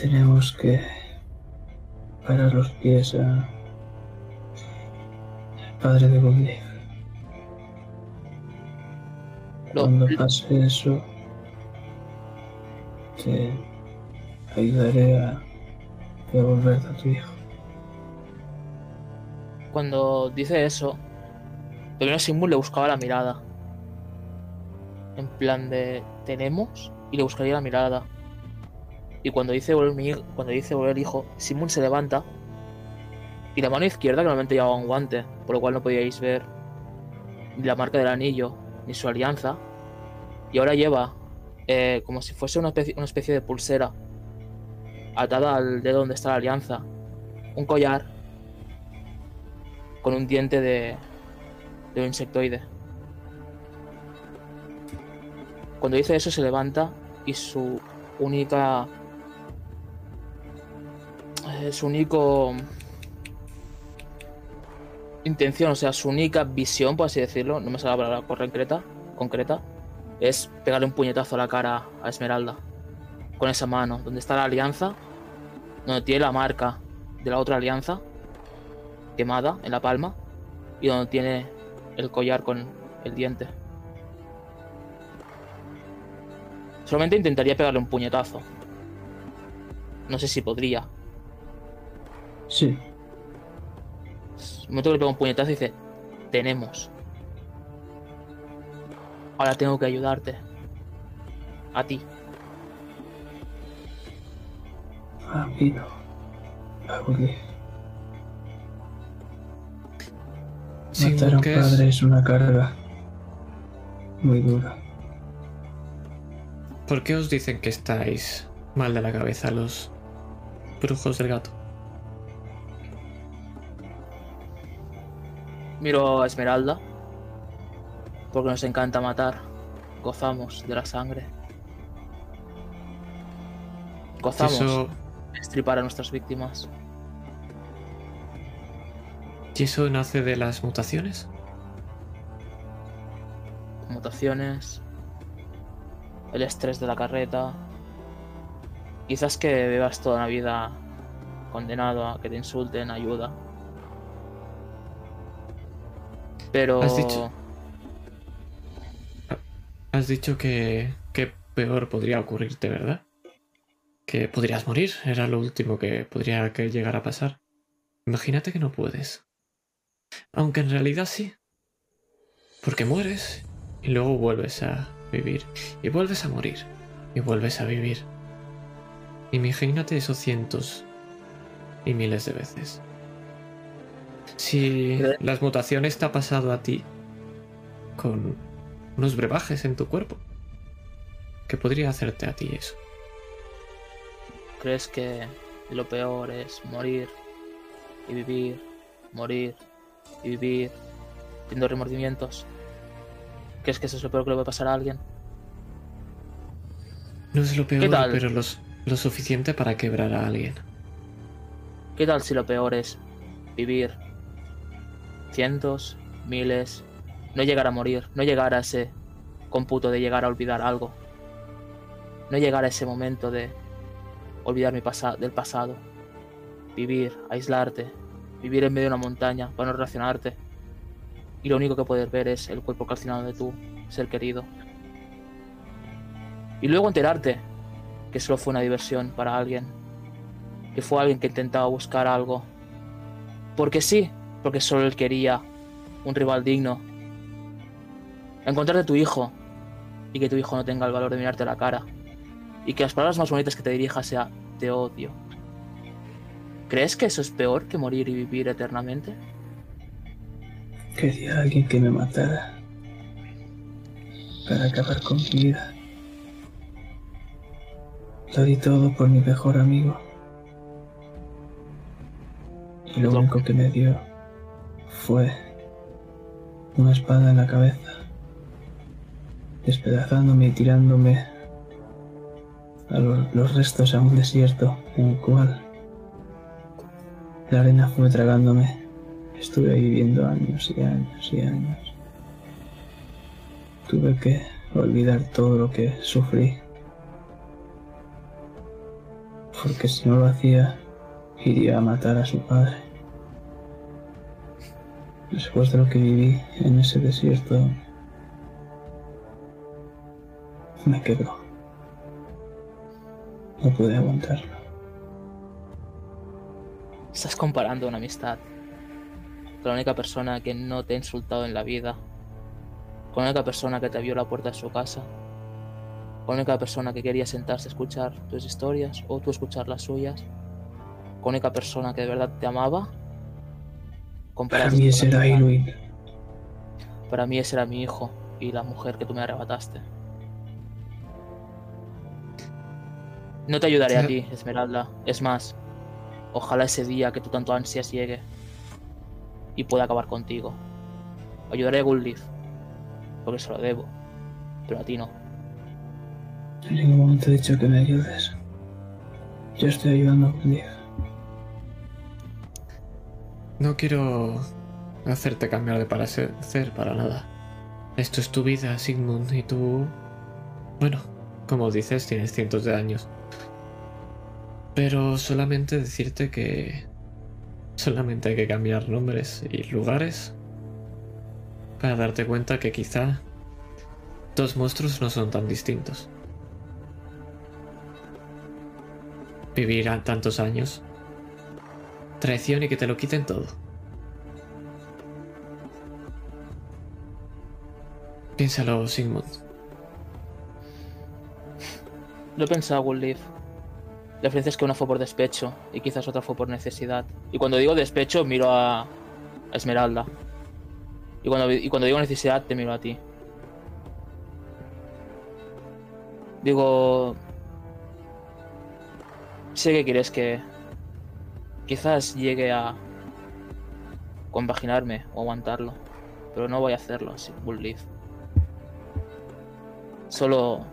Tenemos que parar los pies a padre de. Lo- Cuando pase eso, te ayudaré a devolverte a tu hijo. Cuando dice eso, primero Sigmund le buscaba la mirada. En plan de tenemos y le buscaría la mirada. Y cuando dice volver mi cuando dice volver hijo, Sigmund se levanta y la mano izquierda normalmente llevaba un guante, por lo cual no podíais ver ni la marca del anillo ni su alianza. Y ahora lleva eh, como si fuese una especie, una especie de pulsera atada al dedo donde está la alianza, un collar con un diente de, de un insectoide. Cuando dice eso se levanta y su única... eh, su único... Intención, o sea, su única visión, por así decirlo, no me sale la palabra concreta, concreta, es pegarle un puñetazo a la cara a Esmeralda. Con esa mano, donde está la alianza, donde tiene la marca de la otra alianza, quemada en la palma y donde tiene el collar con el diente. Solamente intentaría pegarle un puñetazo. No sé si podría. Sí, El momento que le pega un puñetazo dice, tenemos. Ahora tengo que ayudarte. A ti. rápido. A Goblin. Matar a un que es- padre es una carga muy dura. ¿Por qué os dicen que estáis mal de la cabeza los brujos del gato? Miro a Esmeralda. Porque nos encanta matar. Gozamos de la sangre. Gozamos Eso, de estripar a nuestras víctimas. ¿Y eso nace de las mutaciones? Mutaciones. El estrés de la carreta. Quizás que bebas toda la vida condenado a que te insulten, ayuda. Pero... Has dicho- que, peor podría ocurrirte, ¿verdad? Que podrías morir, era lo último que podría que llegar a pasar. Imagínate que no puedes. Aunque en realidad sí. Porque mueres y luego vuelves a vivir. Y vuelves a morir. Y vuelves a vivir. Imagínate eso cientos y miles de veces. Si Cre- las mutaciones te ha pasado a ti con unos brebajes en tu cuerpo, ¿qué podría hacerte a ti eso? ¿Crees que lo peor es morir y vivir, morir y vivir, teniendo remordimientos? ¿Crees que eso es lo peor que le puede pasar a alguien? No es lo peor, pero los- lo suficiente para quebrar a alguien. ¿Qué tal si lo peor es vivir cientos, miles, no llegar a morir, no llegar a ese cómputo de llegar a olvidar algo, no llegar a ese momento de olvidar mi pasa- del pasado, vivir, aislarte, vivir en medio de una montaña para no relacionarte y lo único que puedes ver es el cuerpo calcinado de tu ser querido y luego enterarte que solo fue una diversión para alguien que fue alguien que intentaba buscar algo. Porque sí, porque solo él quería un rival digno. Encontrarte a tu hijo y que tu hijo no tenga el valor de mirarte a la cara. Y que las palabras más bonitas que te dirija sea te odio. ¿Crees que eso es peor que morir y vivir eternamente? Quería a alguien que me matara para acabar con mi vida. Lo di todo por mi mejor amigo. Y lo Lo- único que me dio fue una espada en la cabeza, despedazándome y tirándome a lo- los restos a un desierto en el cual la arena fue tragándome. Estuve ahí viviendo años y años y años. Tuve que olvidar todo lo que sufrí. Porque si no lo hacía, iría a matar a su padre. Después de lo que viví en ese desierto, me quedó. No pude aguantarlo. Estás comparando una amistad con la única persona que no te ha insultado en la vida, con la única persona que te abrió la puerta de su casa, con la única persona que quería sentarse a escuchar tus historias o tú escuchar las suyas, con la única persona que de verdad te amaba. Para mí ese era Irwin. Para mí ese era mi hijo y la mujer que tú me arrebataste. No te ayudaré a ti, Esmeralda. Es más, ojalá ese día que tú tanto ansias llegue y pueda acabar contigo. Ayudaré a Gulleaf, porque se lo debo, pero a ti no. En ningún momento he dicho que me ayudes. Yo estoy ayudando a Gundif. No quiero hacerte cambiar de parecer para nada. Esto es tu vida, Sigmund, y tú... Bueno, como dices, tienes cientos de años. Pero solamente decirte que... Solamente hay que cambiar nombres y lugares para darte cuenta que quizá dos monstruos no son tan distintos. Vivir tantos años Traición y que te lo quiten todo. Piénsalo, Sigmund. Lo he pensado, Gulleaf. La diferencia es que una fue por despecho y quizás otra fue por necesidad. Y cuando digo despecho, miro a a Esmeralda. Y cuando, y cuando digo necesidad, te miro a ti. Digo... Sé que quieres que... Quizás llegue a... Compaginarme o aguantarlo. Pero no voy a hacerlo sin Bullleaf. Solo...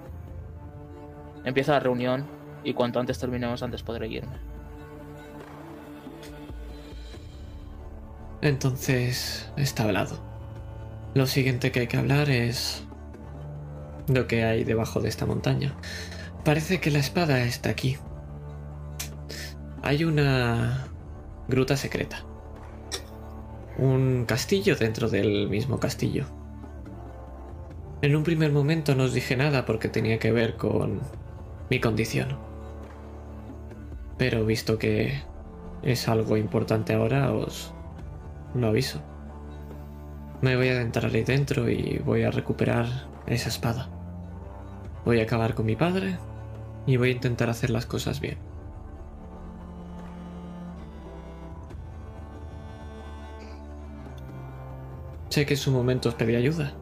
Empieza la reunión y cuanto antes terminemos, antes podré irme. Entonces, está hablado. Lo siguiente que hay que hablar es lo que hay debajo de esta montaña. Parece que la espada está aquí. Hay una gruta secreta. Un castillo dentro del mismo castillo. En un primer momento no os dije nada porque tenía que ver con mi condición. Pero visto que es algo importante ahora, os lo aviso. Me voy a adentrar ahí dentro y voy a recuperar esa espada. Voy a acabar con mi padre y voy a intentar hacer las cosas bien. Sé que en su momento os pedí ayuda.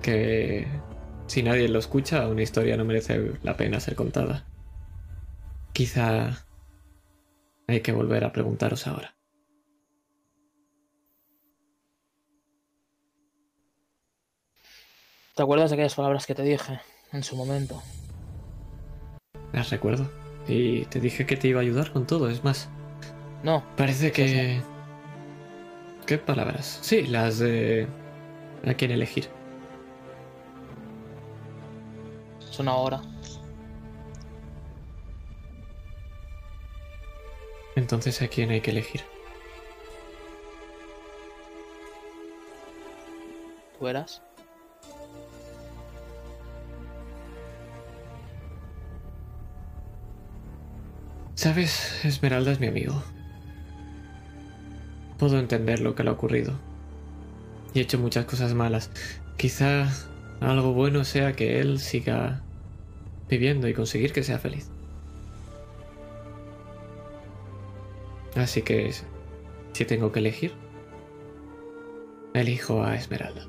Que si nadie lo escucha, una historia no merece la pena ser contada. Quizá hay que volver a preguntaros ahora. ¿Te acuerdas de aquellas palabras que te dije en su momento? Las recuerdo. Y te dije que te iba a ayudar con todo, es más. No, Parece que... ¿Qué palabras? Sí, las de... ¿A quién elegir? son ahora. Entonces, ¿a quién hay que elegir? ¿Tú eras? Sabes, Esmeralda es mi amigo. Puedo entender lo que le ha ocurrido. Y he hecho muchas cosas malas. Quizá algo bueno sea que él siga viviendo y conseguir que sea feliz. Así que, si tengo que elegir, elijo a Esmeralda.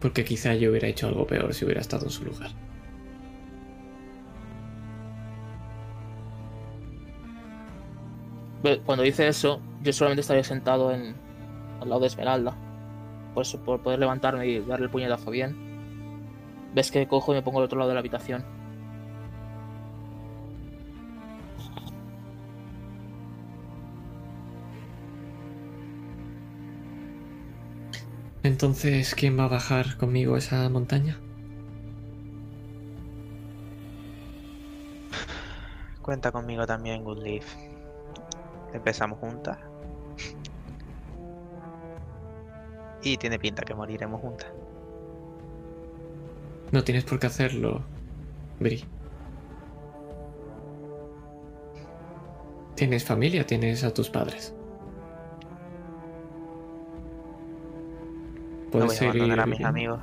Porque quizá yo hubiera hecho algo peor si hubiera estado en su lugar. Cuando dice eso, yo solamente estaría sentado en, al lado de Esmeralda. Por eso, por poder levantarme y darle el puñetazo bien. Ves que cojo y me pongo al otro lado de la habitación. Entonces, ¿quién va a bajar conmigo esa montaña? Cuenta conmigo también, Goodleaf. Empezamos juntas. Y tiene pinta que moriremos juntas. No tienes por qué hacerlo, Bri. Tienes familia, tienes a tus padres. No Puedes voy a abandonar a mis amigos.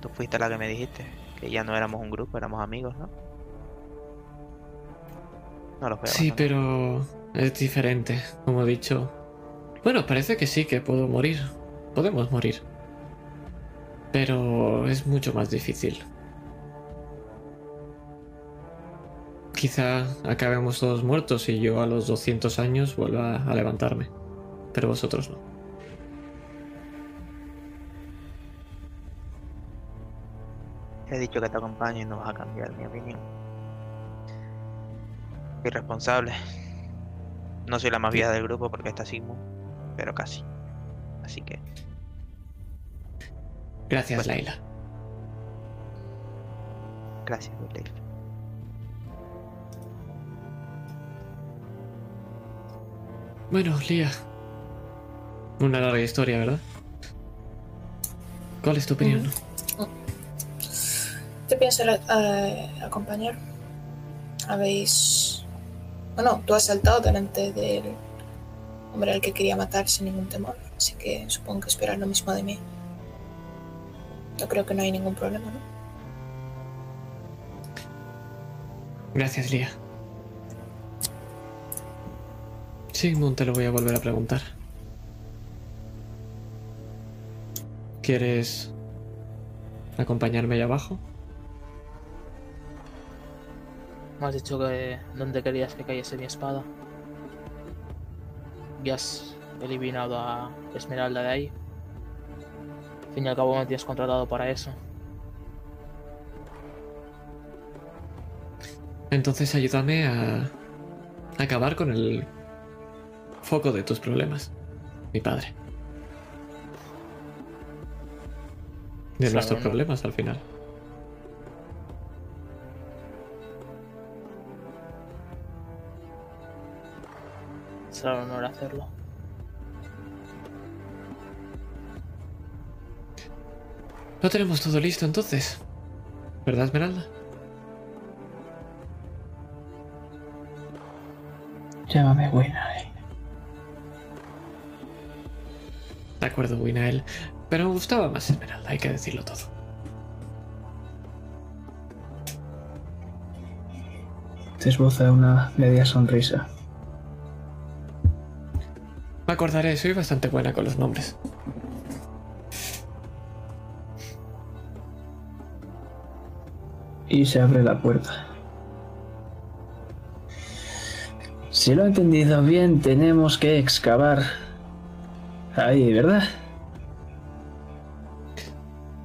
Tú fuiste la que me dijiste que ya no éramos un grupo, éramos amigos, ¿no? No los veo. Sí, pero es diferente, como he dicho. Bueno, parece que sí que puedo morir. Podemos morir. Pero es mucho más difícil. Quizá acabemos todos muertos y yo a los 200 años vuelva a levantarme. Pero vosotros no. He dicho que te acompaño y no vas a cambiar mi opinión. Irresponsable. No soy la más vieja del grupo porque está Sigmund, pero casi. Así que Gracias, Pues- Laila. gracias, Goodleaf. Bueno, Lía. Una larga historia, ¿verdad? ¿Cuál es tu opinión? Te pienso eh, acompañar. Habéis. Bueno, tú has saltado delante del hombre al que quería matar sin ningún temor, así que supongo que esperas lo mismo de mí. Yo creo que no hay ningún problema, ¿no? Gracias, Lía. Sigmund, te lo voy a volver a preguntar. ¿Quieres acompañarme ahí abajo? Me has dicho que dónde querías que cayese mi espada. Ya has eliminado a Esmeralda de ahí. Al fin y al cabo me tienes contratado para eso. Entonces ayúdame a acabar con el foco de tus problemas, mi padre. De nuestros problemas al final. Será un honor hacerlo. Lo tenemos todo listo entonces. ¿Verdad, Esmeralda? Llámame buena. eh. De acuerdo, Winael. Pero me gustaba más Esmeralda, hay que decirlo todo. Te esboza una media sonrisa. Acordaré, soy bastante buena con los nombres. y se abre la puerta. Si lo he entendido bien, tenemos que excavar ahí, ¿verdad?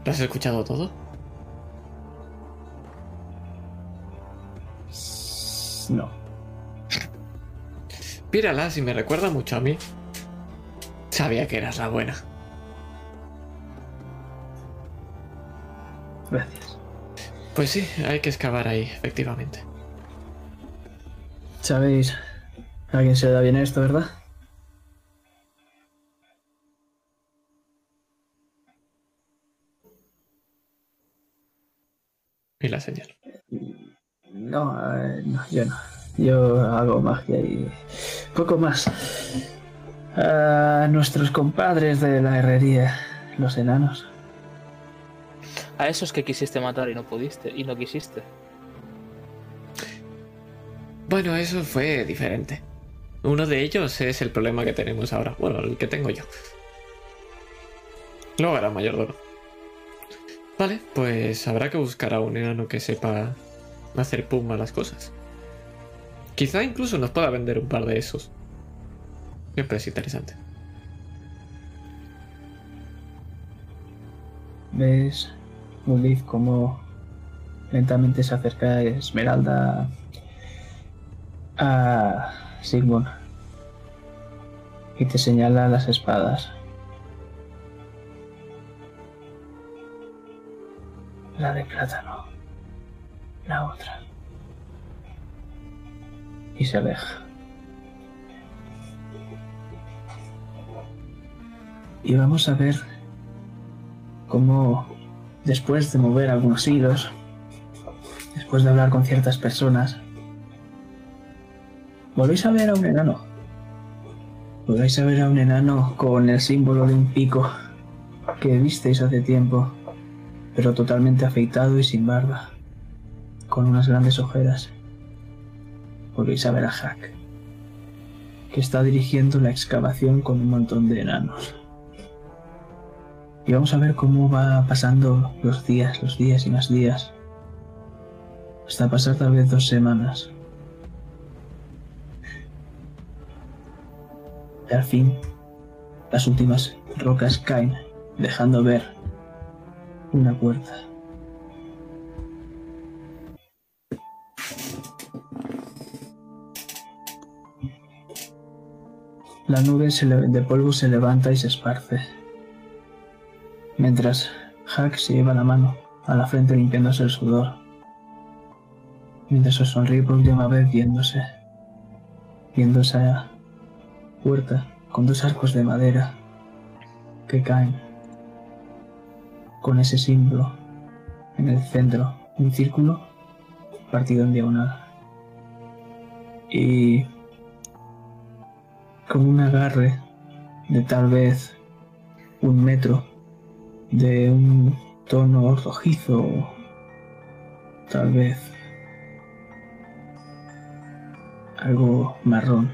¿Lo has escuchado todo? No. Pírala si me recuerda mucho a mí. Sabía que eras la buena. Gracias. Pues sí, hay que excavar ahí, efectivamente. ¿Sabéis? A quién se le da bien esto, ¿verdad? Y la señal. No, eh, no, yo no. Yo hago magia y poco más. A nuestros compadres de la herrería, los enanos. A esos que quisiste matar y no pudiste, y no quisiste. Bueno, eso fue diferente. Uno de ellos es el problema que tenemos ahora. Bueno, el que tengo yo. Luego era mayordomo. Vale, pues habrá que buscar a un enano que sepa hacer pum a las cosas. Quizá incluso nos pueda vender un par de esos. Siempre es interesante. ¿Ves, Ulif, cómo lentamente se acerca Esmeralda a Sigmund y te señala las espadas? La de plátano, la otra. Y se aleja. Y vamos a ver cómo después de mover algunos hilos, después de hablar con ciertas personas, volvéis a ver a un enano. Volvéis a ver a un enano con el símbolo de un pico que visteis hace tiempo, pero totalmente afeitado y sin barba, con unas grandes ojeras. Volvéis a ver a Hack, que está dirigiendo la excavación con un montón de enanos. Y vamos a ver cómo va pasando los días, los días y más días. Hasta pasar tal vez dos semanas. Y al fin, las últimas rocas caen, dejando ver una puerta. La nube de polvo se levanta y se esparce mientras Hack se lleva la mano a la frente limpiándose el sudor, mientras os sonríe por última vez viéndose, viendo esa puerta con dos arcos de madera que caen, con ese símbolo en el centro, un círculo partido en diagonal, y con un agarre de tal vez un metro de un tono rojizo, tal vez algo marrón.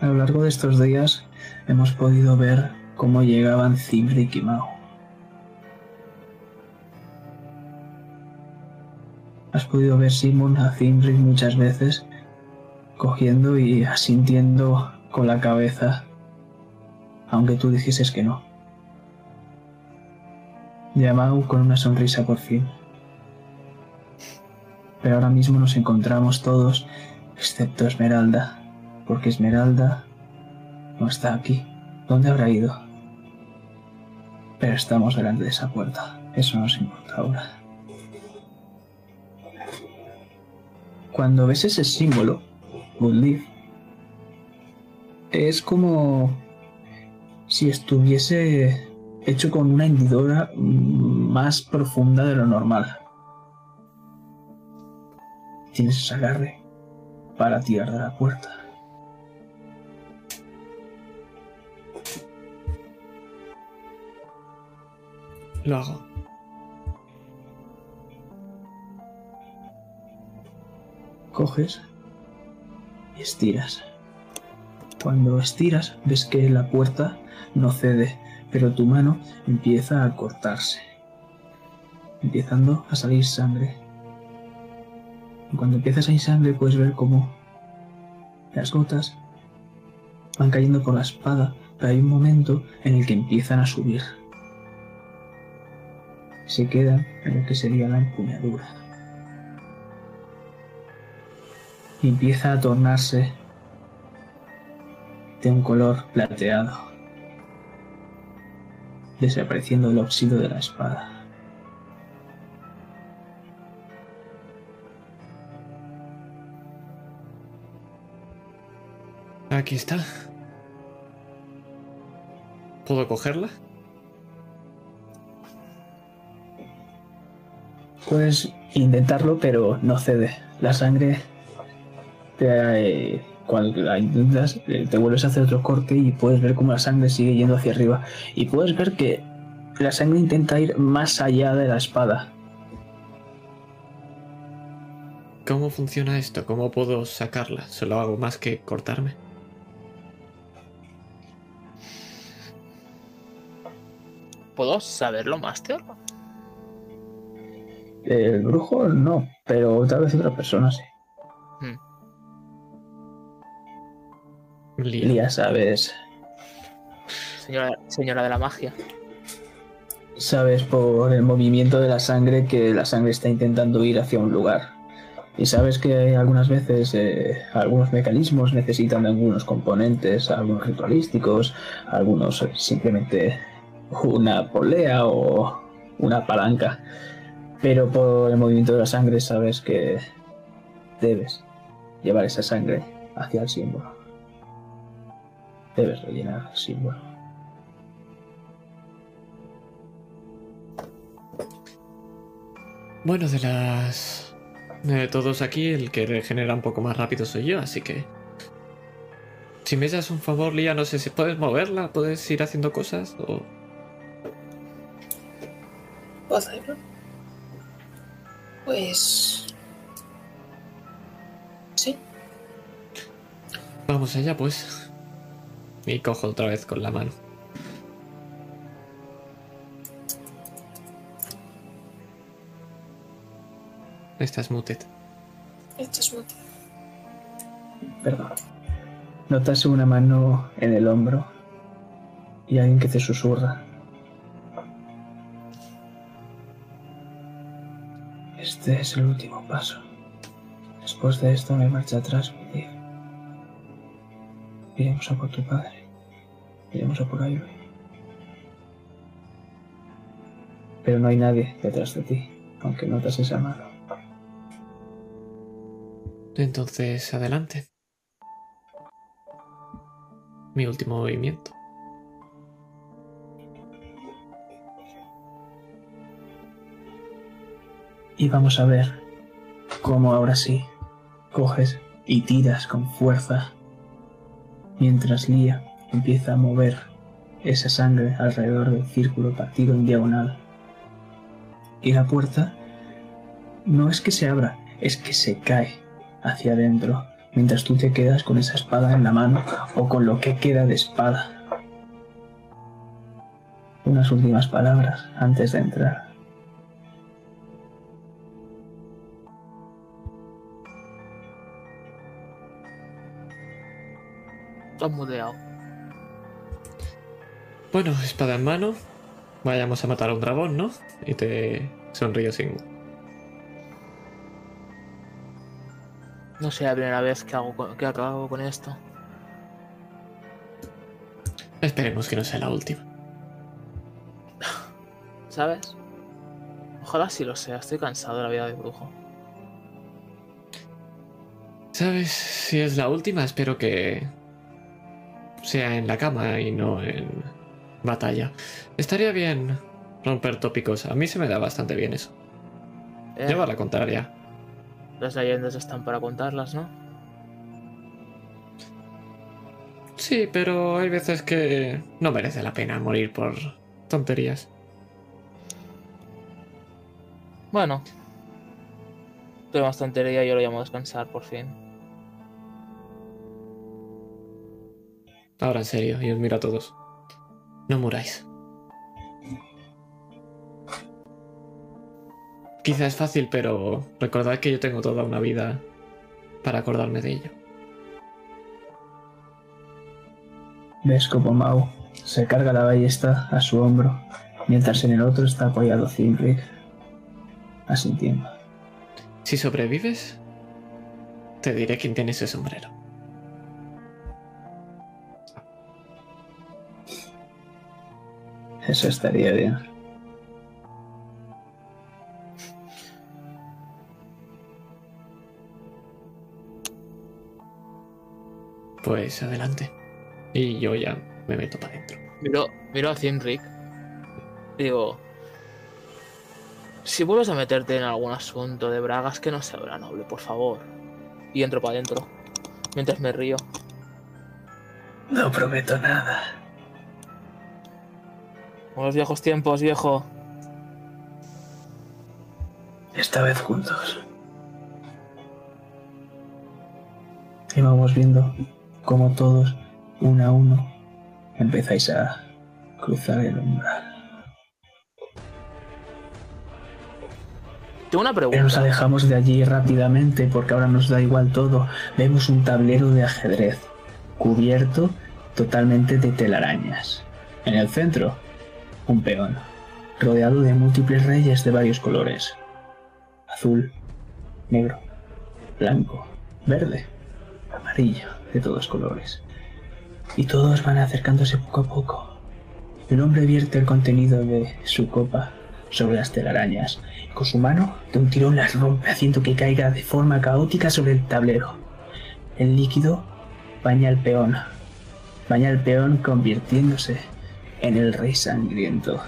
A lo largo de estos días hemos podido ver cómo llegaban Cimric y Mao. Has podido ver Simon a Cimric muchas veces cogiendo y asintiendo con la cabeza, aunque tú dijeses que no. Y a Mau con una sonrisa por fin. Pero ahora mismo nos encontramos todos, excepto Esmeralda, porque Esmeralda no está aquí. ¿Dónde habrá ido? Pero estamos delante de esa puerta. Eso nos importa ahora. Cuando ves ese símbolo, Es como si estuviese hecho con una hendidura más profunda de lo normal. Tienes ese agarre para tirar de la puerta. Lo hago. Coges y estiras. Cuando estiras, ves que la puerta no cede, pero tu mano empieza a cortarse, empezando a salir sangre. Y cuando empieza a salir sangre, puedes ver cómo las gotas van cayendo por la espada, pero hay un momento en el que empiezan a subir. Se quedan en lo que sería la empuñadura. Y empieza a tornarse de un color plateado, desapareciendo el óxido de la espada. Aquí está. ¿Puedo cogerla? Puedes intentarlo, pero no cede. La sangre te, eh, cuando la intentas, eh, te vuelves a hacer otro corte y puedes ver cómo la sangre sigue yendo hacia arriba. Y puedes ver que la sangre intenta ir más allá de la espada. ¿Cómo funciona esto? ¿Cómo puedo sacarla? ¿Solo hago más que cortarme? ¿Puedo saberlo, Master? El brujo no, pero tal vez otra persona sí. Lía. Lía, sabes, Señora, señora de la magia. sabes por el movimiento de la sangre que la sangre está intentando ir hacia un lugar. Y sabes que algunas veces eh, algunos mecanismos necesitan de algunos componentes, algunos ritualísticos, algunos eh, simplemente una polea o una palanca. Pero por el movimiento de la sangre sabes que debes llevar esa sangre hacia el símbolo. Debes rellenar el símbolo. Bueno, de las. De todos aquí, el que regenera un poco más rápido soy yo, así que. Si me das un favor, Lía, no sé si puedes moverla, puedes ir haciendo cosas o. ¿Puedo hacerlo? Pues... Sí. Vamos allá, pues. Y cojo otra vez con la mano. Estás muted. Esto es muy... Perdón. Notas una mano en el hombro y alguien que te susurra. Este es el último paso. Después de esto hay marcha atrás, mi tío. Iremos a por tu padre. Iremos a por Ivy. Pero no hay nadie detrás de ti, aunque notas esa mano. Entonces, adelante. Mi último movimiento. Y vamos a ver cómo ahora sí coges y tiras con fuerza mientras Lía empieza a mover esa sangre alrededor del círculo partido en diagonal. Y la puerta no es que se abra, es que se cae hacia adentro, mientras tú te quedas con esa espada en la mano o con lo que queda de espada. Unas últimas palabras antes de entrar. Lo has muteado. Bueno, espada en mano. Vayamos a matar a un dragón, ¿no? Y te sonrío sin. No sé la primera vez que, hago con- que acabo con esto. Esperemos que no sea la última. ¿Sabes? Ojalá sí lo sea, estoy cansado de la vida de brujo. ¿Sabes? Si es la última, espero que sea en la cama y no en batalla. Estaría bien romper tópicos. A mí se me da bastante bien eso. Eh, Lleva la contraria. Las leyendas están para contarlas, ¿no? Sí, pero hay veces que no merece la pena morir por tonterías. Bueno. Tuve más tontería y yo lo llamo descansar, por fin. Ahora en serio, y os miro a todos. No muráis. Quizá es fácil, pero recordad que yo tengo toda una vida para acordarme de ello. Ves como Mau se carga la ballesta a su hombro, mientras en el otro está apoyado Cynric, asintiendo. Si sobrevives, te diré quién tiene ese sombrero. Eso estaría bien. Pues adelante. Y yo ya me meto para adentro. Miro, miro a Cinric. y Digo. Si vuelves a meterte en algún asunto de bragas que no sea hora noble, por favor. Y entro para adentro. Mientras me río. No prometo nada. Buenos viejos tiempos, viejo. Esta vez juntos. Y vamos viendo cómo todos, uno a uno, empezáis a cruzar el umbral. Tengo una Pero nos pregunta. alejamos de allí rápidamente porque ahora nos da igual todo. Vemos un tablero de ajedrez, cubierto totalmente de telarañas. En el centro, un peón, rodeado de múltiples reyes de varios colores. Azul, negro, blanco, verde, amarillo, de todos colores. Y todos van acercándose poco a poco. El hombre vierte el contenido de su copa sobre las telarañas con su mano, de un tirón las rompe haciendo que caiga de forma caótica sobre el tablero. El líquido baña al peón. Baña al peón convirtiéndose en el rey sangriento.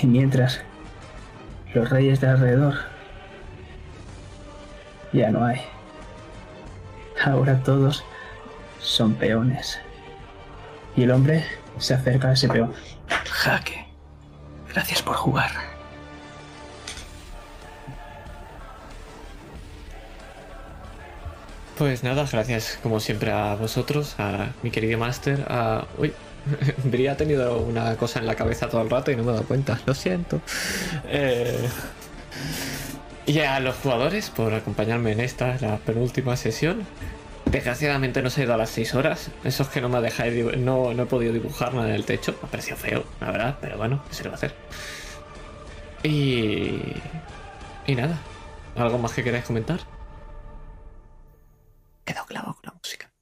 Y mientras los reyes de alrededor ya no hay. Ahora todos son peones. Y el hombre se acerca a ese peón. Jaque. Gracias por jugar. Pues nada, gracias como siempre a vosotros, a mi querido máster, a... Uy, Bri ha tenido una cosa en la cabeza todo el rato y no me he dado cuenta, lo siento. Eh, Y a los jugadores por acompañarme en esta, la penúltima sesión. Desgraciadamente no se ha ido a las 6 horas. Eso es que no me dejáis no, no he podido dibujar nada en el techo. Me ha parecido feo, la verdad, pero bueno, ¿qué se le va a hacer? Y. Y nada. ¿Algo más que queráis comentar? Quedó clavado con la música.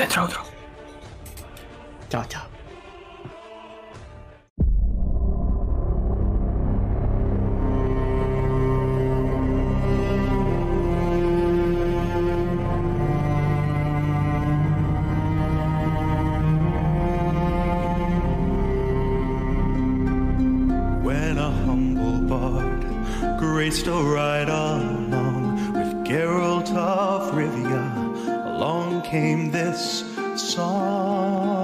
Dentro humble Chao, chao. a ride along with Geralt of came this song.